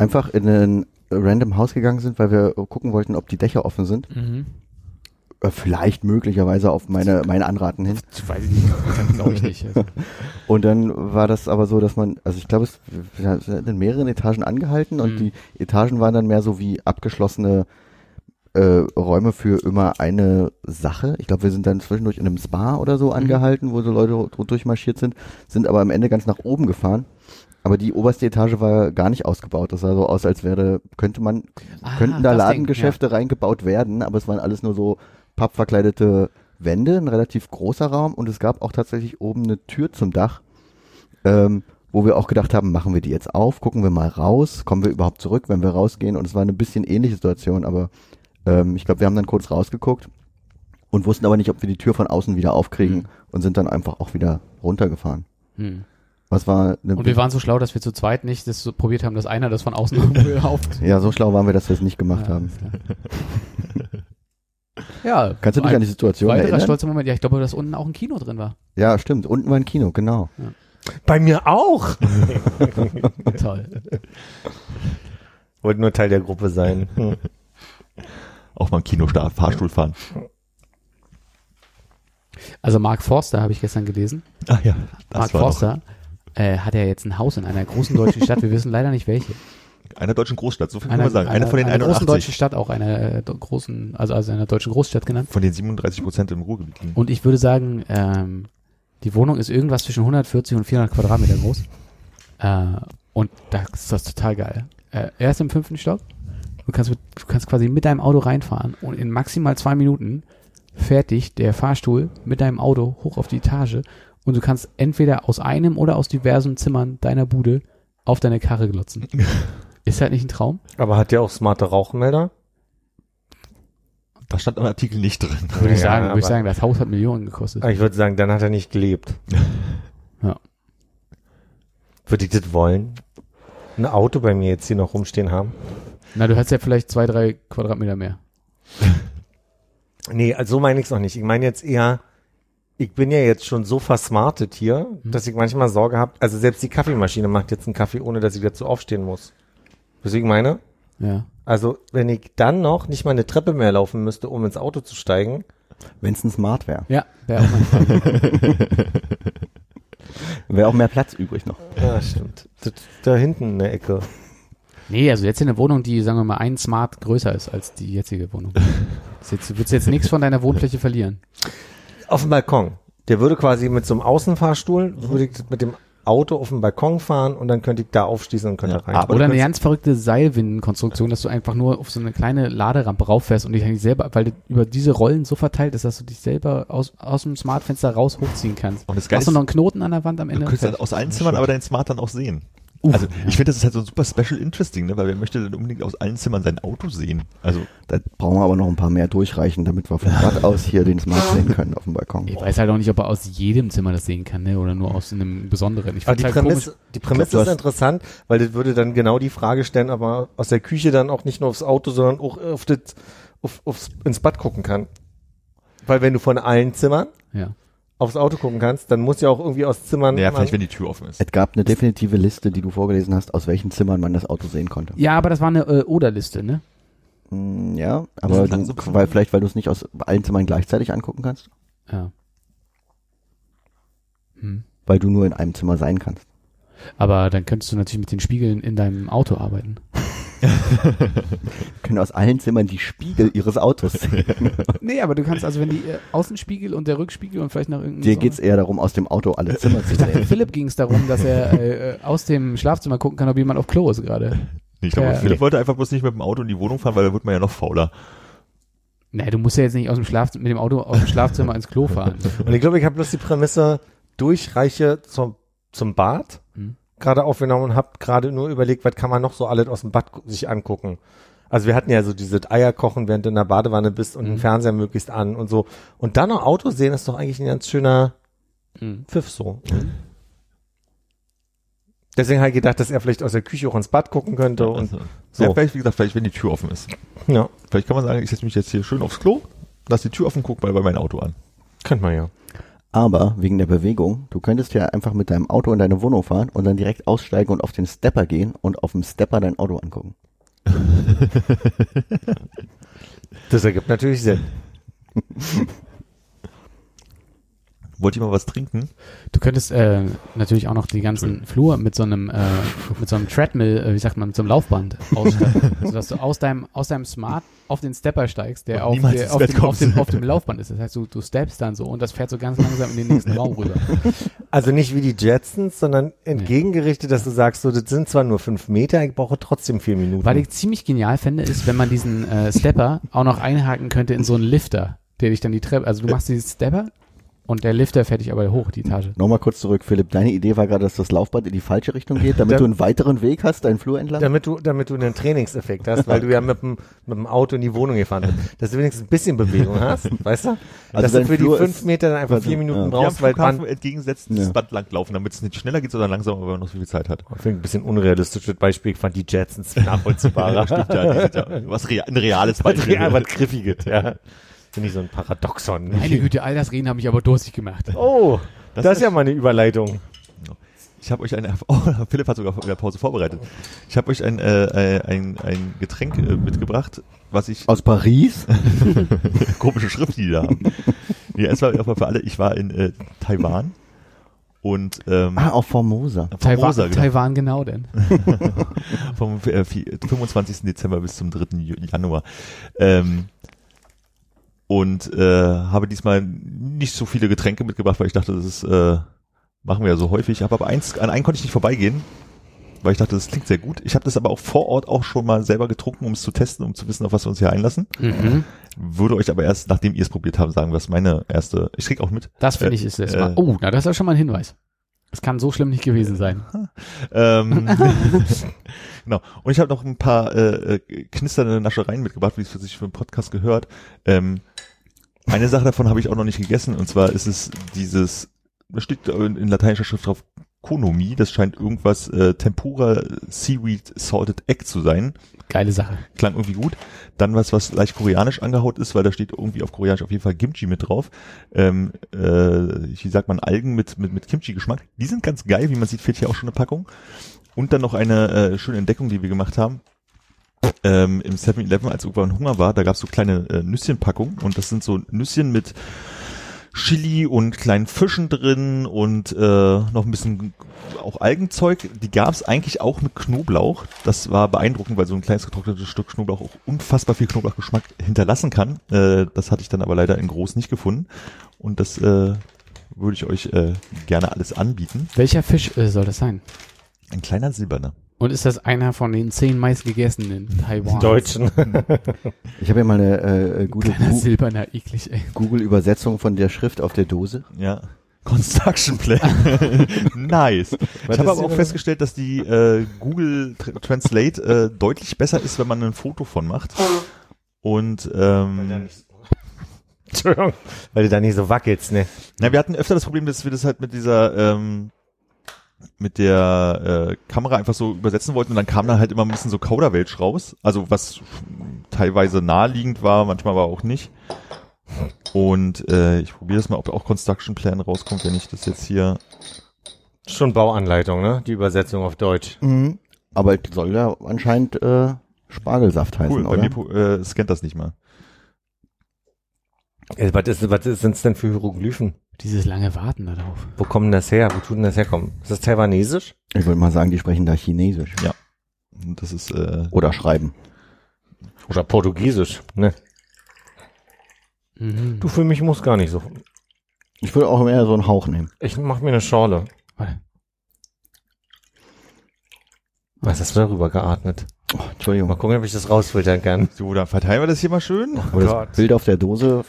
C: einfach in ein random Haus gegangen sind, weil wir gucken wollten, ob die Dächer offen sind.
B: Mhm.
C: Äh, Vielleicht möglicherweise auf meine, meine Anraten hin.
B: Das weiß ich nicht. Glaube ich nicht. Also, <laughs>
C: Und dann war das aber so, dass man, also ich glaube, es sind in mehreren Etagen angehalten und
B: Mhm.
C: die Etagen waren dann mehr so wie abgeschlossene äh, Räume für immer eine Sache. Ich glaube, wir sind dann zwischendurch in einem Spa oder so angehalten, wo so Leute durchmarschiert sind, sind aber am Ende ganz nach oben gefahren. Aber die oberste Etage war gar nicht ausgebaut. Das sah so aus, als wäre, könnte man,
B: Ah,
C: könnten da
B: das Ding,
C: Ladengeschäfte reingebaut werden, aber es waren alles nur so pappverkleidete Wände, ein relativ großer Raum und es gab auch tatsächlich oben eine Tür zum Dach, ähm, wo wir auch gedacht haben, machen wir die jetzt auf, gucken wir mal raus, kommen wir überhaupt zurück, wenn wir rausgehen und es war eine bisschen ähnliche Situation, aber ähm, ich glaube, wir haben dann kurz rausgeguckt und wussten aber nicht, ob wir die Tür von außen wieder aufkriegen
B: Mhm.
C: und sind dann einfach auch wieder runtergefahren.
B: Ja.
C: Was war eine
B: Und wir waren so schlau, dass wir zu zweit nicht das so probiert haben, dass einer das von außen <laughs> auf.
C: ja, so schlau waren wir, dass wir es nicht gemacht haben. <laughs>
B: Ja.
C: Kannst du dich
B: ein
C: an die Situation
B: Weiterer
C: erinnern?
B: stolzer Moment. Ja, ich glaube, dass unten auch ein Kino drin war.
C: Ja, stimmt. Unten war ein Kino, genau.
E: Bei mir auch. <laughs>
B: Toll.
E: Wollte nur Teil der Gruppe sein.
D: Auch mal im Kinostart, Fahrstuhl fahren.
B: Also Mark Forster habe ich gestern gelesen.
D: Ach ja, das
B: Mark
D: war doch
B: Forster äh, hat ja jetzt ein Haus in einer großen deutschen Stadt. Wir wissen leider nicht welche.
D: einer deutschen Großstadt, so viel kann man sagen. Einer, von den
B: einer großen
D: 81,
B: deutschen Stadt, auch einer äh, großen, also, also einer deutschen Großstadt genannt.
D: von den 37 Prozent im Ruhrgebiet liegen.
B: Und ich würde sagen, ähm, die Wohnung ist irgendwas zwischen 140 und 400 Quadratmeter groß. Äh, und das ist das total geil. Äh, er ist im fünften Stock. Du kannst, mit, du kannst quasi mit deinem Auto reinfahren und in maximal zwei Minuten fertig der Fahrstuhl mit deinem Auto hoch auf die Etage und du kannst entweder aus einem oder aus diversen Zimmern deiner Bude auf deine Karre glotzen. <laughs> ist halt nicht ein Traum?
E: Aber hat der auch smarte Rauchmelder?
D: Das stand im Artikel nicht drin.
B: Würde ich
E: Ja,
B: sagen, würde ich sagen, das Haus hat Millionen gekostet.
E: Ah, Ich würde sagen, dann hat er nicht gelebt. <laughs>
B: Ja.
E: Würde ich das wollen? Ein Auto bei mir jetzt hier noch rumstehen haben?
B: Na, du hast ja vielleicht zwei, drei Quadratmeter mehr. <laughs>
E: Nee, also so meine ich es noch nicht. Ich meine jetzt eher, ich bin ja jetzt schon so versmartet hier, dass ich manchmal Sorge habe, also selbst die Kaffeemaschine macht jetzt einen Kaffee, ohne dass ich dazu aufstehen muss. Wisst ihr, ich meine?
B: Ja.
E: Also wenn ich dann noch nicht mal eine Treppe mehr laufen müsste, um ins Auto zu steigen,
C: Wenn es ein Smart wäre.
B: Ja, wäre auch. <laughs>
C: Wäre auch mehr Platz übrig noch.
E: ja stimmt, das, da hinten in der Ecke.
B: Nee, also jetzt in eine Wohnung, die, sagen wir mal, ein Smart größer ist als die jetzige Wohnung. <laughs> Jetzt, willst du jetzt nichts von deiner Wohnfläche verlieren.
E: Auf dem Balkon. Der würde quasi mit so einem Außenfahrstuhl, würde ich mit dem Auto auf den Balkon fahren und dann könnte ich da aufschließen und könnte
D: Ja,
E: rein.
D: aber-
B: Oder
D: du
B: eine
D: kannst-
B: ganz verrückte Seilwindenkonstruktion, dass du einfach nur auf so eine kleine Laderampe rauffährst und dich eigentlich selber, weil du über diese Rollen so verteilt ist, dass du dich selber aus, aus dem Smartfenster raus hochziehen kannst.
D: Und das
B: Hast du
D: ist,
B: noch einen Knoten an der Wand am
D: du
B: Ende?
D: könntest dann
B: Fertig.
D: aus allen Zimmern aber deinen Smart dann auch sehen.
B: Uff,
D: also
B: ja.
D: ich finde, das ist halt so ein super special interesting, ne? weil wer möchte denn unbedingt aus allen Zimmern sein Auto sehen? Also
C: Da brauchen wir aber noch ein paar mehr durchreichen, damit wir vom Bad aus hier den Smart sehen können auf dem Balkon.
B: Ich weiß halt auch nicht, ob er aus jedem Zimmer das sehen kann, ne? oder nur aus einem besonderen. Ich
E: Aber die
B: halt
E: Prämisse, die Prämisse
C: glaub,
E: ist interessant, weil das würde dann genau die Frage stellen, aber aus der Küche dann auch nicht nur aufs Auto, sondern auch auf das, auf, aufs, ins Bad gucken kann. weil wenn du von allen Zimmern
B: Ja.
E: Aufs Auto gucken kannst, dann muss ja auch irgendwie aus Zimmern.
D: Naja,
E: man-
D: vielleicht, wenn die Tür offen ist.
C: Es gab eine definitive Liste, die du vorgelesen hast, aus welchen Zimmern man das Auto sehen konnte.
B: Ja, aber das war eine äh, Oder-Liste, ne?
C: Mm, Ja, aber du,
D: so
C: weil, vielleicht, weil du es nicht aus allen Zimmern gleichzeitig angucken kannst,
B: Ja. Hm.
C: weil du nur in einem Zimmer sein kannst.
B: Aber dann könntest du natürlich mit den Spiegeln in deinem Auto arbeiten. <laughs>
C: Können aus allen Zimmern die Spiegel ihres Autos sehen. <laughs>
B: Nee, aber du kannst also, wenn die äh, Außenspiegel und der Rückspiegel und vielleicht noch irgendein
C: Dir
B: so
C: geht's eher darum, aus dem Auto alle Zimmer zu
B: Ich dachte,
C: sehen.
B: Philipp ging es darum, dass er äh, äh, aus dem Schlafzimmer gucken kann, ob jemand auf Klo ist gerade.
D: Ich glaube. Philipp wollte einfach bloß nicht mit dem Auto in die Wohnung fahren, weil da wird man ja noch fauler.
B: Nee, du musst ja jetzt nicht aus dem Schlaf mit dem Auto aus dem Schlafzimmer ins Klo fahren.
E: Und ich glaube, ich habe bloß die Prämisse durchreiche zum, zum Bad. Gerade aufgenommen und habe gerade nur überlegt, was kann man noch so alles aus dem Bad sich angucken. Also wir hatten ja so dieses Eierkochen, während du in der Badewanne bist und den
B: Mhm.
E: Fernseher möglichst an und so. Und dann noch Auto sehen ist doch eigentlich ein ganz schöner
B: Hm.
E: Pfiff so. Deswegen habe ich gedacht, dass er vielleicht aus der Küche auch ins Bad gucken könnte und
D: Also,
E: so.
D: Ja, vielleicht, wie gesagt, vielleicht, wenn die Tür offen ist.
E: ja,
D: Vielleicht kann man sagen, ich setze mich jetzt hier schön aufs Klo, lass die Tür offen, guck mal bei meinem Auto an.
E: könnte man ja.
C: Aber wegen der Bewegung, du könntest ja einfach mit deinem Auto in deine Wohnung fahren und dann direkt aussteigen und auf den Stepper gehen und auf dem Stepper dein Auto angucken. <laughs>
E: Das ergibt natürlich Sinn. <laughs>
D: Wollt ihr mal was trinken?
B: Du könntest äh, natürlich auch noch die ganzen Flur mit so einem äh, mit so einem Treadmill, äh, wie sagt man, mit so einem Laufband ausstatten, <laughs> sodass du aus deinem aus deinem Smart auf den Stepper steigst, der, auf, der auf, dem, auf, dem, auf dem Laufband ist. Das heißt, du, du steppst dann so und das fährt so ganz langsam in den nächsten Raum rüber. <laughs>
E: Also nicht wie die Jetsons, sondern entgegengerichtet, dass du sagst, so, das sind zwar nur fünf Meter, ich brauche trotzdem vier Minuten.
B: Was ich ziemlich genial fände, ist, wenn man diesen äh, Stepper auch noch einhaken könnte in so einen Lifter, der dich dann die Treppe, also du machst diesen Stepper und der Lifter fährt dich aber hoch, die Etage.
C: Nochmal kurz zurück, Philipp. Deine Idee war gerade, dass das Laufband in die falsche Richtung geht, damit
E: Da-
C: du einen weiteren Weg hast, deinen Flur entlang?
E: damit du, damit du einen Trainingseffekt hast, weil du ja mit dem, mit dem Auto in die Wohnung gefahren bist. Dass du wenigstens ein bisschen Bewegung hast, <laughs> weißt du?
C: Also
E: dass du für
C: Flur
E: die fünf Meter dann einfach vier Minuten
C: ja.
E: Brauchst, weil man,
D: entgegensetzt
C: Ja.
D: das Band langlaufen, damit es nicht schneller geht, sondern langsamer, weil man noch so viel Zeit hat.
E: ich finde ein bisschen unrealistisches Beispiel, ich fand die Jetsons <laughs> nachvollziehbarer.
D: Stimmt ja, was ein reales
E: Was
D: Beispiel.
E: real, was Griffiges, ja. Finde ich so ein Paradoxon.
B: Meine Güte, all das Reden habe ich aber durstig gemacht.
E: Oh, das,
D: Das
E: ist ja mal eine Überleitung.
D: Ich habe euch ein, <laughs> oh, Philipp hat sogar in der Pause vorbereitet. Ich habe euch ein, äh, äh, ein, ein Getränk äh, mitgebracht, was ich,
C: Aus Paris? <laughs>
D: komische Schrift, die die da haben. Ja, erstmal erstmal für alle, ich war in äh, Taiwan und ähm,
C: Ah, auf Formosa.
B: Taiwan,
D: Formosa, genau.
B: Taiwan genau denn. <laughs>
D: vom äh, vi- 25. Dezember bis zum 3. Ju- Januar. Ähm, und äh, habe diesmal nicht so viele Getränke mitgebracht, weil ich dachte, das ist, äh, machen wir ja so häufig. Habe aber eins, an einen konnte ich nicht vorbeigehen, weil ich dachte, das klingt sehr gut. Ich habe das aber auch vor Ort auch schon mal selber getrunken, um es zu testen, um zu wissen, auf was wir uns hier einlassen.
B: Mhm.
D: Würde euch aber erst, nachdem ihr es probiert habt, sagen, was meine erste. Ich trinke auch mit.
B: Das finde
D: Äh,
B: ich ist das
D: äh.
B: Oh, na, das ist ja schon mal ein Hinweis. Es kann so schlimm nicht gewesen sein. <laughs>
D: Ähm, <laughs> genau. Und ich habe noch ein paar äh, äh, knisternde Naschereien mitgebracht, wie es für sich für einen Podcast gehört. Ähm, eine Sache davon habe ich auch noch nicht gegessen, und zwar ist es dieses, da steht in, in lateinischer Schrift drauf, Konomi, das scheint irgendwas äh, Tempura Seaweed Salted Egg zu sein.
B: Geile Sache.
D: Klang irgendwie gut. Dann was, was leicht koreanisch angehaut ist, weil da steht irgendwie auf koreanisch auf jeden Fall Kimchi mit drauf. Ähm, äh, wie sagt man, Algen mit, mit, mit Kimchi-Geschmack. Die sind ganz geil, wie man sieht, fehlt hier auch schon eine Packung. Und dann noch eine äh, schöne Entdeckung, die wir gemacht haben. Ähm, Im 7-Eleven, als irgendwann Hunger war, da gab es so kleine äh, Nüsschenpackungen und das sind so Nüsschen mit Chili und kleinen Fischen drin und äh, noch ein bisschen auch Algenzeug. Die gab es eigentlich auch mit Knoblauch. Das war beeindruckend, weil so ein kleines getrocknetes Stück Knoblauch auch unfassbar viel Knoblauchgeschmack hinterlassen kann. Äh, das hatte ich dann aber leider in groß nicht gefunden. Und das äh, würde ich euch äh, gerne alles anbieten.
B: Welcher Fisch äh, soll das sein?
D: Ein kleiner silberner.
B: Und ist das einer von den zehn meistgegessenen in Taiwan?
E: Deutschen.
C: Ich habe ja mal eine äh, gute
B: Kleiner silberner, eklig, ey.
C: Google-Übersetzung von der Schrift auf der Dose.
D: Ja. Construction Plan. <laughs> nice. Ich habe aber auch festgestellt, dass die äh, Google Tr Translate äh, deutlich besser ist, wenn man ein Foto von macht. Und ähm, <laughs>
E: Entschuldigung, weil du da nicht so wackelst, ne?
D: na, wir hatten öfter das Problem, dass wir das halt mit dieser ähm, mit der äh, Kamera einfach so übersetzen wollten und dann kam da halt immer ein bisschen so Kauderwelsch raus. Also was teilweise naheliegend war, manchmal aber auch nicht. Und äh, ich probiere das mal, ob auch Construction Plan rauskommt, wenn ich das jetzt hier.
E: Schon Bauanleitung, ne? Die Übersetzung auf Deutsch.
C: Mhm. Aber es soll ja anscheinend äh, Spargelsaft heißen,
D: Cool, bei
C: oder?
D: mir pro- äh, scannt das nicht mal.
E: Äh, Was, ist, was sind's denn für Hieroglyphen?
B: Dieses lange Warten darauf.
E: Wo kommen das her? Wo tut denn das herkommen? Ist das taiwanesisch?
C: Ich würde mal sagen, die sprechen da Chinesisch.
D: Und Das ist äh,
C: Oder schreiben.
E: Oder portugiesisch? Ne?
B: Mhm.
E: Du, für mich muss gar nicht so.
C: Ich würde auch eher so einen Hauch nehmen.
E: Ich mach mir eine Schorle.
B: Warte.
E: Was hast du darüber geatmet?
C: Oh, Entschuldigung.
E: Mal gucken, ob ich das rausfiltern kann.
D: so, dann verteilen wir das hier mal schön.
C: Aber das Bild auf der Dose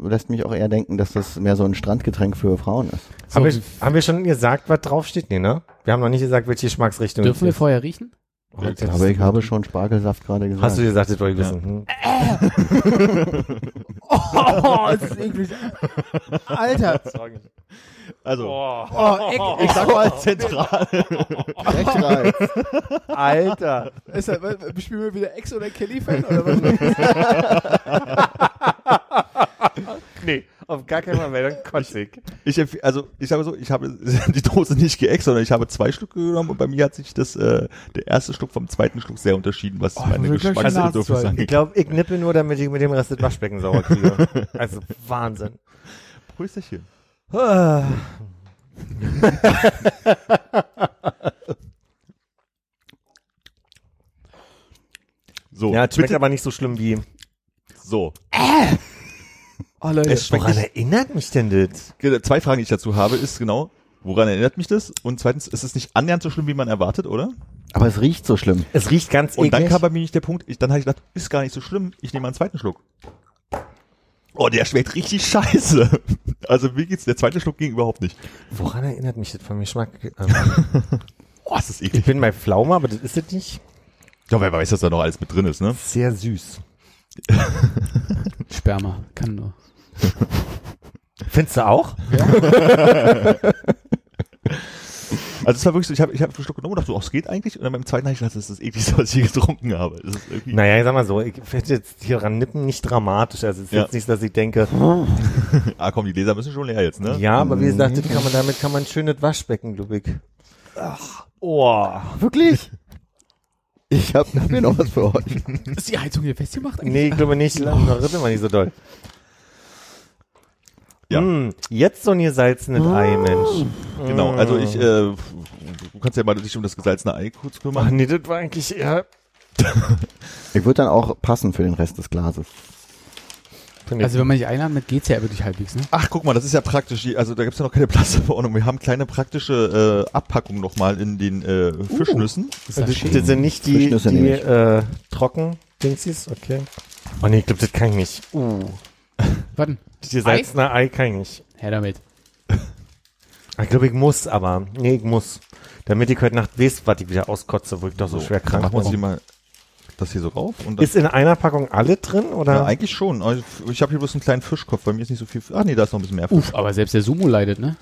C: lässt mich auch eher denken, dass das mehr so ein Strandgetränk für Frauen ist.
B: So,
E: haben, wir, haben wir schon gesagt, was draufsteht? Nee, ne? Wir haben noch nicht gesagt, welche Geschmacksrichtung
B: dürfen wir vorher riechen?
E: Oh,
C: Aber ich habe schon Spargelsaft gerade gesagt.
E: Hast du gesagt, das wollte ich wissen. Hm? <laughs>
B: Oh, das ist eklig. Alter.
D: Also,
B: Oh, ek,
D: ich sag mal <laughs> zentral.
C: Echt rein.
E: Alter.
B: Ist das, was, spielen wir wieder Ex oder Kelly-Fan oder was? <laughs>
E: Nee, auf gar keinen Fall mehr, dann kotzig.
D: Ich empf- also ich sage so, ich habe <laughs> die Dose nicht geäxt, sondern ich habe zwei Stück genommen und bei mir hat sich das äh, der erste Schluck vom zweiten Schluck sehr unterschieden, was meine
B: wirklich
D: Geschmacksbedürfnisse
B: Nasenzeug.
E: Ich
D: angeht.
E: glaube, ich nippe nur, damit ich mit dem Rest das Waschbecken sauber kriege. <laughs> Also Wahnsinn.
D: Prösterchen. <laughs> So,
E: Ja, schmeckt
D: bitte,
E: aber nicht so schlimm wie.
D: so.
B: Oh, Leute.
D: Es schmeckt
E: Woran erinnert mich denn das?
D: zwei Fragen, die ich dazu habe, ist genau, woran erinnert mich das? Und zweitens, ist es nicht annähernd so schlimm, wie man erwartet, oder?
C: Aber es riecht so schlimm.
E: Es riecht ganz
D: Und dann
E: eklig.
D: kam bei mir nicht der Punkt, ich, dann habe ich gedacht, ist gar nicht so schlimm, ich nehme mal einen zweiten Schluck. Oh, der schmeckt richtig scheiße. <laughs> Also mir geht's, der zweite Schluck ging überhaupt nicht.
E: Woran erinnert mich das vom Geschmack? Ähm, <laughs>
D: Oh, ist das
E: ich
D: eklig.
E: bin bei Pflaume, aber das ist es nicht.
D: Ja, wer weiß, dass da noch alles mit drin ist, ne?
E: Sehr süß. <laughs>
B: Sperma. Kann nur. <laughs>
E: Findest du auch? <laughs>
D: Also es war wirklich so, ich habe ich hab einen Schluck genommen und dachte, oh, es geht eigentlich. Und dann beim zweiten habe ich gedacht, das ist das ekligste, <laughs> was ich je getrunken habe. Das ist irgendwie,
E: Naja, ich sag mal so, ich finde jetzt hier ran nippen nicht dramatisch. Also es ist
D: Ja.
E: jetzt nicht, dass ich denke,
D: ah komm, die Gläser müssen schon leer jetzt, ne?
E: ja, aber wie gesagt, das kann man damit kann man ein schönes Waschbecken, Lubik. Ach, oh.
C: Wirklich? Ich habe hab mir noch was für euch.
B: Ist die Heizung hier festgemacht? eigentlich?
E: Nee, ich glaube nicht, noch rippen wir nicht so doll.
D: Ja.
E: Mm, jetzt so ein gesalzenes Ei, Mensch.
D: Genau, also ich, äh, du kannst ja mal dich um das gesalzene Ei kurz
E: Ach
D: kümmern.
E: nee, das war eigentlich eher...
C: Ich würde dann auch passen für den Rest des Glases.
B: Also wenn man sich einatmet, geht's ja wirklich halbwegs, ne?
D: Ach, guck mal, das ist ja praktisch. Also da gibt's ja noch keine <laughs> Plastikverordnung. Wir haben kleine praktische äh, Abpackungen nochmal in den äh, Fischnüssen.
E: das, das sind nicht die,
C: Frischnüsse
E: die äh, trocken Dingsies, okay. Oh nee, ich glaube, das kann ich nicht. Uh.
B: Warten.
E: Das gesalzene Ei kann ich nicht.
B: Her damit. <laughs>
E: Ich glaube, ich muss, aber nee, ich muss. Damit ich heute Nacht weiß, was ich wieder auskotze, wo ich doch so, schwer
D: dann
E: krank
D: machen wir uns hier
E: bin.
D: mal das hier so rauf.
E: Ist in einer Packung alle drin, oder?
D: ja, eigentlich schon. Ich habe hier bloß einen kleinen Fischkopf. Bei mir ist nicht so viel. Ach nee, da ist noch ein bisschen mehr Fisch.
B: Uff, aber selbst der Sumo leidet, ne?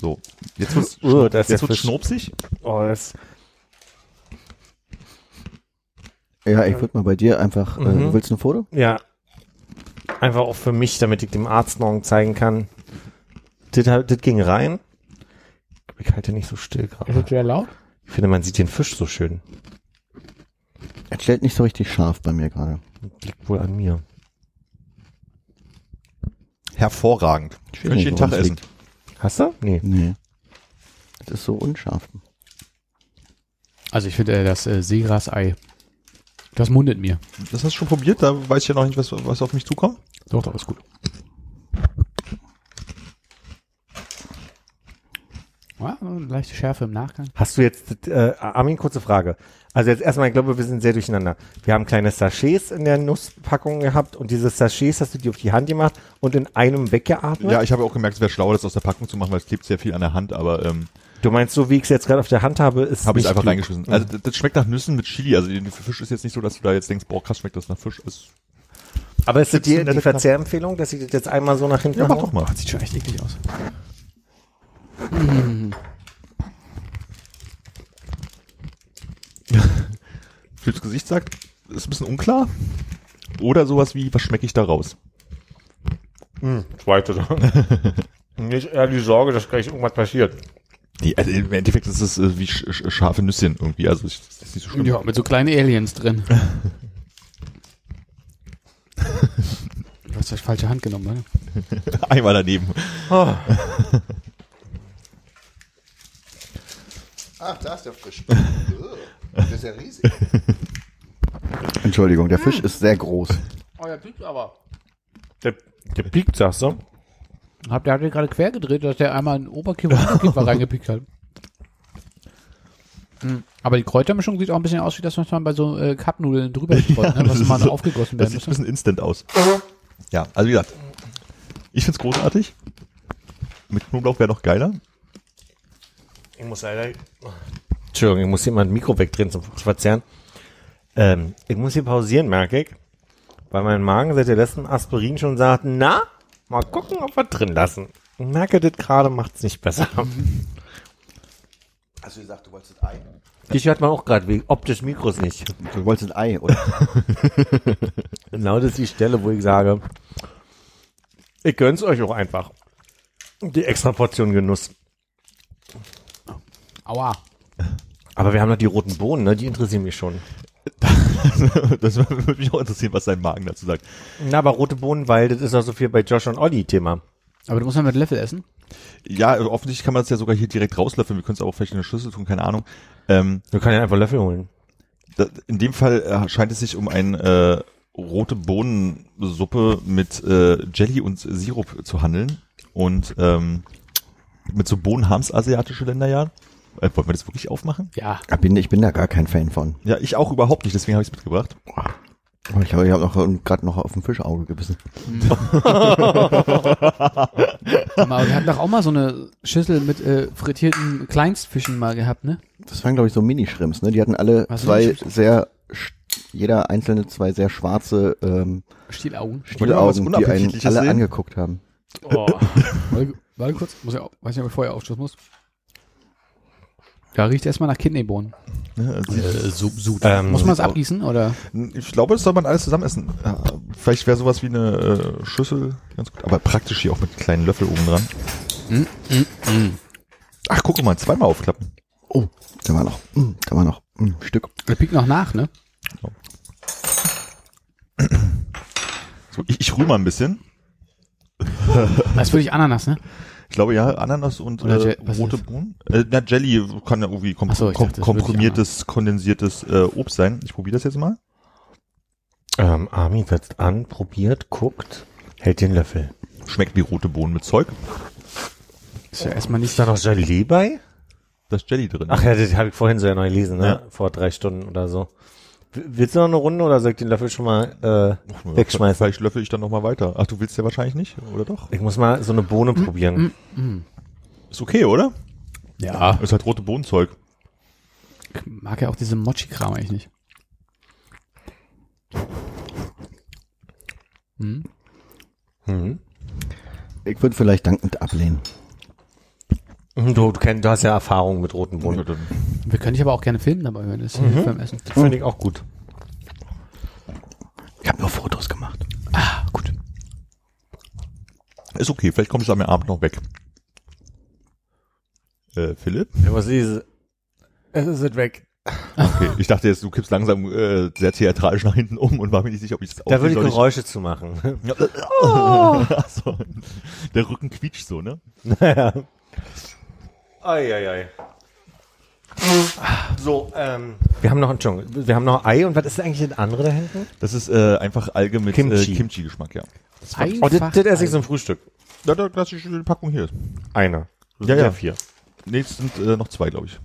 D: So, jetzt wird's,
E: Oh,
D: jetzt wird's
E: Fisch.
D: schnurpsig.
E: oh, das,
C: Ja, ich würde mal bei dir einfach,
E: Mhm.
C: äh, willst du ein Foto?
E: ja. Einfach auch für mich, damit ich dem Arzt morgen zeigen kann. Das, das ging rein. Ich halte nicht so still gerade.
B: sehr laut?
E: Ich finde, man sieht den Fisch so schön.
C: Er stellt nicht so richtig scharf bei mir gerade.
E: Liegt wohl an mir.
D: Hervorragend.
C: Ich weiß
D: Könnte ich jeden Tag essen.
E: Hast du? Nee.
C: Nee. Das ist so unscharf.
B: Also ich finde äh, das äh, Seegras-Ei, das mundet mir.
D: Das hast du schon probiert? Da weiß ich ja noch nicht, was, was auf mich zukommt.
B: Doch, doch, ist gut. Ja, leichte Schärfe im Nachgang.
E: Hast du jetzt, äh, Armin, kurze Frage. Also jetzt erstmal, ich glaube, wir sind sehr durcheinander. Wir haben kleine Sachets in der Nusspackung gehabt und diese Sachets hast du dir auf die Hand gemacht und in einem weggeatmet?
D: Ja, ich habe auch gemerkt, es wäre schlauer, das aus der Packung zu machen, weil es klebt sehr viel an der Hand, aber ähm,
E: Du meinst, so wie ich es jetzt gerade auf der Hand habe, ist
D: habe ich einfach
E: klug.
D: reingeschmissen. Also das, das schmeckt nach Nüssen mit Chili. Also der Fisch ist jetzt nicht so, dass du da jetzt denkst, boah, krass schmeckt das nach Fisch. Es,
E: Aber ist das die,
D: eine
E: die Verzehrempfehlung, dass ich das jetzt einmal so nach hinten
D: ja, mach doch mal.
B: Sieht schon echt eklig aus.
D: Philipps Gesicht sagt, ist ein bisschen unklar. Oder sowas wie, was schmecke ich da raus?
E: Hm, zweite. <laughs> Nicht eher die Sorge, dass gleich irgendwas passiert.
D: Die, also Im Endeffekt ist es äh, wie sch sch scharfe Nüsschen irgendwie, also ich, das ist nicht so schlimm.
B: Ja, mit so kleinen Aliens drin. <laughs> du hast die falsche Hand genommen, ne? <laughs>
D: Einmal daneben. <laughs>
F: Ach, da ist der Fisch. das ist ja riesig.
C: Entschuldigung, der Fisch ist sehr groß.
B: Oh, der piekt aber.
E: Der, der piekt, sagst du?
B: Hab, der hat ja gerade quer gedreht, dass der einmal in Oberkiefer <laughs> und Unterkiefer reingepickt hat. Hm. Aber die Kräutermischung sieht auch ein bisschen aus, wie das, was man bei so äh, Cup-Nudeln drüber <laughs> streut, ne? was
D: das
B: mal
D: ist so-
B: aufgegossen
D: Das
B: werden
D: sieht ein
B: muss.
D: bisschen instant aus. Ja, also wie gesagt, ich find's großartig. Mit Knoblauch wäre noch geiler.
E: Ich muss leider. Entschuldigung, ich muss hier mal ein Mikro wegdrehen zum Verzehren. Ähm, ich muss hier pausieren, merke ich. Weil mein Magen seit der letzten Aspirin schon sagt, na, mal gucken, ob wir drin lassen. Ich merke, das gerade macht's nicht besser. <laughs>
F: Hast du gesagt, du wolltest Ei?
E: Dich hört man auch gerade wegen optisch Mikros nicht.
C: Du wolltest ein Ei, oder? <laughs>
E: Genau das ist die Stelle, wo ich sage, ich gönn's euch auch einfach. Die extra Portion Genuss.
B: Aua.
E: Aber wir haben noch die roten Bohnen, ne? Die interessieren mich schon. <laughs>
D: das würde mich auch interessieren, was dein Magen dazu sagt.
E: Na, aber rote Bohnen, weil das ist auch so viel bei Josh und Olli Thema.
B: Aber du musst mal mit Löffel essen.
D: Ja, offensichtlich kann man das ja sogar hier direkt rauslöffeln. Wir können es aber auch vielleicht in der Schüssel tun, keine Ahnung. Ähm,
E: Du kannst ja einfach Löffel holen.
D: da, in dem Fall äh, scheint es sich um ein äh, rote Bohnensuppe mit äh, Jelly und Sirup zu handeln. Und ähm, mit so Bohnen haben's asiatische Länder ja. Äh, wollen wir das wirklich aufmachen?
B: Ja.
C: Ich bin, ich bin da gar kein Fan von.
D: Ja, ich auch überhaupt nicht, deswegen habe ich es mitgebracht.
C: Ich habe ich hab noch gerade noch auf dem Fischauge gebissen.
B: Aber <laughs> wir hatten doch auch mal so eine Schüssel mit äh, frittierten Kleinstfischen mal gehabt, ne?
C: Das waren, glaube ich, so Minischrimps, ne? Die hatten alle
B: Was
C: zwei sehr, jeder einzelne zwei sehr schwarze ähm,
B: Stielaugen.
C: Stielaugen, die einen alle
D: sehen?
C: angeguckt haben.
B: Oh. warte, warte kurz. Muss auch- weiß nicht, ob ich vorher aufstoßen muss. Ja, riecht erstmal nach Kidneybohnen.
D: Ne, also
B: Äh, so, so.
E: Ähm,
B: muss man es abgießen oder?
D: Ich glaube, das soll man alles zusammen essen. Ja, vielleicht wäre sowas wie eine äh, Schüssel ganz gut, aber praktisch hier auch mit kleinen Löffel oben dran.
B: Mm, mm, mm.
D: Ach, guck mal, zweimal aufklappen.
C: Oh, da war noch, mm, da war noch mm, ein Stück.
B: Der piekt noch nach, ne?
D: So, ich, ich rühre mal ein bisschen.
B: Das ist wirklich Ananas, ne?
D: Ich glaube ja, Ananas und äh, rote Bohnen. Äh, na, Jelly kann ja irgendwie kom
B: so,
D: kom
B: dachte, das
D: komprimiertes, kondensiertes äh, Obst sein. Ich probiere das jetzt mal.
E: Ähm, Armin setzt an, probiert, guckt, hält den Löffel.
D: Schmeckt wie rote Bohnen mit Zeug.
B: Ist ja erstmal nicht.
E: Ist da noch Gelee bei?
D: Da ist Jelly drin.
E: Ach ja, das habe ich vorhin so ja neu gelesen, ne?
D: Ja.
E: Vor drei Stunden oder so. Willst du noch eine Runde oder soll ich den Löffel schon mal äh, wegschmeißen?
D: Vielleicht löffel ich dann nochmal weiter. Ach, du willst ja wahrscheinlich nicht, oder doch?
E: Ich muss mal so eine Bohne probieren.
D: Ist okay, oder?
B: Ja.
D: Ist halt rote Bohnenzeug.
B: Ich mag ja auch diese Mochi-Kram eigentlich nicht. Hm?
E: Mhm.
C: Ich würde vielleicht dankend ablehnen.
E: Mhm, Du, du, kenn, du hast ja Erfahrung mit roten Bohnen.
B: Wir können dich aber auch gerne filmen dabei, wenn es hilft beim Essen.
E: Das finde ich auch gut.
C: Ich habe nur Fotos gemacht.
B: Ah, gut.
D: Ist okay, vielleicht kommt es am Abend noch weg. Äh, Philipp?
E: Ja, was ist es? ist jetzt weg.
D: Okay, ich dachte jetzt, du kippst langsam äh, sehr theatralisch nach hinten um und war mir nicht sicher, ob ich es
E: Da würde ich Geräusche zu machen.
D: Ja, <laughs> oh. so, der Rücken quietscht so, ne? <laughs>
E: naja. Ei, ei, ei. So, ähm. Wir haben noch, Entschuldigung, wir haben noch Ei und was ist eigentlich das andere da hinten?
D: Das ist äh, einfach Alge mit
E: Kimchi.
D: Äh, Kimchi-Geschmack, ja.
E: Oh, das, das esse ich so ein Frühstück.
D: Da, da, das ist die Packung hier.
E: Eine. Das
D: Ja, ja.
E: vier.
D: Nee, es sind äh, noch zwei, glaube ich.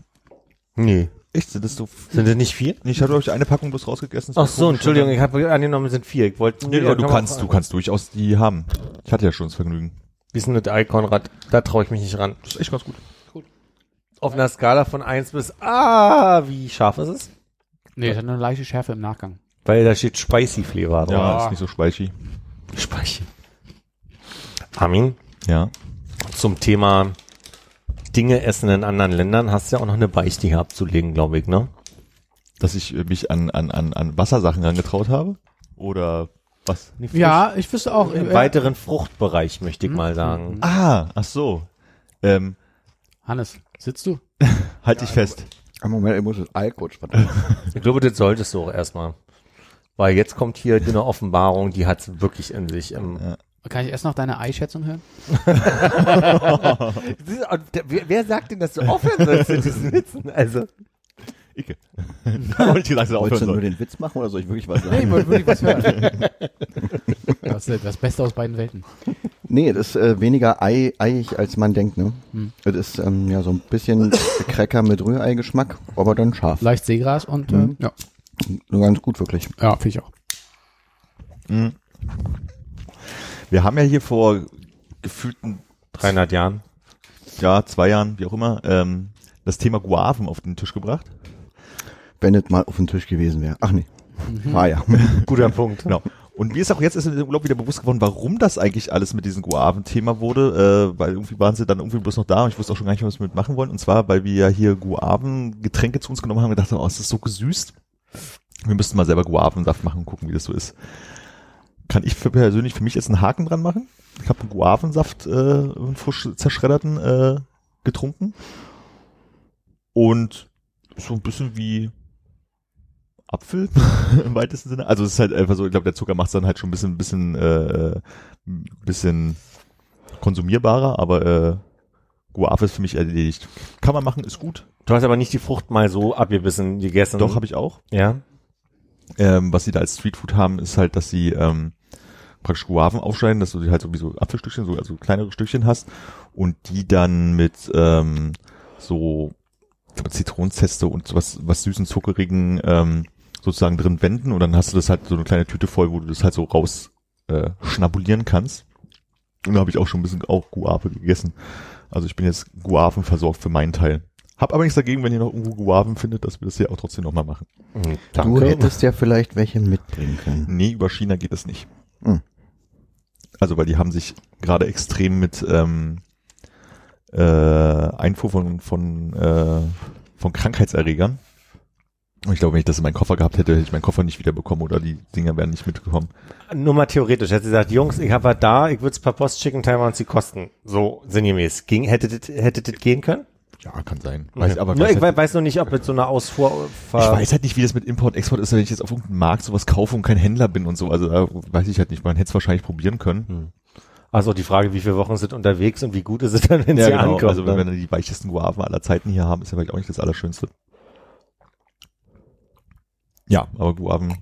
E: Nee.
D: Echt? Sind das so?
E: Sind das nicht vier?
D: Nee, ich habe, glaube ich, eine Packung bloß rausgegessen.
E: Ach so, Entschuldigung, ich habe angenommen, es sind vier. Ich wollte
D: Nee,
E: ja,
D: aber du kannst, du kannst durchaus die haben. Ich hatte ja schon das Vergnügen.
E: Wie ist denn das Ei, Konrad? Da traue ich mich nicht ran.
D: Das ist echt ganz gut.
E: Auf einer Skala von eins bis, ah, wie scharf ist es?
B: Nee, es hat eine leichte Schärfe im Nachgang.
E: Weil da steht Spicy Flavor drauf.
D: Ja, ist nicht so spicy.
E: Spicy. Armin,
D: Ja.
E: zum Thema Dinge essen in anderen Ländern hast du ja auch noch eine Beichte hier abzulegen, glaube ich, ne?
D: Dass ich mich an, an, an, an Wassersachen rangetraut habe? Oder Was?
B: Ja, ich wüsste auch.
E: Im
B: äh,
E: weiteren Fruchtbereich, möchte ich mal sagen.
D: Ah, ach so. Ähm,
B: Hannes, sitzt du? <laughs>
D: halt dich fest.
C: Am Moment, ich muss das Alkohol <laughs> warte.
E: Ich glaube, das solltest du auch erstmal. Weil jetzt kommt hier eine Offenbarung, die hat's wirklich in sich. Ähm,
B: Kann ich erst noch deine Einschätzung hören? <laughs>
E: wer, sagt denn, dass du aufhören sollst mit diesen Witzen? Also,
D: Icke. <laughs> Ich gesagt, dass er
C: Wolltest du nur
D: soll.
C: den Witz machen oder soll ich wirklich was
B: Nee,
C: sagen?
B: ich wollte wirklich was hören. <laughs> Das ist das Beste aus beiden Welten.
C: Nee, das ist äh, weniger Ei, eiig, als man denkt, ne?
B: Hm.
C: Das ist ähm, ja so ein bisschen Cracker mit Rührei-Geschmack, aber dann scharf.
B: Leicht Seegras und äh,
C: Mhm.
B: ja,
C: Nur ganz gut, wirklich.
B: ja finde ich auch.
D: Mhm. Wir haben ja hier vor gefühlten
E: 300 Jahren.
D: ja, zwei Jahren, wie auch immer, ähm, das Thema Guaven auf den Tisch gebracht.
C: Wenn es mal auf dem Tisch gewesen wäre. Ach nee, war ja. <laughs>
E: Guter <laughs> Punkt.
D: Genau. Und mir ist auch jetzt erst im Urlaub wieder bewusst geworden, warum das eigentlich alles mit diesem Guaven-Thema wurde, äh, weil irgendwie waren sie dann irgendwie bloß noch da und ich wusste auch schon gar nicht, was wir mit machen wollen. Und zwar, weil wir ja hier Guaven-Getränke zu uns genommen haben und gedacht haben, oh, ist das so gesüßt. Wir müssten mal selber Guavensaft machen und gucken, wie das so ist. Kann ich für persönlich für mich jetzt einen Haken dran machen? Ich habe einen Guavensaft, äh, einen frisch zerschredderten, äh, getrunken. Und so ein bisschen wie Apfel <laughs> im weitesten Sinne. Also es ist halt einfach so, ich glaube, der Zucker macht es dann halt schon ein bisschen, bisschen, äh, bisschen konsumierbarer, aber äh, Guave ist für mich erledigt. Kann man machen, ist gut.
E: Du hast aber nicht die Frucht mal so abgebissen gegessen.
D: Doch, habe ich auch.
E: Ja.
D: Ähm, was sie da als Streetfood haben, ist halt, dass sie ähm, praktisch Guaven aufschneiden, dass du die halt so wie so Apfelstückchen, so also kleinere Stückchen hast und die dann mit ähm, so Zitronenzeste und sowas was süßen, zuckerigen ähm, sozusagen drin wenden und dann hast du das halt so eine kleine Tüte voll, wo du das halt so raus äh, schnabulieren kannst. Und da habe ich auch schon ein bisschen auch Guave gegessen. Also ich bin jetzt Guaven versorgt für meinen Teil. Hab aber nichts dagegen, wenn ihr noch irgendwo Guaven findet, dass wir das hier auch trotzdem nochmal machen.
E: Mhm,
C: Du hättest ja vielleicht welche mitbringen können.
D: Nee, über China geht es nicht.
C: Hm.
D: Also weil die haben sich gerade extrem mit ähm, äh, Einfuhr von von äh, von Krankheitserregern. Und ich glaube, wenn ich das in meinen Koffer gehabt hätte, hätte ich meinen Koffer nicht wiederbekommen oder die Dinger wären nicht mitgekommen.
E: Nur mal theoretisch. Hätte sie gesagt, Jungs, ich habe was da, ich würde es per Post schicken, teilen wir uns die Kosten. So sinngemäß. Ging, hätte das, hätte das gehen können?
D: Ja, kann sein. Weiß, aber
E: Nur, ich
D: halt,
E: wei- weiß noch nicht, ob mit so einer Ausfuhr...
D: ich weiß halt nicht, wie das mit Import, Export ist, wenn ich jetzt auf irgendeinem Markt sowas kaufe und kein Händler bin und so. Also da weiß ich halt nicht. Man hätte es wahrscheinlich probieren können.
E: Also die Frage, wie viele Wochen sind unterwegs und wie gut ist es dann, wenn sie ankommen.
D: Also wenn wir die weichesten Guaven aller Zeiten hier haben, ist ja vielleicht auch nicht das Allerschönste. Ja, aber Guaven.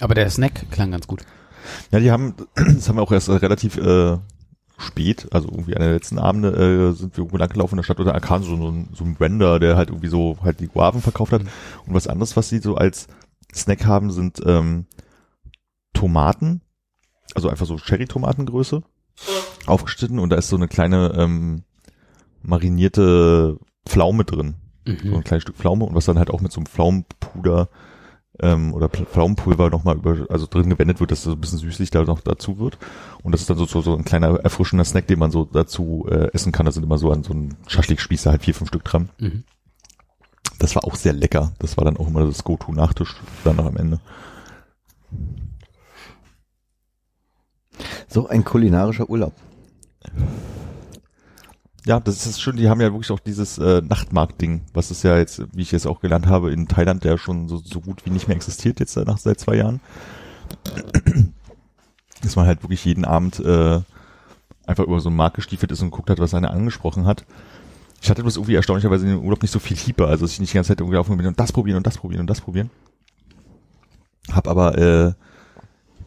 B: Aber der Snack klang ganz gut.
D: Ja, die haben, <clears throat> das haben wir auch erst relativ äh, spät, also irgendwie einer der letzten Abende äh, sind wir irgendwo langgelaufen in der Stadt oder kam so, so, ein, so ein Render, der halt irgendwie so halt die Guaven verkauft hat. Und was anderes, was sie so als Snack haben, sind ähm, Tomaten, also einfach so Cherry-Tomatengröße, aufgeschnitten und da ist so eine kleine ähm, marinierte Pflaume drin. So
B: Mhm.
D: ein kleines Stück Pflaume und was dann halt auch mit so einem Pflaumenpuder ähm, oder Pflaumenpulver nochmal über, also drin gewendet wird, dass so ein bisschen süßlich da noch dazu wird. Und das ist dann so, so, so ein kleiner erfrischender Snack, den man so dazu äh, essen kann. Da sind immer so an so einem Schaschlikspieß halt vier, fünf Stück dran.
B: Mhm.
D: Das war auch sehr lecker. Das war dann auch immer das Go-To-Nachtisch dann noch am Ende.
C: So ein kulinarischer Urlaub.
D: Ja, das ist schön. Die haben ja wirklich auch dieses äh, Nachtmarkt-Ding, was es ja jetzt, wie ich jetzt auch gelernt habe, in Thailand, der schon so, so gut wie nicht mehr existiert jetzt nach seit zwei Jahren. Dass man halt wirklich jeden Abend äh, einfach über so einen Markt gestiefelt ist und geguckt hat, was einer angesprochen hat. Ich hatte bloß irgendwie erstaunlicherweise in dem Urlaub nicht so viel Hieber, also dass ich nicht die ganze Zeit irgendwie laufen bin und das probieren und das probieren und das probieren. Hab aber äh,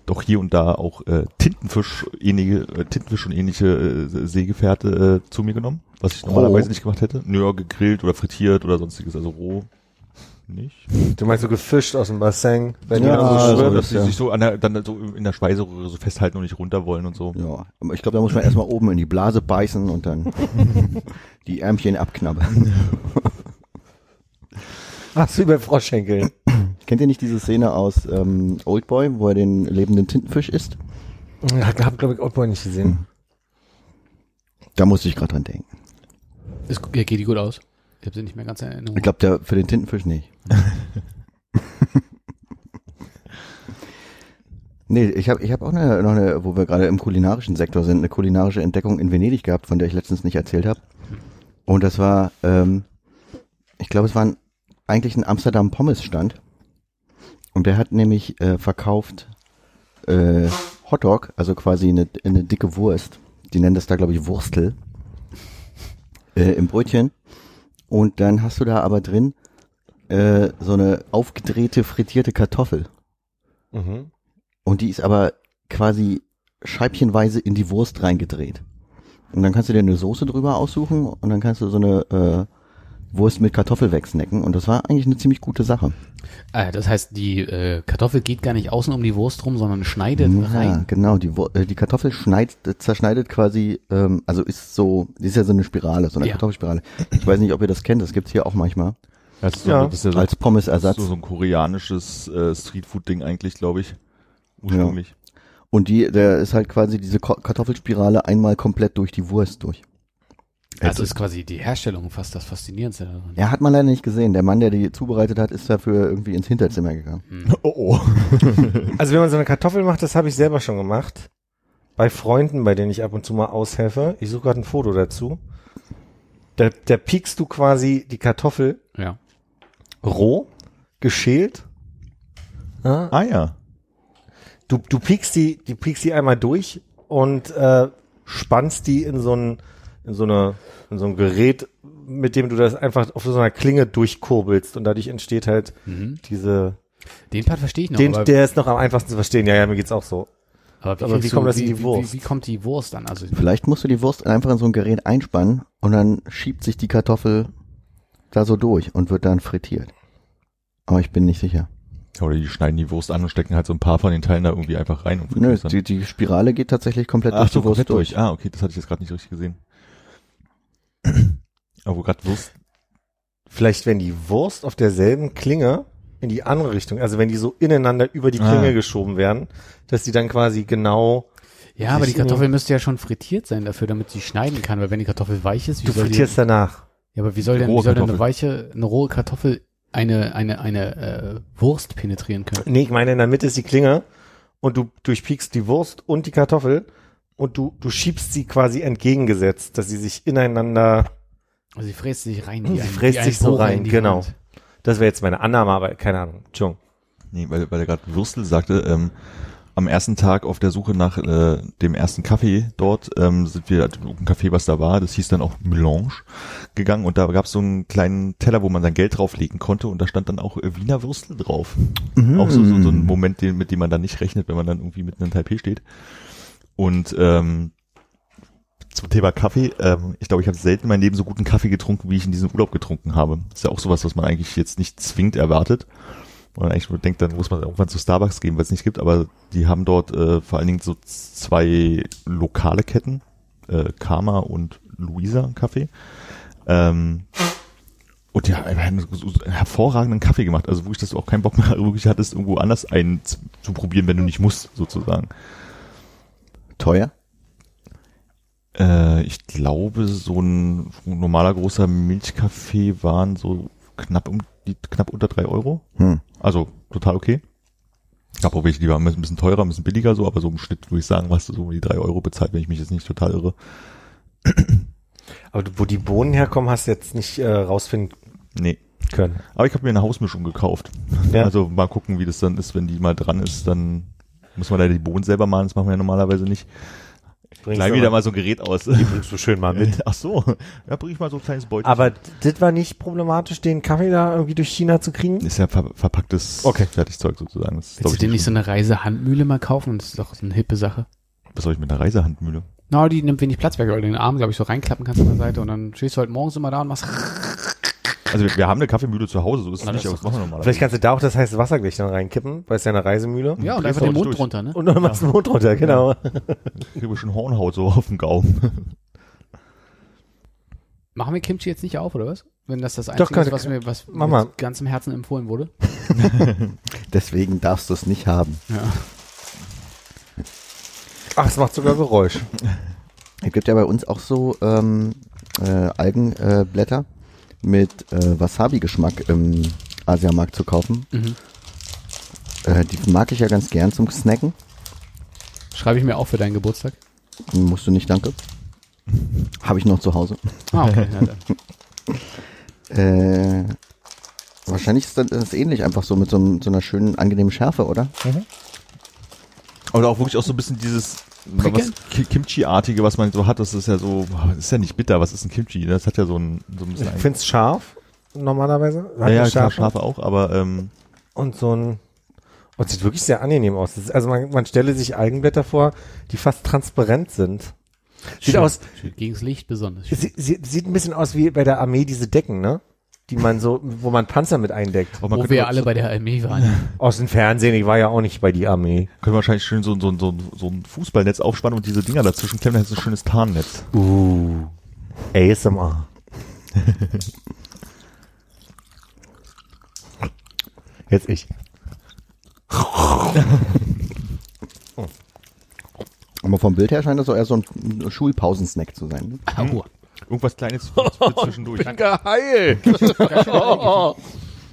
D: doch hier und da auch äh, Tintenfisch ähnliche, äh, Tintenfisch und ähnliche äh, Seegefährte äh, zu mir genommen, was ich normalerweise nicht gemacht hätte. Nö, gegrillt oder frittiert oder sonstiges, also roh nicht.
E: Du meinst so gefischt aus dem Bassin, wenn
C: Ja,
E: die dann so
C: also
E: schwimmen?
C: das
D: dass sie
C: ja.
D: sich so an der, dann so in der Speiseröhre so festhalten und nicht runter wollen und so.
C: Ja, aber ich glaube, da muss man erstmal oben in die Blase beißen und dann <laughs> die Ärmchen abknabbern.
E: Ach so, über Froschschenkeln.
C: Kennt ihr nicht diese Szene aus ähm, Oldboy, wo er den lebenden Tintenfisch isst?
E: Hab, hab glaube ich, Oldboy nicht gesehen.
C: Da musste ich gerade dran denken.
B: Ist, ja, geht die gut aus? Ich habe sie nicht mehr ganz in Erinnerung.
C: Ich glaube, der für den Tintenfisch nicht. <laughs> Nee, ich habe ich hab auch eine, noch eine, wo wir gerade im kulinarischen Sektor sind, eine kulinarische Entdeckung in Venedig gehabt, von der ich letztens nicht erzählt habe. Und das war, ähm, ich glaube, es war ein, eigentlich ein Amsterdam Pommes Stand. Und der hat nämlich äh, verkauft äh, Hotdog, also quasi eine, eine dicke Wurst. Die nennen das da, glaube ich, Wurstel. Äh, Im Brötchen. Und dann hast du da aber drin äh, so eine aufgedrehte, frittierte Kartoffel.
E: Mhm.
C: Und die ist aber quasi scheibchenweise in die Wurst reingedreht. Und dann kannst du dir eine Soße drüber aussuchen und dann kannst du so eine äh, Wurst mit Kartoffel wegsnacken. Und das war eigentlich eine ziemlich gute Sache.
B: Ah, das heißt, die äh, Kartoffel geht gar nicht außen um die Wurst rum, sondern schneidet
C: Ja,
B: rein.
C: genau. Die, äh, die Kartoffel schneidet, zerschneidet quasi, ähm, also ist so, ist ja so eine Spirale, so eine
B: Ja.
C: Kartoffelspirale. Ich weiß nicht, ob ihr das kennt, das gibt's hier auch manchmal.
D: Das ist, so,
E: Ja.
D: das ist ja so,
C: Als Pommesersatz.
D: so, so ein koreanisches äh, Streetfood-Ding eigentlich, glaube ich. Ursprünglich.
C: Und die, der ist halt quasi diese Kartoffelspirale einmal komplett durch die Wurst durch.
B: Also ist quasi die Herstellung fast das Faszinierendste daran.
C: Ja, hat man leider nicht gesehen. Der Mann, der die zubereitet hat, ist dafür irgendwie ins Hinterzimmer gegangen. <laughs>
D: Oh oh. <laughs>
E: Also wenn man so eine Kartoffel macht, das habe ich selber schon gemacht. Bei Freunden, bei denen ich ab und zu mal aushelfe. Ich suche gerade ein Foto dazu. Da, da piekst du quasi die Kartoffel
B: Ja.
E: roh, geschält. Ja,
D: Ah ja.
E: du, du piekst die, die piekst die einmal durch und äh, spannst die in so ein, in so eine, in so ein Gerät, mit dem du das einfach auf so einer Klinge durchkurbelst und dadurch entsteht halt
B: Mhm.
E: diese,
B: Den Part verstehe ich noch.
E: den, der ist noch am einfachsten zu verstehen. Ja, ja, mir geht's auch so.
B: aber wie,
E: aber wie kommt
B: du-
E: das in die
B: wie-
E: Wurst?
B: Wie, wie kommt die Wurst dann? Also
C: Vielleicht musst du die Wurst einfach in so ein Gerät einspannen und dann schiebt sich die Kartoffel da so durch und wird dann frittiert. Aber ich bin nicht sicher.
D: Oder die schneiden die Wurst an und stecken halt so ein paar von den Teilen da irgendwie einfach rein. Und
C: Nö, die, die Spirale geht tatsächlich komplett
D: Ach
C: durch
D: so,
C: die Wurst
D: durch.
C: durch.
D: Ah, okay, das hatte ich jetzt gerade nicht richtig gesehen. Aber gerade Wurst.
E: Vielleicht, wenn die Wurst auf derselben Klinge in die andere Richtung, also wenn die so ineinander über die
D: Ah.
E: Klinge geschoben werden, dass die dann quasi genau,
B: ja, aber die? Kartoffel müsste ja schon frittiert sein dafür, damit sie schneiden kann, weil wenn die Kartoffel weich ist, wie
E: du
B: soll die,
E: frittierst danach.
B: Ja, aber wie soll denn, wie soll denn eine weiche, eine rohe Kartoffel eine, eine, eine äh, Wurst penetrieren können?
E: Nee, ich meine, in der Mitte ist die Klinge und du durchpiekst die Wurst und die Kartoffel und du, du schiebst sie quasi entgegengesetzt, dass sie sich ineinander,
B: Also sie fräst sich rein.
E: Sie fräst sich so rein, genau.
B: Wand.
E: das wäre jetzt meine Annahme, aber keine Ahnung, Entschuldigung.
D: Nee, weil, weil er gerade Würstel sagte, ähm, am ersten Tag auf der Suche nach äh, dem ersten Kaffee dort ähm, sind wir halt ein Café, was da war, das hieß dann auch Melange, gegangen und da gab es so einen kleinen Teller, wo man sein Geld drauflegen konnte und da stand dann auch äh, Wiener Würstel drauf. Auch so, so, so ein Moment, den, mit dem man dann nicht rechnet, wenn man dann irgendwie mitten in Taipei steht. Und ähm, zum Thema Kaffee, ähm, ich glaube, ich habe selten in meinem Leben so guten Kaffee getrunken, wie ich in diesem Urlaub getrunken habe. Ist ja auch sowas, was man eigentlich jetzt nicht zwingend erwartet. Und eigentlich nur denkt, dann muss man irgendwann zu Starbucks gehen, weil es nicht gibt, aber die haben dort äh, vor allen Dingen so zwei lokale Ketten, äh, Karma und Luisa Kaffee. Ähm, und die haben einen hervorragenden Kaffee gemacht, also wirklich, dass du auch keinen Bock mehr <laughs> wirklich hattest, irgendwo anders einen zu, zu probieren, wenn du nicht musst, sozusagen.
C: Teuer?
D: Äh, ich glaube, so ein normaler großer Milchkaffee waren so knapp um die knapp unter drei Euro.
C: Hm.
D: Also total okay. Auch welche, die waren ein bisschen teurer, ein bisschen billiger so, aber so im Schnitt würde ich sagen, was du so um die drei Euro bezahlt, wenn ich mich jetzt nicht total irre.
E: Aber du- wo die Bohnen herkommen, hast du jetzt nicht äh, rausfinden
D: Nee.
E: können.
D: Aber ich habe mir eine Hausmischung gekauft.
E: Ja.
D: Also mal gucken, wie das dann ist, wenn die mal dran ist, dann muss man leider die Bohnen selber machen, das machen wir ja normalerweise nicht.
E: Bringst
D: Gleich wieder
E: mal-
D: mal so ein Gerät aus.
E: Die bringst du schön mal mit. <laughs>
D: Ach so, ja, bring ich mal so ein kleines Beutel.
E: Aber das war nicht problematisch, den Kaffee da irgendwie durch China zu kriegen?
D: ist ja ver verpacktes
E: Okay.
D: Fertigzeug sozusagen. Das
B: Willst du
D: ich,
B: dir nicht so eine Reisehandmühle mal kaufen? Das ist doch so eine hippe Sache.
D: Was soll ich mit einer Reisehandmühle?
B: Na, die nimmt wenig Platz weg, weil du den Arm, glaube ich, so reinklappen kannst an der Seite und dann stehst du halt morgens immer da und machst.
D: Also wir, wir haben eine Kaffeemühle zu Hause, so ist es nicht,
B: das
D: aber das machen wir normalerweise.
E: Vielleicht kannst du da auch das heiße Wasser gleich dann reinkippen, weil es ja eine Reisemühle.
B: Ja, und einfach den
D: auch
B: Mund
D: durch.
B: runter, ne?
E: Und dann machst du den Mund runter, genau.
D: kriege ich schon Hornhaut so auf dem Gaumen. <laughs>
B: Machen wir Kimchi jetzt nicht auf, oder was? Wenn das das
E: Doch,
B: Einzige
E: kann-
B: ist, was mir was
E: mach mal.
B: mit ganzem Herzen empfohlen wurde. <laughs>
C: Deswegen darfst du es nicht haben.
B: Ja.
E: Ach, es macht sogar Geräusch.
C: Es gibt ja bei uns auch so ähm, äh, Algenblätter äh, Blätter mit äh, Wasabi-Geschmack im Asiamarkt zu kaufen.
B: Mhm.
C: Äh, die mag ich ja ganz gern zum Snacken.
B: Schreibe ich mir auch für deinen Geburtstag.
C: Musst du nicht, danke. Habe ich noch zu Hause.
B: Ah, okay. <laughs>
C: Äh, wahrscheinlich ist das, das ähnlich, einfach so mit so, so einer schönen, angenehmen Schärfe, oder?
D: Oder auch wirklich auch so ein bisschen dieses was Kimchi-artige, was man so hat, das ist ja so, ist ja nicht bitter, was ist ein Kimchi? ne? Das hat ja so ein, so ein bisschen
E: Ich finde es scharf, normalerweise. Hat
D: ja, ja, klar. Schafe auch, aber ähm,
E: Und so ein, und sieht wirklich sehr angenehm aus. Also man, man stelle sich Algenblätter vor, die fast transparent sind. Sieht
B: Schön.
E: aus,
B: Schön. Gegens Licht besonders. Schön.
E: sie, sie, sieht ein bisschen aus wie bei der Armee diese Decken, ne? Die man so, wo man Panzer mit eindeckt.
D: man
B: Wo wir
D: mal-
B: alle bei der Armee waren. <laughs>
E: Aus dem Fernsehen, ich war ja auch nicht bei die Armee.
D: können wir wahrscheinlich schön so, so, so, so ein Fußballnetz aufspannen und diese Dinger dazwischen klemmen, dann ist ein schönes Tarnnetz.
E: Uh. ASMR. <laughs> Jetzt ich. <laughs>
C: Aber vom Bild her scheint das so eher so ein Schulpausensnack zu sein. Ne?
B: Aua.
D: Irgendwas Kleines für, für <laughs> zwischendurch.
E: geheilt.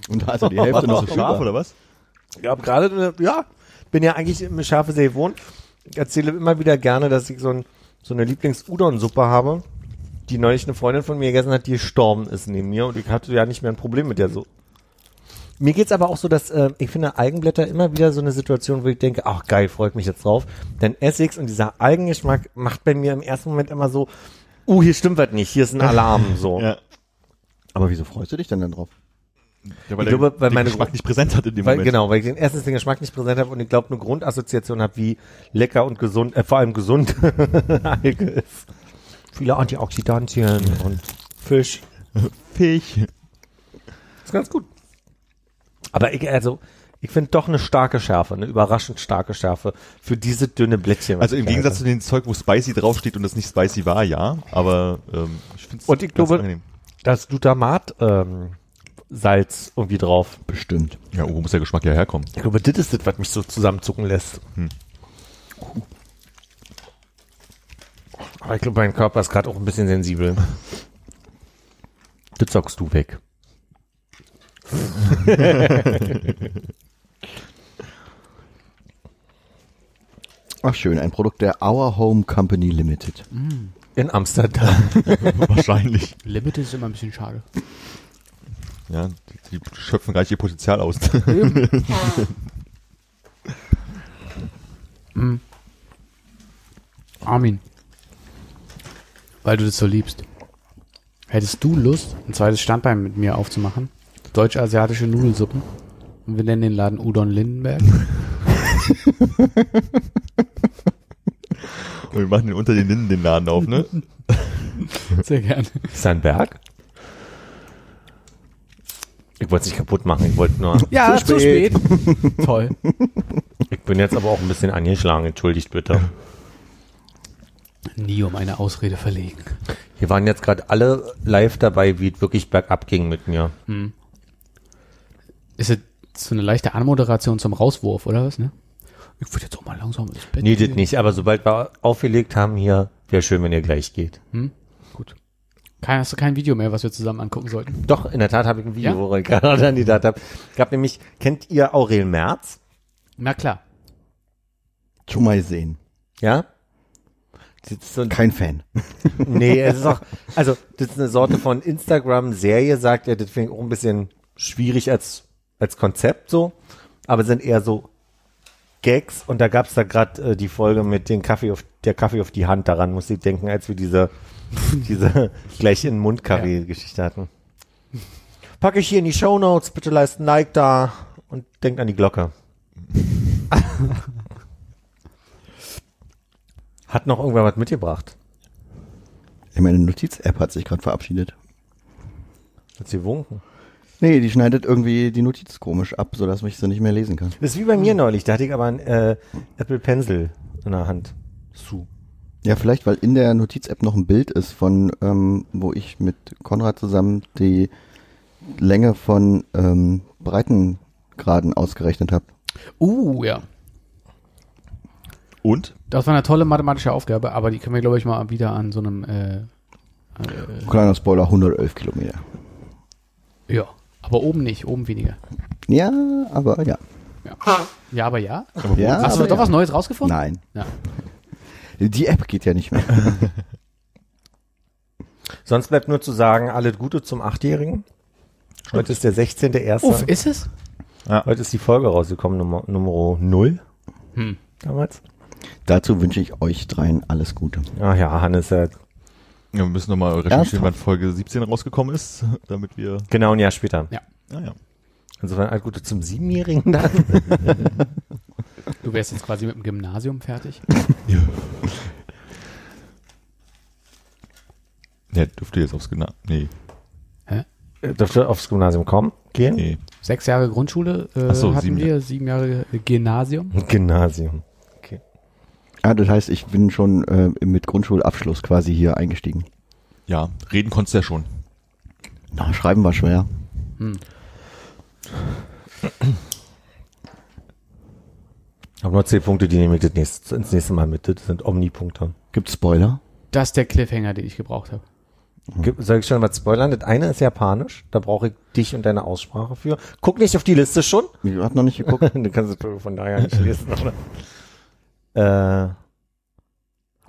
C: Und da ist ja die Hälfte noch
D: so scharf oder was?
E: Ich habe gerade, ja, bin ja eigentlich im Scharfe See wohnt. Ich erzähle immer wieder gerne, dass ich so, ein, so eine Lieblings-Udon-Suppe habe, die neulich eine Freundin von mir gegessen hat, die gestorben ist neben mir und ich hatte ja nicht mehr ein Problem mit der so. Mir geht's aber auch so, dass äh, ich finde Algenblätter immer wieder so eine Situation, wo ich denke, ach geil, freut mich jetzt drauf. Denn Essex und dieser Algengeschmack macht bei mir im ersten Moment immer so, uh, hier stimmt was nicht, hier ist ein Alarm, so.
D: Ja.
C: Aber wieso freust du dich denn dann drauf?
D: ja weil
E: Ich glaube,
D: der,
E: weil
D: den
E: meine
D: Geschmack nicht präsent hat in dem
E: Weil,
D: Moment.
E: genau, weil ich den erstens den Geschmack nicht präsent habe und ich glaube eine Grundassoziation habe, wie lecker und gesund, äh, vor allem gesund <laughs> Alge ist. Viele Antioxidantien und Fisch.
D: Fisch.
E: Ist ganz gut. Aber ich, also, ich finde doch eine starke Schärfe, eine überraschend starke Schärfe für diese dünne Blättchen.
D: Also im Gegensatz zu dem Zeug, wo Spicy draufsteht und das nicht Spicy war, ja. Aber ähm, ich finde
E: Und ich glaube- das Glutamat, ähm, Salz irgendwie drauf.
C: Bestimmt.
D: Ja, wo muss der Geschmack ja herkommen?
E: Ich glaube, das ist das, was mich so zusammenzucken lässt.
D: Hm.
E: Aber ich glaube, mein Körper ist gerade auch ein bisschen sensibel. Das zockst du weg. <laughs> <laughs>
C: Ach schön, ein Produkt der Our Home Company Limited.
E: In Amsterdam. <laughs>
D: Wahrscheinlich.
B: Limited ist immer ein bisschen schade.
D: Ja, die, die schöpfen gleich ihr Potenzial aus. <laughs>
B: Armin, weil du das so liebst, hättest du Lust, ein zweites Standbein mit mir aufzumachen? Deutsch-asiatische Nudelsuppen. Und wir nennen den Laden Udon Lindenberg.
D: Und <laughs> wir machen den unter den Linden den Laden auf, ne? <laughs>
B: Sehr gerne.
E: Ist da ein Berg? Ich wollte es nicht kaputt machen, ich wollte nur.
B: Ja,
C: Zu spät. <laughs>
B: Toll.
E: Ich bin jetzt aber auch ein bisschen angeschlagen, entschuldigt bitte.
B: Nie um eine Ausrede verlegen.
E: Hier waren jetzt gerade alle live dabei, wie es wirklich bergab ging mit mir.
B: Ist es so eine leichte Anmoderation zum Rauswurf, oder was, ne? Ich würde jetzt auch mal langsam ins Bett
E: Nee, das nicht, aber sobald wir aufgelegt haben hier, wäre schön, wenn ihr gleich geht.
B: Gut. Kein, hast du kein Video mehr, was wir zusammen angucken sollten?
E: Doch, in der Tat habe ich ein Video,
B: Ja?
E: wo ich gerade an die Tat habe. Gab nämlich, kennt ihr Aurel Merz?
B: Na klar.
C: Schon mal sehen.
E: Ja? So ein
C: Kein Fan. <laughs>
E: Nee, es ist auch, also das ist eine Sorte von Instagram-Serie, sagt er, das finde ich auch ein bisschen schwierig als, als Konzept so, aber sind eher so Gags und da gab's da gerade äh, die Folge mit dem Kaffee auf der Kaffee auf die Hand, daran muss ich denken, als wir diese, <laughs> diese gleich in den Mund Kaffee-Geschichte hatten. Packe ich hier in die Show Notes, bitte lasst ein Like da und denkt an die Glocke. <laughs> Hat noch irgendwer was mitgebracht?
C: Meine Notiz-App hat sich gerade verabschiedet.
E: Hat sie wunken?
C: Nee, die schneidet irgendwie die Notiz komisch ab, sodass ich sie nicht mehr lesen kann.
E: Das ist wie bei mir neulich, da hatte ich aber ein äh, Apple Pencil in der Hand. Su.
C: Ja, vielleicht, weil in der Notiz-App noch ein Bild ist von, ähm, wo ich mit Konrad zusammen die Länge von ähm, Breitengraden ausgerechnet habe.
B: Uh, ja.
D: Und?
B: Das war eine tolle mathematische Aufgabe, aber die können wir, glaube ich, mal wieder an so einem, äh, äh,
C: Kleiner Spoiler, 111 Kilometer.
B: ja. Aber oben nicht, oben weniger.
C: Ja, aber ja.
B: Ja, ja aber ja.
C: ja
B: Hast du doch
C: ja.
B: was Neues rausgefunden?
C: Nein.
B: Ja.
C: Die App geht ja nicht mehr. <laughs>
E: Sonst bleibt nur zu sagen, alles Gute zum Achtjährigen. Heute ist der 16.01.
B: Uff, ist es?
E: Heute ist die Folge rausgekommen, Nummer, Nummer 0.
B: Hm.
E: Damals.
C: Dazu wünsche ich euch dreien alles Gute.
E: Ach ja, Hannes, äh,
D: Ja, wir müssen nochmal recherchieren,
C: Ernsthaft?
D: wann Folge 17 rausgekommen ist, <laughs> damit wir,
E: genau ein Jahr später.
B: Ja.
D: naja.
E: Insofern alles Gute zum Siebenjährigen dann.
B: Du wärst jetzt quasi mit dem Gymnasium fertig. <laughs>
D: Ja, dürfte jetzt aufs Gymnasium, nee,
E: Äh, Dürfte aufs Gymnasium kommen, gehen.
D: nee.
B: Sechs Jahre Grundschule äh,
D: so,
B: hatten
D: sieben
B: wir, sieben Jahre Gymnasium.
E: Gymnasium.
C: Ah, das heißt, ich bin schon äh, mit Grundschulabschluss quasi hier eingestiegen.
D: Ja, reden konntest du ja schon.
C: Na, schreiben war schwer.
B: Hm.
E: Ich habe nur zehn Punkte, die nehme ich das nächste, ins nächste Mal mit. Das sind Omni-Punkte.
C: Gibt's Spoiler?
B: Das ist der Cliffhanger, den ich gebraucht habe.
E: Soll ich schon was spoilern? Das eine ist japanisch. Da brauche ich dich und deine Aussprache für. Guck nicht auf die Liste schon.
C: Ich hab noch nicht geguckt. <laughs>
E: du kannst es von daher nicht lesen, <laughs> oder? Äh,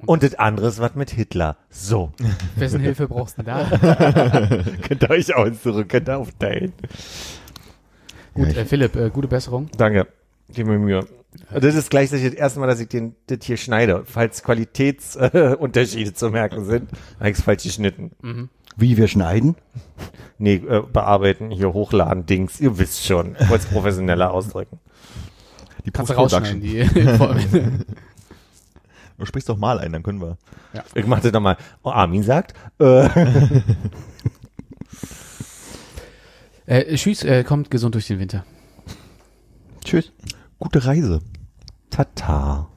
E: und das andere ist was mit Hitler. So. <laughs>
B: Wessen Hilfe brauchst du da? <laughs>
E: Könnt ihr euch aussuchen, könnt ihr aufteilen.
B: Gut,
C: Ja,
B: äh, Philipp, äh, gute Besserung.
E: Danke. Gib mir Mühe. Das ist gleichzeitig das erste Mal, dass ich den, das hier schneide. Falls Qualitätsunterschiede <laughs> äh, zu merken sind, habe ich es falsch geschnitten.
B: Mhm.
C: Wie wir schneiden?
E: Nee, äh, bearbeiten, hier hochladen, Dings. Ihr wisst schon. Ich wollte es professioneller ausdrücken.
D: Die
B: Kannst du rausschneiden,
D: Post-Production.
B: die <laughs> <laughs>
D: Du sprichst doch mal ein, dann können wir.
E: Ich mache das nochmal. Oh, Armin sagt, äh, <laughs>
B: äh, Tschüss, äh, kommt gesund durch den Winter.
C: Tschüss.
D: Gute Reise.
E: Tata.